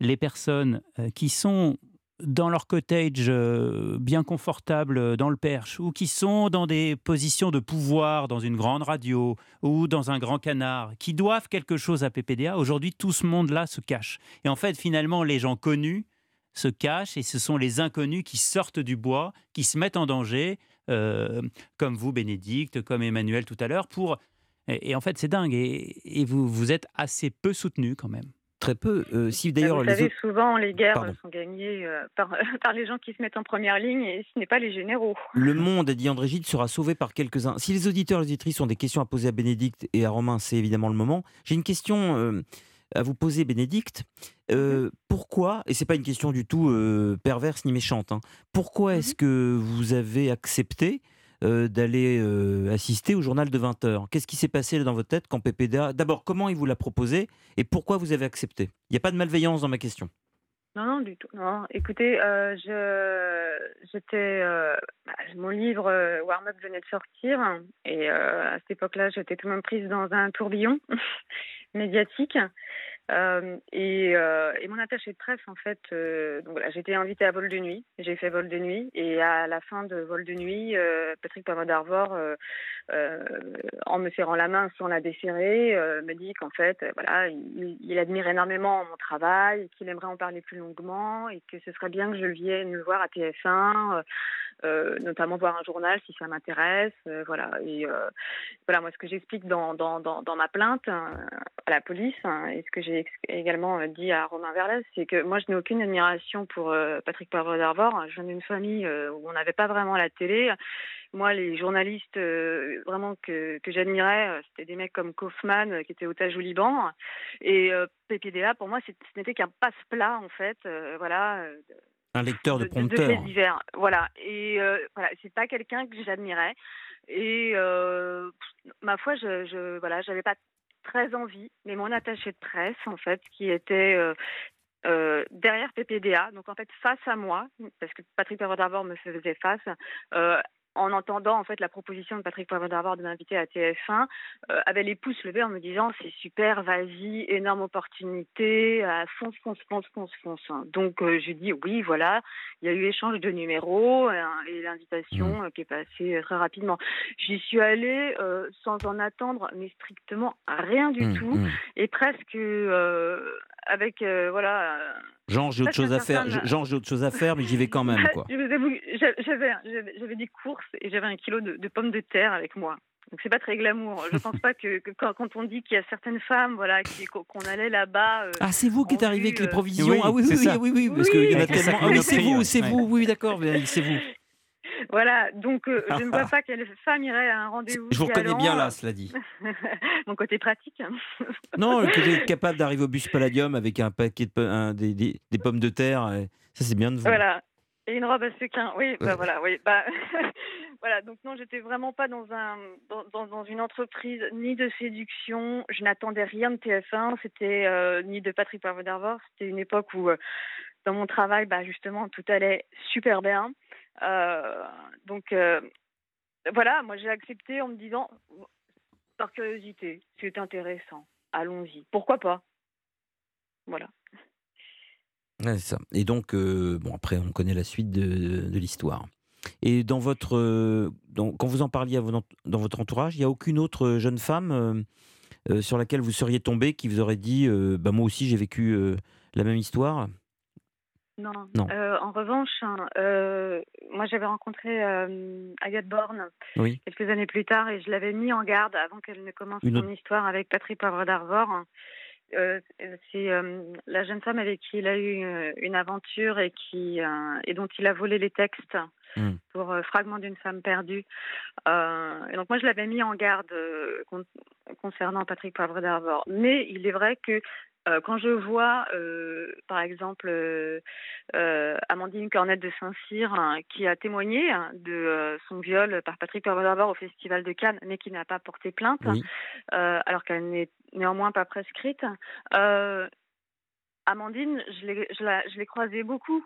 I: les personnes qui sont dans leur cottage euh, bien confortable euh, dans le Perche, ou qui sont dans des positions de pouvoir dans une grande radio ou dans un grand canard, qui doivent quelque chose à PPDA, aujourd'hui tout ce monde-là se cache. Et en fait, finalement, les gens connus se cachent et ce sont les inconnus qui sortent du bois, qui se mettent en danger, euh, comme vous, Bénédicte, comme Emmanuel tout à l'heure, pour... Et, en fait, c'est dingue. Et, et vous, vous êtes assez peu soutenu quand même
C: très peu. Euh, si
N: bah, d'ailleurs, vous savez, souvent les guerres sont gagnées euh, par, [LAUGHS] par, les gens qui se mettent en première ligne et ce n'est pas les généraux.
C: Le monde, dit André Gide, sera sauvé par quelques-uns. Si les auditeurs et les auditrices ont des questions à poser à Bénédicte et à Romain, c'est évidemment le moment. J'ai une question euh, à vous poser, Bénédicte. Mhm. pourquoi, et c'est pas une question du tout perverse ni méchante, hein, pourquoi mhm. est-ce que vous avez accepté euh, d'aller euh, assister au journal de 20 heures. Qu'est-ce qui s'est passé dans votre tête quand PPDA D'abord, comment il vous l'a proposé et pourquoi vous avez accepté? Il n'y a pas de malveillance dans ma question.
N: Non, non, du tout. Non, écoutez, euh, je, j'étais, bah, mon livre Warm Up venait de sortir et à cette époque-là, j'étais tout de même prise dans un tourbillon [LAUGHS] médiatique. Euh, et, euh, et, mon attaché de presse, en fait, euh, voilà, j'étais invitée à vol de nuit. J'ai fait vol de nuit. Et à la fin de vol de nuit, Patrick Pavard en me serrant la main sans la desserrer, me dit qu'en fait, voilà, il, admire énormément mon travail, qu'il aimerait en parler plus longuement et que ce serait bien que je vienne le voir à TF1. Euh, notamment voir un journal si ça m'intéresse. Euh, voilà. Et euh, voilà, moi, ce que j'explique dans, ma plainte hein, à la police hein, et ce que j'ai également dit à Romain Verlet, c'est que moi, je n'ai aucune admiration pour Patrick Poivre d'Arvor. Je viens d'une famille où on n'avait pas vraiment la télé. Moi, les journalistes vraiment que, que j'admirais, c'était des mecs comme Kaufman qui était otage au Liban. Et PPDA, pour moi, ce n'était qu'un passe-plat, en fait. voilà
C: un lecteur de, prompteur.
N: divers. Voilà. Et euh, voilà, c'est pas quelqu'un que j'admirais. Et euh, ma foi, je, je voilà, j'avais pas très envie, mais mon attaché de presse, en fait, qui était euh, euh derrière PPDA, donc en fait face à moi, parce que Patrick d'abord me faisait face, euh, en entendant en fait la proposition de Patrick Poivre d'Arvor de m'inviter à TF1, euh, avait les pouces levés en me disant c'est super, vas-y, énorme opportunité, euh, fonce, fonce, fonce, fonce, fonce. Donc euh, j'ai dit oui, voilà, il y a eu échange de numéros euh, et l'invitation
C: Mmh.
N: euh, qui est passée euh, très rapidement. J'y suis allée euh, sans en attendre, mais strictement rien du
C: Mmh,
N: tout,
C: mmh.
N: et presque euh, avec euh, voilà. euh,
C: Genre, j'ai autre chose à faire.
N: certain-
C: Genre, j'ai autre chose à faire, mais j'y vais quand même, [LAUGHS] quoi.
N: j'avais, des courses et j'avais un kilo de, de pommes de terre avec moi. Donc c'est pas très glamour. Je pense pas que, que quand, quand on dit qu'il y a certaines femmes, voilà, qui- qu'on qu'on allait là-bas. euh,
C: Ah, c'est vous qui êtes arrivé avec les
N: euh,
C: provisions.
I: Oui,
C: ah oui, oui, oui, oui, oui, parce
N: Oui,
C: qu'il y en a
N: avec le
C: tellement.
I: sac
C: Ah oui, c'est vous, c'est
I: Ouais.
C: vous, oui, d'accord, c'est vous.
N: Voilà, donc euh, je ne vois [LAUGHS] pas quelle femme irait à un rendez-vous.
C: Je vous reconnais bien là, cela dit. [LAUGHS]
N: Mon côté pratique. [LAUGHS]
C: Non, que vous êtes capable d'arriver au bus Palladium avec un paquet de po- un- des, des- des pommes de terre, ça c'est bien de vous.
N: Voilà. Et une robe à sequin. Oui, bah voilà, oui. Bah, voilà, donc non, j'étais vraiment pas dans, un, dans, dans, dans une entreprise ni de séduction. Je n'attendais rien de TF1, c'était euh, ni de Patrick Poivre d'Arvor. C'était une époque où, euh, dans mon travail, bah, justement, tout allait super bien. Euh, donc, euh, voilà, moi j'ai accepté en me disant, par curiosité, c'est intéressant, allons-y. Pourquoi pas Voilà.
C: Ouais, ça. Et donc, euh, bon, après, on connaît la suite de, l'histoire. Et dans votre, quand vous en parliez dans votre entourage, il n'y a aucune autre jeune femme sur laquelle vous seriez tombé qui vous aurait dit, bah, moi aussi j'ai vécu la même histoire?
N: Non.
C: Non.
N: Euh, en revanche, hein, euh, moi j'avais rencontré euh, Agathe Borne
C: Oui.
N: quelques années plus tard et je l'avais mis en garde avant qu'elle ne commence
C: Une
N: son histoire avec Patrick Poivre d'Arvor. Euh, c'est euh, la jeune femme avec qui il a eu euh, une aventure et qui euh, et dont il a volé les textes
C: Hmm.
N: pour euh, Fragment d'une femme perdue. Euh, et donc moi je l'avais mis en garde euh, con- concernant Patrick Poivre d'Arvor. Mais il est vrai que euh, quand je vois, par exemple, Amandine Cornette de Saint-Cyr, hein, qui a témoigné hein, de son viol par Patrick Poivre d'Arvor au Festival de Cannes, mais qui n'a pas porté plainte,
C: Oui.
N: alors qu'elle n'est néanmoins pas prescrite. Amandine, je l'ai, je, la- je l'ai croisée beaucoup.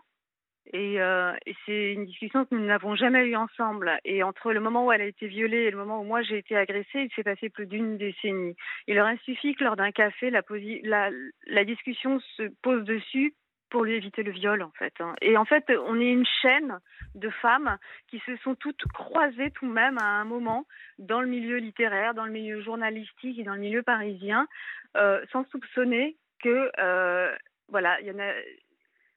N: Et, euh, et c'est une discussion que nous n'avons jamais eue ensemble. Et entre le moment où elle a été violée et le moment où moi j'ai été agressée, il s'est passé plus d'une décennie. Il aurait suffi que lors d'un café, la, discussion se pose dessus pour lui éviter le viol, en fait. hein. Et en fait, on est une chaîne de femmes qui se sont toutes croisées tout de même à un moment dans le milieu littéraire, dans le milieu journalistique et dans le milieu parisien, euh, sans soupçonner que, euh, voilà, il y en a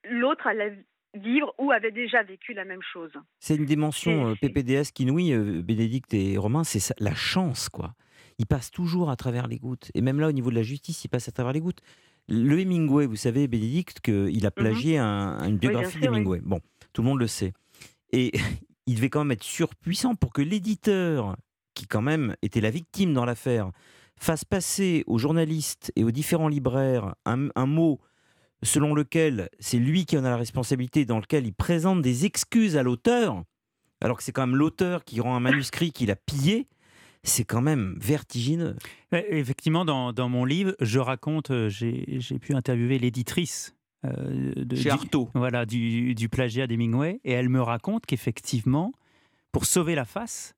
N: l'autre allait vivre ou avait déjà vécu la même chose.
C: C'est une dimension euh, PPDS qui nouille, euh, Bénédicte et Romain, c'est ça- la chance, quoi. Il passe toujours à travers les gouttes. Et même là, au niveau de la justice, il passe à travers les gouttes. Le Hemingway, vous savez, Bénédicte, qu'il a plagié un- une biographie
N: oui.
C: d'Hemingway. Bon, tout le monde le sait. Et [LAUGHS] il devait quand même être surpuissant pour que l'éditeur, qui quand même était la victime dans l'affaire, fasse passer aux journalistes et aux différents libraires un, un mot selon lequel c'est lui qui en a la responsabilité, dans lequel il présente des excuses à l'auteur, alors que c'est quand même l'auteur qui rend un manuscrit qu'il a pillé, c'est quand même vertigineux.
I: Effectivement, dans, dans mon livre, je raconte, euh, j'ai j'ai pu interviewer l'éditrice euh, de-
C: Chez
I: du. Voilà, du, du plagiat d'Hemingway, et elle me raconte qu'effectivement, pour sauver la face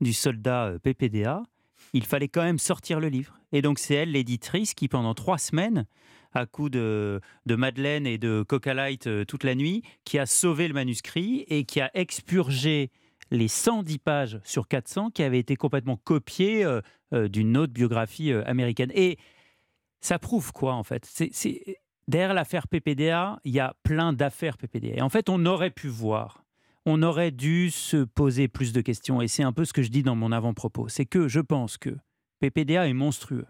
I: du soldat euh, PPDA, il fallait quand même sortir le livre. Et donc c'est elle, l'éditrice, qui pendant trois semaines, à coup de, de Madeleine et de Coca Light euh, toute la nuit, qui a sauvé le manuscrit et qui a expurgé les 110 pages sur 400 qui avaient été complètement copiées euh, euh, d'une autre biographie américaine. Et ça prouve quoi en fait? C'est- Derrière l'affaire PPDA, il y a plein d'affaires PPDA. Et en fait, on aurait pu voir, on aurait dû se poser plus de questions. Et c'est un peu ce que je dis dans mon avant-propos. C'est que je pense que PPDA est monstrueux.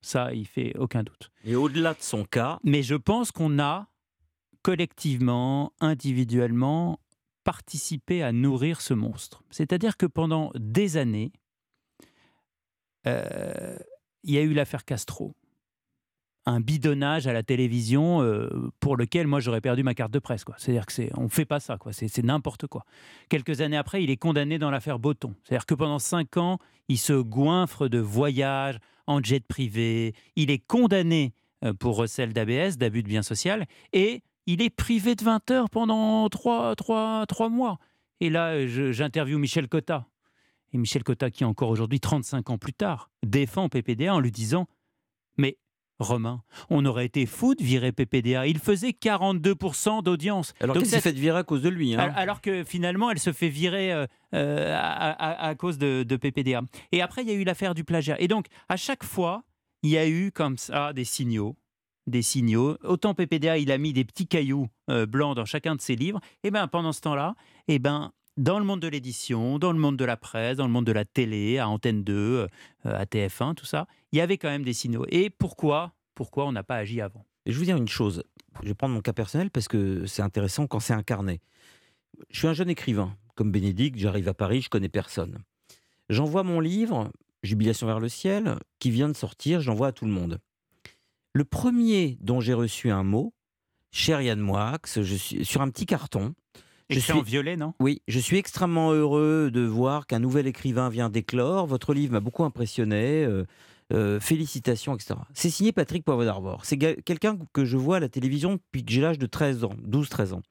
I: Ça, il fait aucun doute.
C: Et au-delà de son cas,
I: Mais je pense qu'on a collectivement, individuellement, participé à nourrir ce monstre. C'est-à-dire que pendant des années, euh, il y a eu l'affaire Castro. Un bidonnage à la télévision euh, pour lequel moi j'aurais perdu ma carte de presse. C'est-à-dire que c'est, on fait pas ça, quoi. C'est, n'importe quoi. Quelques années après, il est condamné dans l'affaire Botton. C'est-à-dire que pendant cinq ans, il se goinfre de voyages en jet privé. Il est condamné euh, pour recel d'ABS, d'abus de bien social, et il est privé de 20 heures pendant trois, trois, trois mois. Et là, j'interviewe Michel Cotta. Et Michel Cotta, qui encore aujourd'hui, 35 ans plus tard, défend PPDA en lui disant Mais Romain, on aurait été fou de virer PPDA. Il faisait 42% d'audience.
C: Alors qu'elle s'est fait virer à cause de lui. Hein?
I: Alors que finalement, elle se fait virer euh, euh, à, cause de, de, PPDA. Et après, il y a eu l'affaire du plagiat. Et donc, à chaque fois, il y a eu comme ça des signaux. Des signaux. Autant PPDA, il a mis des petits cailloux euh, blancs dans chacun de ses livres. Et bien, pendant ce temps-là, et ben, dans le monde de l'édition, dans le monde de la presse, dans le monde de la télé, à Antenne 2, euh, à TF1, tout ça, il y avait quand même des signaux. Et pourquoi, pourquoi on n'a pas agi avant?
C: Je vais vous dire une chose. Je vais prendre mon cas personnel parce que c'est intéressant quand c'est incarné. Je suis un jeune écrivain. Comme Bénédicte, j'arrive à Paris, je connais personne. J'envoie mon livre, Jubilation vers le ciel, qui vient de sortir, je l'envoie à tout le monde. Le premier dont j'ai reçu un mot, cher Yann Moix, je sur un petit carton,
I: je suis en violet, non?
C: Oui, je suis extrêmement heureux de voir qu'un nouvel écrivain vient d'éclore. Votre livre m'a beaucoup impressionné. Euh, euh, félicitations, etc. C'est signé Patrick Poivre d'Arvor. C'est quelqu'un que je vois à la télévision depuis que j'ai l'âge de 13 ans, 12-13 ans.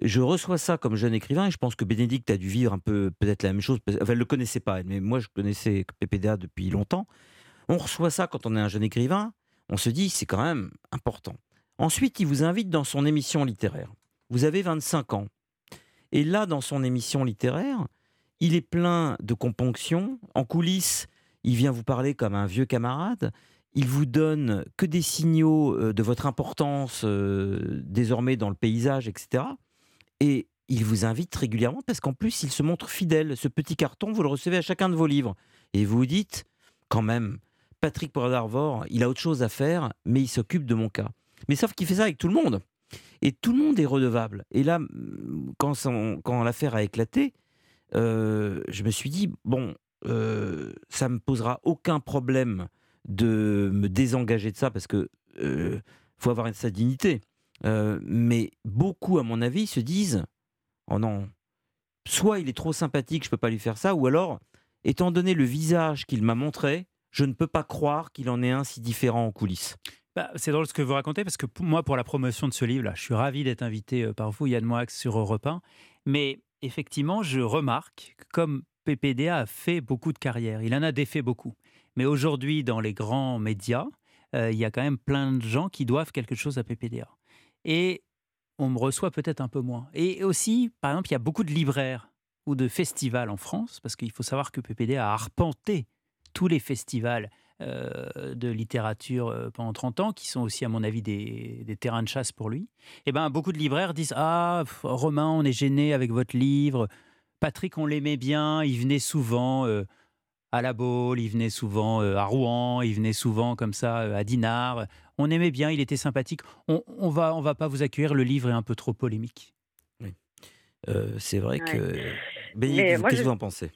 C: Je reçois ça comme jeune écrivain et je pense que Bénédicte a dû vivre un peu peut-être la même chose. Enfin, elle ne le connaissait pas, mais moi je connaissais PPDA depuis longtemps. On reçoit ça quand on est un jeune écrivain, on se dit c'est quand même important. Ensuite, il vous invite dans son émission littéraire. Vous avez 25 ans. Et là, dans son émission littéraire, il est plein de componctions. En coulisses, il vient vous parler comme un vieux camarade. Il vous donne que des signaux euh, de votre importance euh, désormais dans le paysage, etc. Et il vous invite régulièrement parce qu'en plus, il se montre fidèle. Ce petit carton, vous le recevez à chacun de vos livres. Et vous vous dites, quand même, Patrick Poirot il a autre chose à faire, mais il s'occupe de mon cas. Mais sauf qu'il fait ça avec tout le monde. Et tout le monde est redevable. Et là, quand, l'affaire a éclaté, euh, je me suis dit, bon, euh, ça me posera aucun problème de me désengager de ça parce que euh, faut avoir sa dignité. Euh, mais beaucoup, à mon avis, se disent, oh non, soit il est trop sympathique, je peux pas lui faire ça, ou alors, étant donné le visage qu'il m'a montré, je ne peux pas croire qu'il en est un si différent en coulisses.
I: Bah, c'est drôle ce que vous racontez parce que moi, pour la promotion de ce livre-là, je suis ravi d'être invité euh, par vous, Yann Moix, sur Europe 1. Mais effectivement, je remarque que comme PPDA a fait beaucoup de carrière, il en a défait beaucoup. Mais aujourd'hui, dans les grands médias, euh, il y a quand même plein de gens qui doivent quelque chose à PPDA. Et on me reçoit peut-être un peu moins. Et aussi, par exemple, il y a beaucoup de libraires ou de festivals en France, parce qu'il faut savoir que PPDA a arpenté tous les festivals euh, de littérature euh, pendant 30 ans, qui sont aussi, à mon avis, des, terrains de chasse pour lui, et eh ben, beaucoup de libraires disent Ah, Romain, on est gêné avec votre livre. Patrick, on l'aimait bien, il venait souvent euh, à La Baule, il venait souvent à Rouen, il venait souvent comme ça à Dinard. On aimait bien, il était sympathique. On, on va, on va pas vous accueillir, le livre est un peu trop polémique.
C: Oui. c'est vrai que. qu'est-ce que vous en pensez?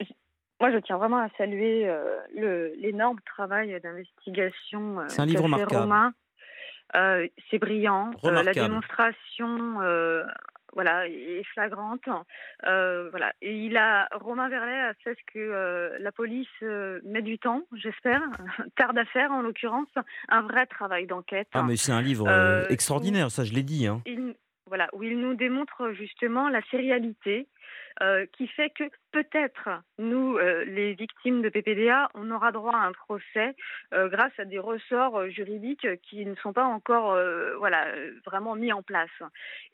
N: Moi, je tiens vraiment à saluer euh, l'énorme travail d'investigation euh,
C: un livre remarquable.
N: Euh, c'est brillant. la démonstration voilà, est flagrante. voilà. Et il a, Romain Verlet a fait ce que la police met du temps, j'espère, [LAUGHS] tarde à faire en l'occurrence, un vrai travail d'enquête.
C: Ah, mais c'est un livre extraordinaire, ça je l'ai dit. Hein.
N: Voilà, où il nous démontre justement la sérialité euh, qui fait que peut-être nous, euh, les victimes de PPDA, on aura droit à un procès euh, grâce à des ressorts juridiques qui ne sont pas encore voilà, vraiment mis en place.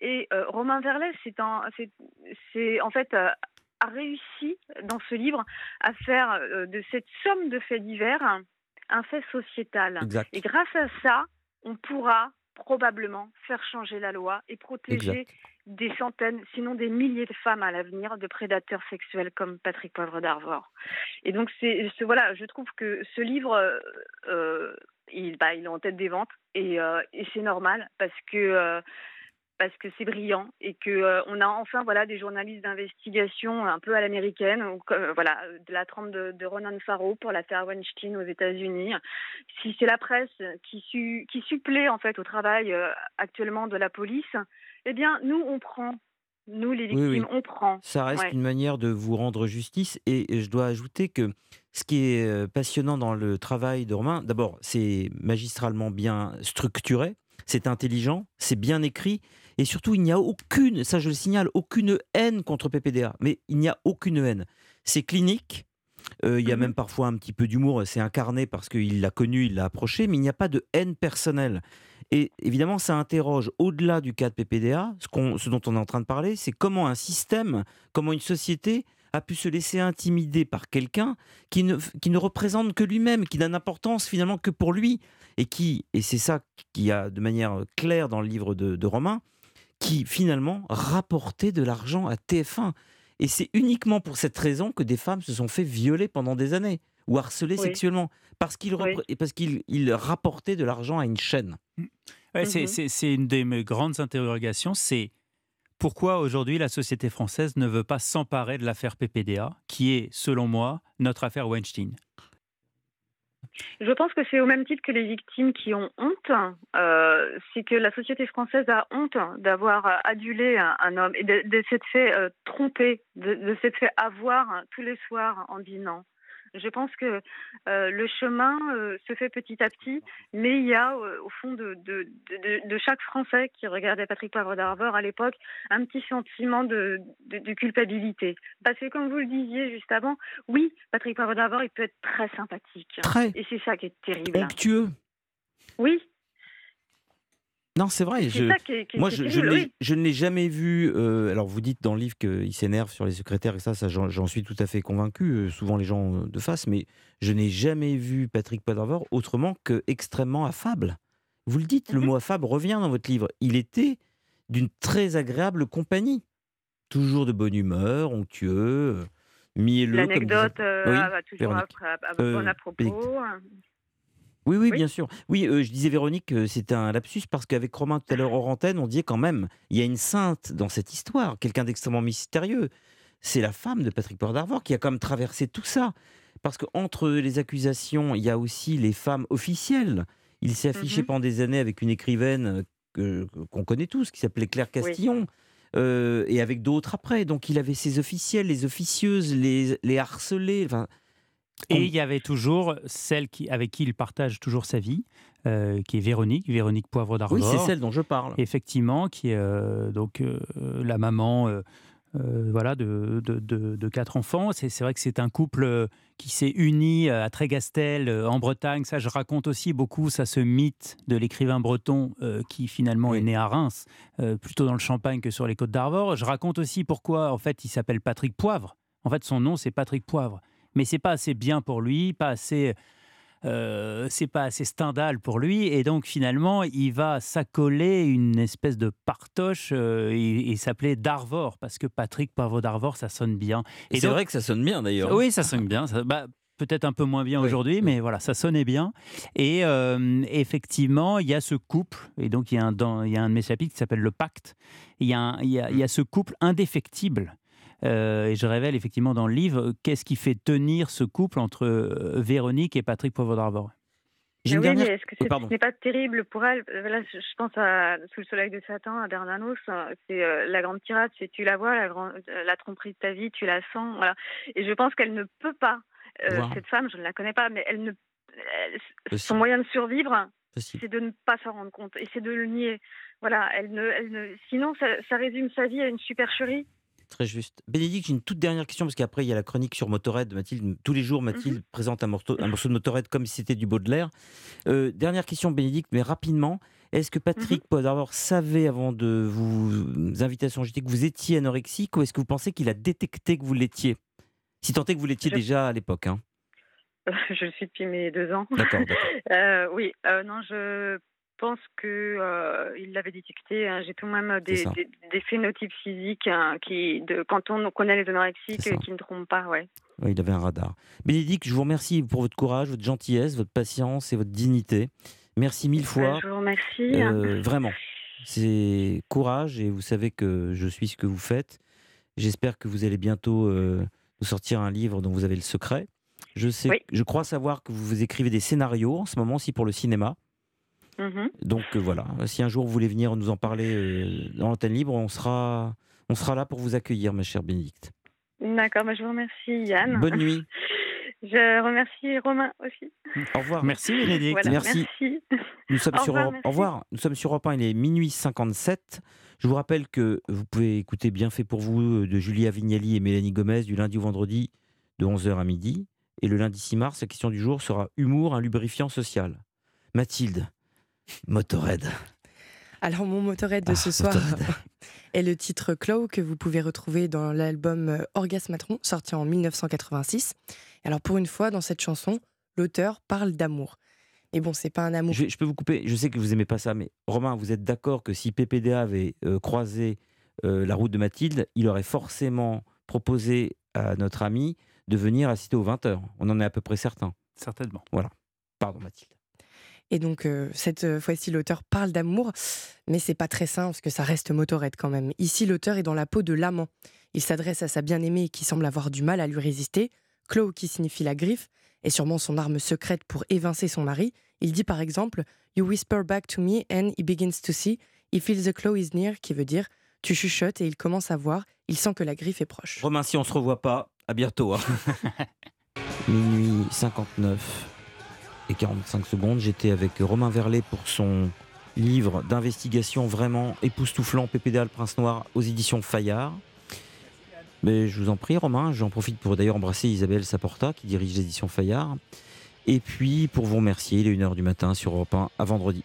N: Et Romain Verlet, c'est en fait a réussi dans ce livre à faire de cette somme de faits divers un fait sociétal. Et grâce à ça, on pourra probablement faire changer la loi et protéger des centaines, sinon des milliers de femmes à l'avenir de prédateurs sexuels comme Patrick Poivre d'Arvor. Et donc, c'est, voilà, je trouve que ce livre, euh, euh, il, bah, il est en tête des ventes et, euh, et c'est normal parce que parce que c'est brillant et que on a enfin voilà des journalistes d'investigation un peu à l'américaine voilà de la trempe de, Ronan Farrow pour l'affaire Weinstein aux États-Unis si c'est la presse qui su, qui supplée en fait au travail actuellement de la police eh bien, nous, on prend. Nous, les victimes, on prend.
C: Ça reste une manière de vous rendre justice. Et je dois ajouter que ce qui est euh, passionnant dans le travail de Romain, d'abord, c'est magistralement bien structuré, c'est intelligent, c'est bien écrit. Et surtout, il n'y a aucune, ça je le signale, aucune haine contre PPDA. Mais il n'y a aucune haine. C'est clinique. Euh, il y a
N: Mhm.
C: même parfois un petit peu d'humour, c'est incarné parce qu'il l'a connu, il l'a approché, mais il n'y a pas de haine personnelle. Et évidemment, ça interroge au-delà du cas de PPDA, ce, qu'on- ce dont on est en train de parler, c'est comment un système, comment une société a pu se laisser intimider par quelqu'un qui ne, qui ne représente que lui-même, qui n'a d'importance finalement que pour lui, et qui, et c'est ça qui a de manière claire dans le livre de, de Romain, qui finalement rapportait de l'argent à TF1. Et c'est uniquement pour cette raison que des femmes se sont fait violer pendant des années ou harceler
N: Oui.
C: sexuellement parce qu'il
N: Oui.
C: rapportait de l'argent à une chaîne.
I: Ouais, c'est-
N: Mhm.
I: c'est c'est une des mes grandes interrogations, c'est pourquoi aujourd'hui la société française ne veut pas s'emparer de l'affaire PPDA, qui est, selon moi, notre affaire Weinstein?
N: Je pense que c'est au même titre que les victimes qui ont honte. euh, c'est que la société française a honte d'avoir euh, adulé un, homme et de, s'être fait euh, tromper, de, de s'être fait avoir tous les soirs en dînant. Je pense que euh, le chemin euh, se fait petit à petit, mais il y a euh, au fond de, de, de, de chaque Français qui regardait Patrick Poivre d'Arvor à l'époque un petit sentiment de, culpabilité. Parce que comme vous le disiez juste avant, oui, Patrick Poivre d'Arvor, il peut être très sympathique.
C: Très.
N: Et c'est ça qui est terrible.
C: Onctueux.
N: Oui,
C: Non, c'est vrai.
N: c'est
C: Je,
N: ça qui est, qui est-
C: moi,
N: qui
C: je,
N: est
C: je, ne
N: terrible,
C: l'ai-
N: oui.
C: je ne l'ai jamais vu. euh, alors, vous dites dans le livre qu'il s'énerve sur les secrétaires et ça, ça j'en suis tout à fait convaincu. euh, souvent, les gens euh, de face, mais je n'ai jamais vu Patrick Poivre autrement que extrêmement affable. Vous le dites, le
N: Mhm.
C: mot affable revient dans votre livre. Il était d'une très agréable compagnie, toujours de bonne humeur, onctueux, mielleux.
N: L'anecdote euh,
C: Oui,
N: va toujours à, à- à propos.
C: Oui, oui,
N: Oui.
C: bien sûr. Oui, euh, je disais Véronique, euh, c'était un lapsus parce qu'avec Romain tout à l'heure hors antenne, on disait quand même, il y a une sainte dans cette histoire, quelqu'un d'extrêmement mystérieux. C'est la femme de Patrick Poivre d'Arvor qui a quand même traversé tout ça. Parce qu'entre les accusations, il y a aussi les femmes officielles. Il s'est affiché
N: Mhm.
C: pendant des années avec une écrivaine euh, que- qu'on connaît tous, qui s'appelait Claire Castillon. euh, et avec d'autres après. Donc il avait ses officiels, les officieuses, les, les harcelés. Enfin,
I: Et il y avait toujours celle qui, avec qui il partage toujours sa vie, euh, qui est Véronique, Véronique Poivre d'Arvor.
C: oui, c'est celle dont je parle.
I: Effectivement, qui est euh, donc euh, la maman voilà, de, de, de- de quatre enfants. C'est vrai que c'est un couple qui s'est uni à Trégastel, en Bretagne. Ça, je raconte aussi beaucoup, ça, ce mythe de l'écrivain breton qui finalement est né à Reims, plutôt dans le Champagne que sur les côtes d'Arvor. Je raconte aussi pourquoi, en fait, il s'appelle Patrick Poivre. En fait, son nom, c'est Patrick Poivre. Mais c'est pas assez bien pour lui, pas assez euh, c'est pas assez stendhal pour lui et donc finalement il va s'accoler une espèce de partoche euh, et, et s'appeler Darvor parce que Patrick Poivre d'Arvor ça sonne bien.
C: Et c'est vrai que ça sonne bien d'ailleurs.
I: oui, ça sonne bien. Ça- bah, Peut-être un peu moins bien aujourd'hui, mais voilà, ça sonnait bien. Et euh, effectivement, il y a ce couple, et donc il y a un, dans, il y a un de mes chapitres qui s'appelle Le Pacte. Il y, a un- il, y a, il y a ce couple indéfectible. Euh, et je révèle effectivement dans le livre euh, qu'est-ce qui fait tenir ce couple entre euh, Véronique et Patrick Poivre d'Arvor.
C: J'ai
N: Mais oui,
C: dernière-
N: mais est-ce que c'est-
C: pardon.
N: ce n'est pas terrible pour elle? Là, je pense à Sous le soleil de Satan, à Bernanos. euh, C'est euh, la grande tirade, c'est tu la vois, la, tromperie de ta vie, tu la sens. Voilà. Et je pense qu'elle ne peut pas, euh, cette femme, je ne la connais pas, mais elle ne, elle- son moyen de survivre,
C: Possible.
N: c'est de ne pas s'en rendre compte et c'est de le nier. Voilà, elle ne, elle ne, sinon ça, ça résume sa vie à une supercherie.
C: Très juste. Bénédicte, j'ai une toute dernière question, parce qu'après, il y a la chronique sur Motorhead. Mathilde, tous les jours, Mathilde
N: Mhm.
C: présente un morceau, un morceau de Motorhead comme si c'était du Baudelaire. Euh, dernière question, Bénédicte, mais rapidement. Est-ce que. Patrick Poivre savait, avant de vous inviter à son JT, que vous étiez anorexique, ou est-ce que vous pensez qu'il a détecté que vous l'étiez? Si tant est que vous l'étiez
N: Je-
C: déjà à l'époque. hein. [LAUGHS]
N: je le suis depuis mes deux ans.
C: D'accord, d'accord. [LAUGHS]
N: Euh, oui, euh, non, je pense que euh, l'avait détecté. hein. J'ai tout de même des,
C: ça.
N: des, des phénotypes physiques hein, qui, de, quand on connaît les anorexiques, euh, qui ne trompent pas, ouais.
C: Oui, il avait un radar. Bénédicte, je vous remercie pour votre courage, votre gentillesse, votre patience et votre dignité. Merci mille fois.
N: Euh, je vous remercie.
C: Euh, vraiment. C'est courage et vous savez que je suis ce que vous faites. J'espère que vous allez bientôt euh, nous sortir un livre dont vous avez le secret. Je, sais,
N: Oui.
C: je crois savoir que vous écrivez des scénarios en ce moment aussi pour le cinéma.
N: Mhm.
C: Donc euh, voilà, si un jour vous voulez venir nous en parler euh, dans l'antenne libre, on sera, on sera là pour vous accueillir, ma chère Bénédicte.
N: D'accord, bah, je vous remercie, Yann.
C: Bonne nuit. [LAUGHS]
N: Je remercie Romain aussi.
C: Au revoir.
I: Merci Bénédicte.
N: Voilà,
C: Merci.
N: merci.
C: Nous sommes
N: Au
C: sur
N: revoir,
C: Europe-. Au revoir. Nous sommes sur Europe 1, il est minuit 57. Je vous rappelle que vous pouvez écouter Bien fait pour vous euh, de Julia Vignali et Mélanie Gomez du lundi au vendredi de 11h à midi. Et le lundi 6 mars, la question du jour sera Humour, un lubrifiant social. Mathilde, Motorhead.
D: Alors, mon motorette de ce soir [LAUGHS] est le titre Clow que vous pouvez retrouver dans l'album euh, Orgasmatron, sorti en 1986. Alors, pour une fois, dans cette chanson, l'auteur parle d'amour. Et bon, c'est pas un amour.
C: Je peux vous couper, je sais que vous aimez pas ça, mais Romain, vous êtes d'accord que si PPDA avait euh, croisé euh, la route de Mathilde, il aurait forcément proposé à notre ami de venir assister aux 20h. On en est à peu près certain.
I: Certainement.
C: Voilà. Pardon Mathilde.
D: Et donc, euh, cette euh, fois-ci, l'auteur parle d'amour, mais c'est pas très sain parce que ça reste motorette quand même. Ici, l'auteur est dans la peau de l'amant. Il s'adresse à sa bien-aimée qui semble avoir du mal à lui résister. Claw, qui signifie la griffe, est sûrement son arme secrète pour évincer son mari. Il dit par exemple You whisper back to me and he begins to see. He feels the claw is near, qui veut dire Tu chuchotes et il commence à voir. Il sent que la griffe est proche.
C: Romain, si on se revoit pas, à bientôt. hein. [LAUGHS] Minuit 59 et 45 secondes. J'étais avec Romain Verlet pour son livre d'investigation vraiment époustouflant, PPDA le Prince Noir, aux éditions Fayard. Mais je vous en prie, Romain, j'en profite pour d'ailleurs embrasser Isabelle Saporta, qui dirige les éditions Fayard. Et puis pour vous remercier, il est 1h du matin sur Europe 1 à vendredi.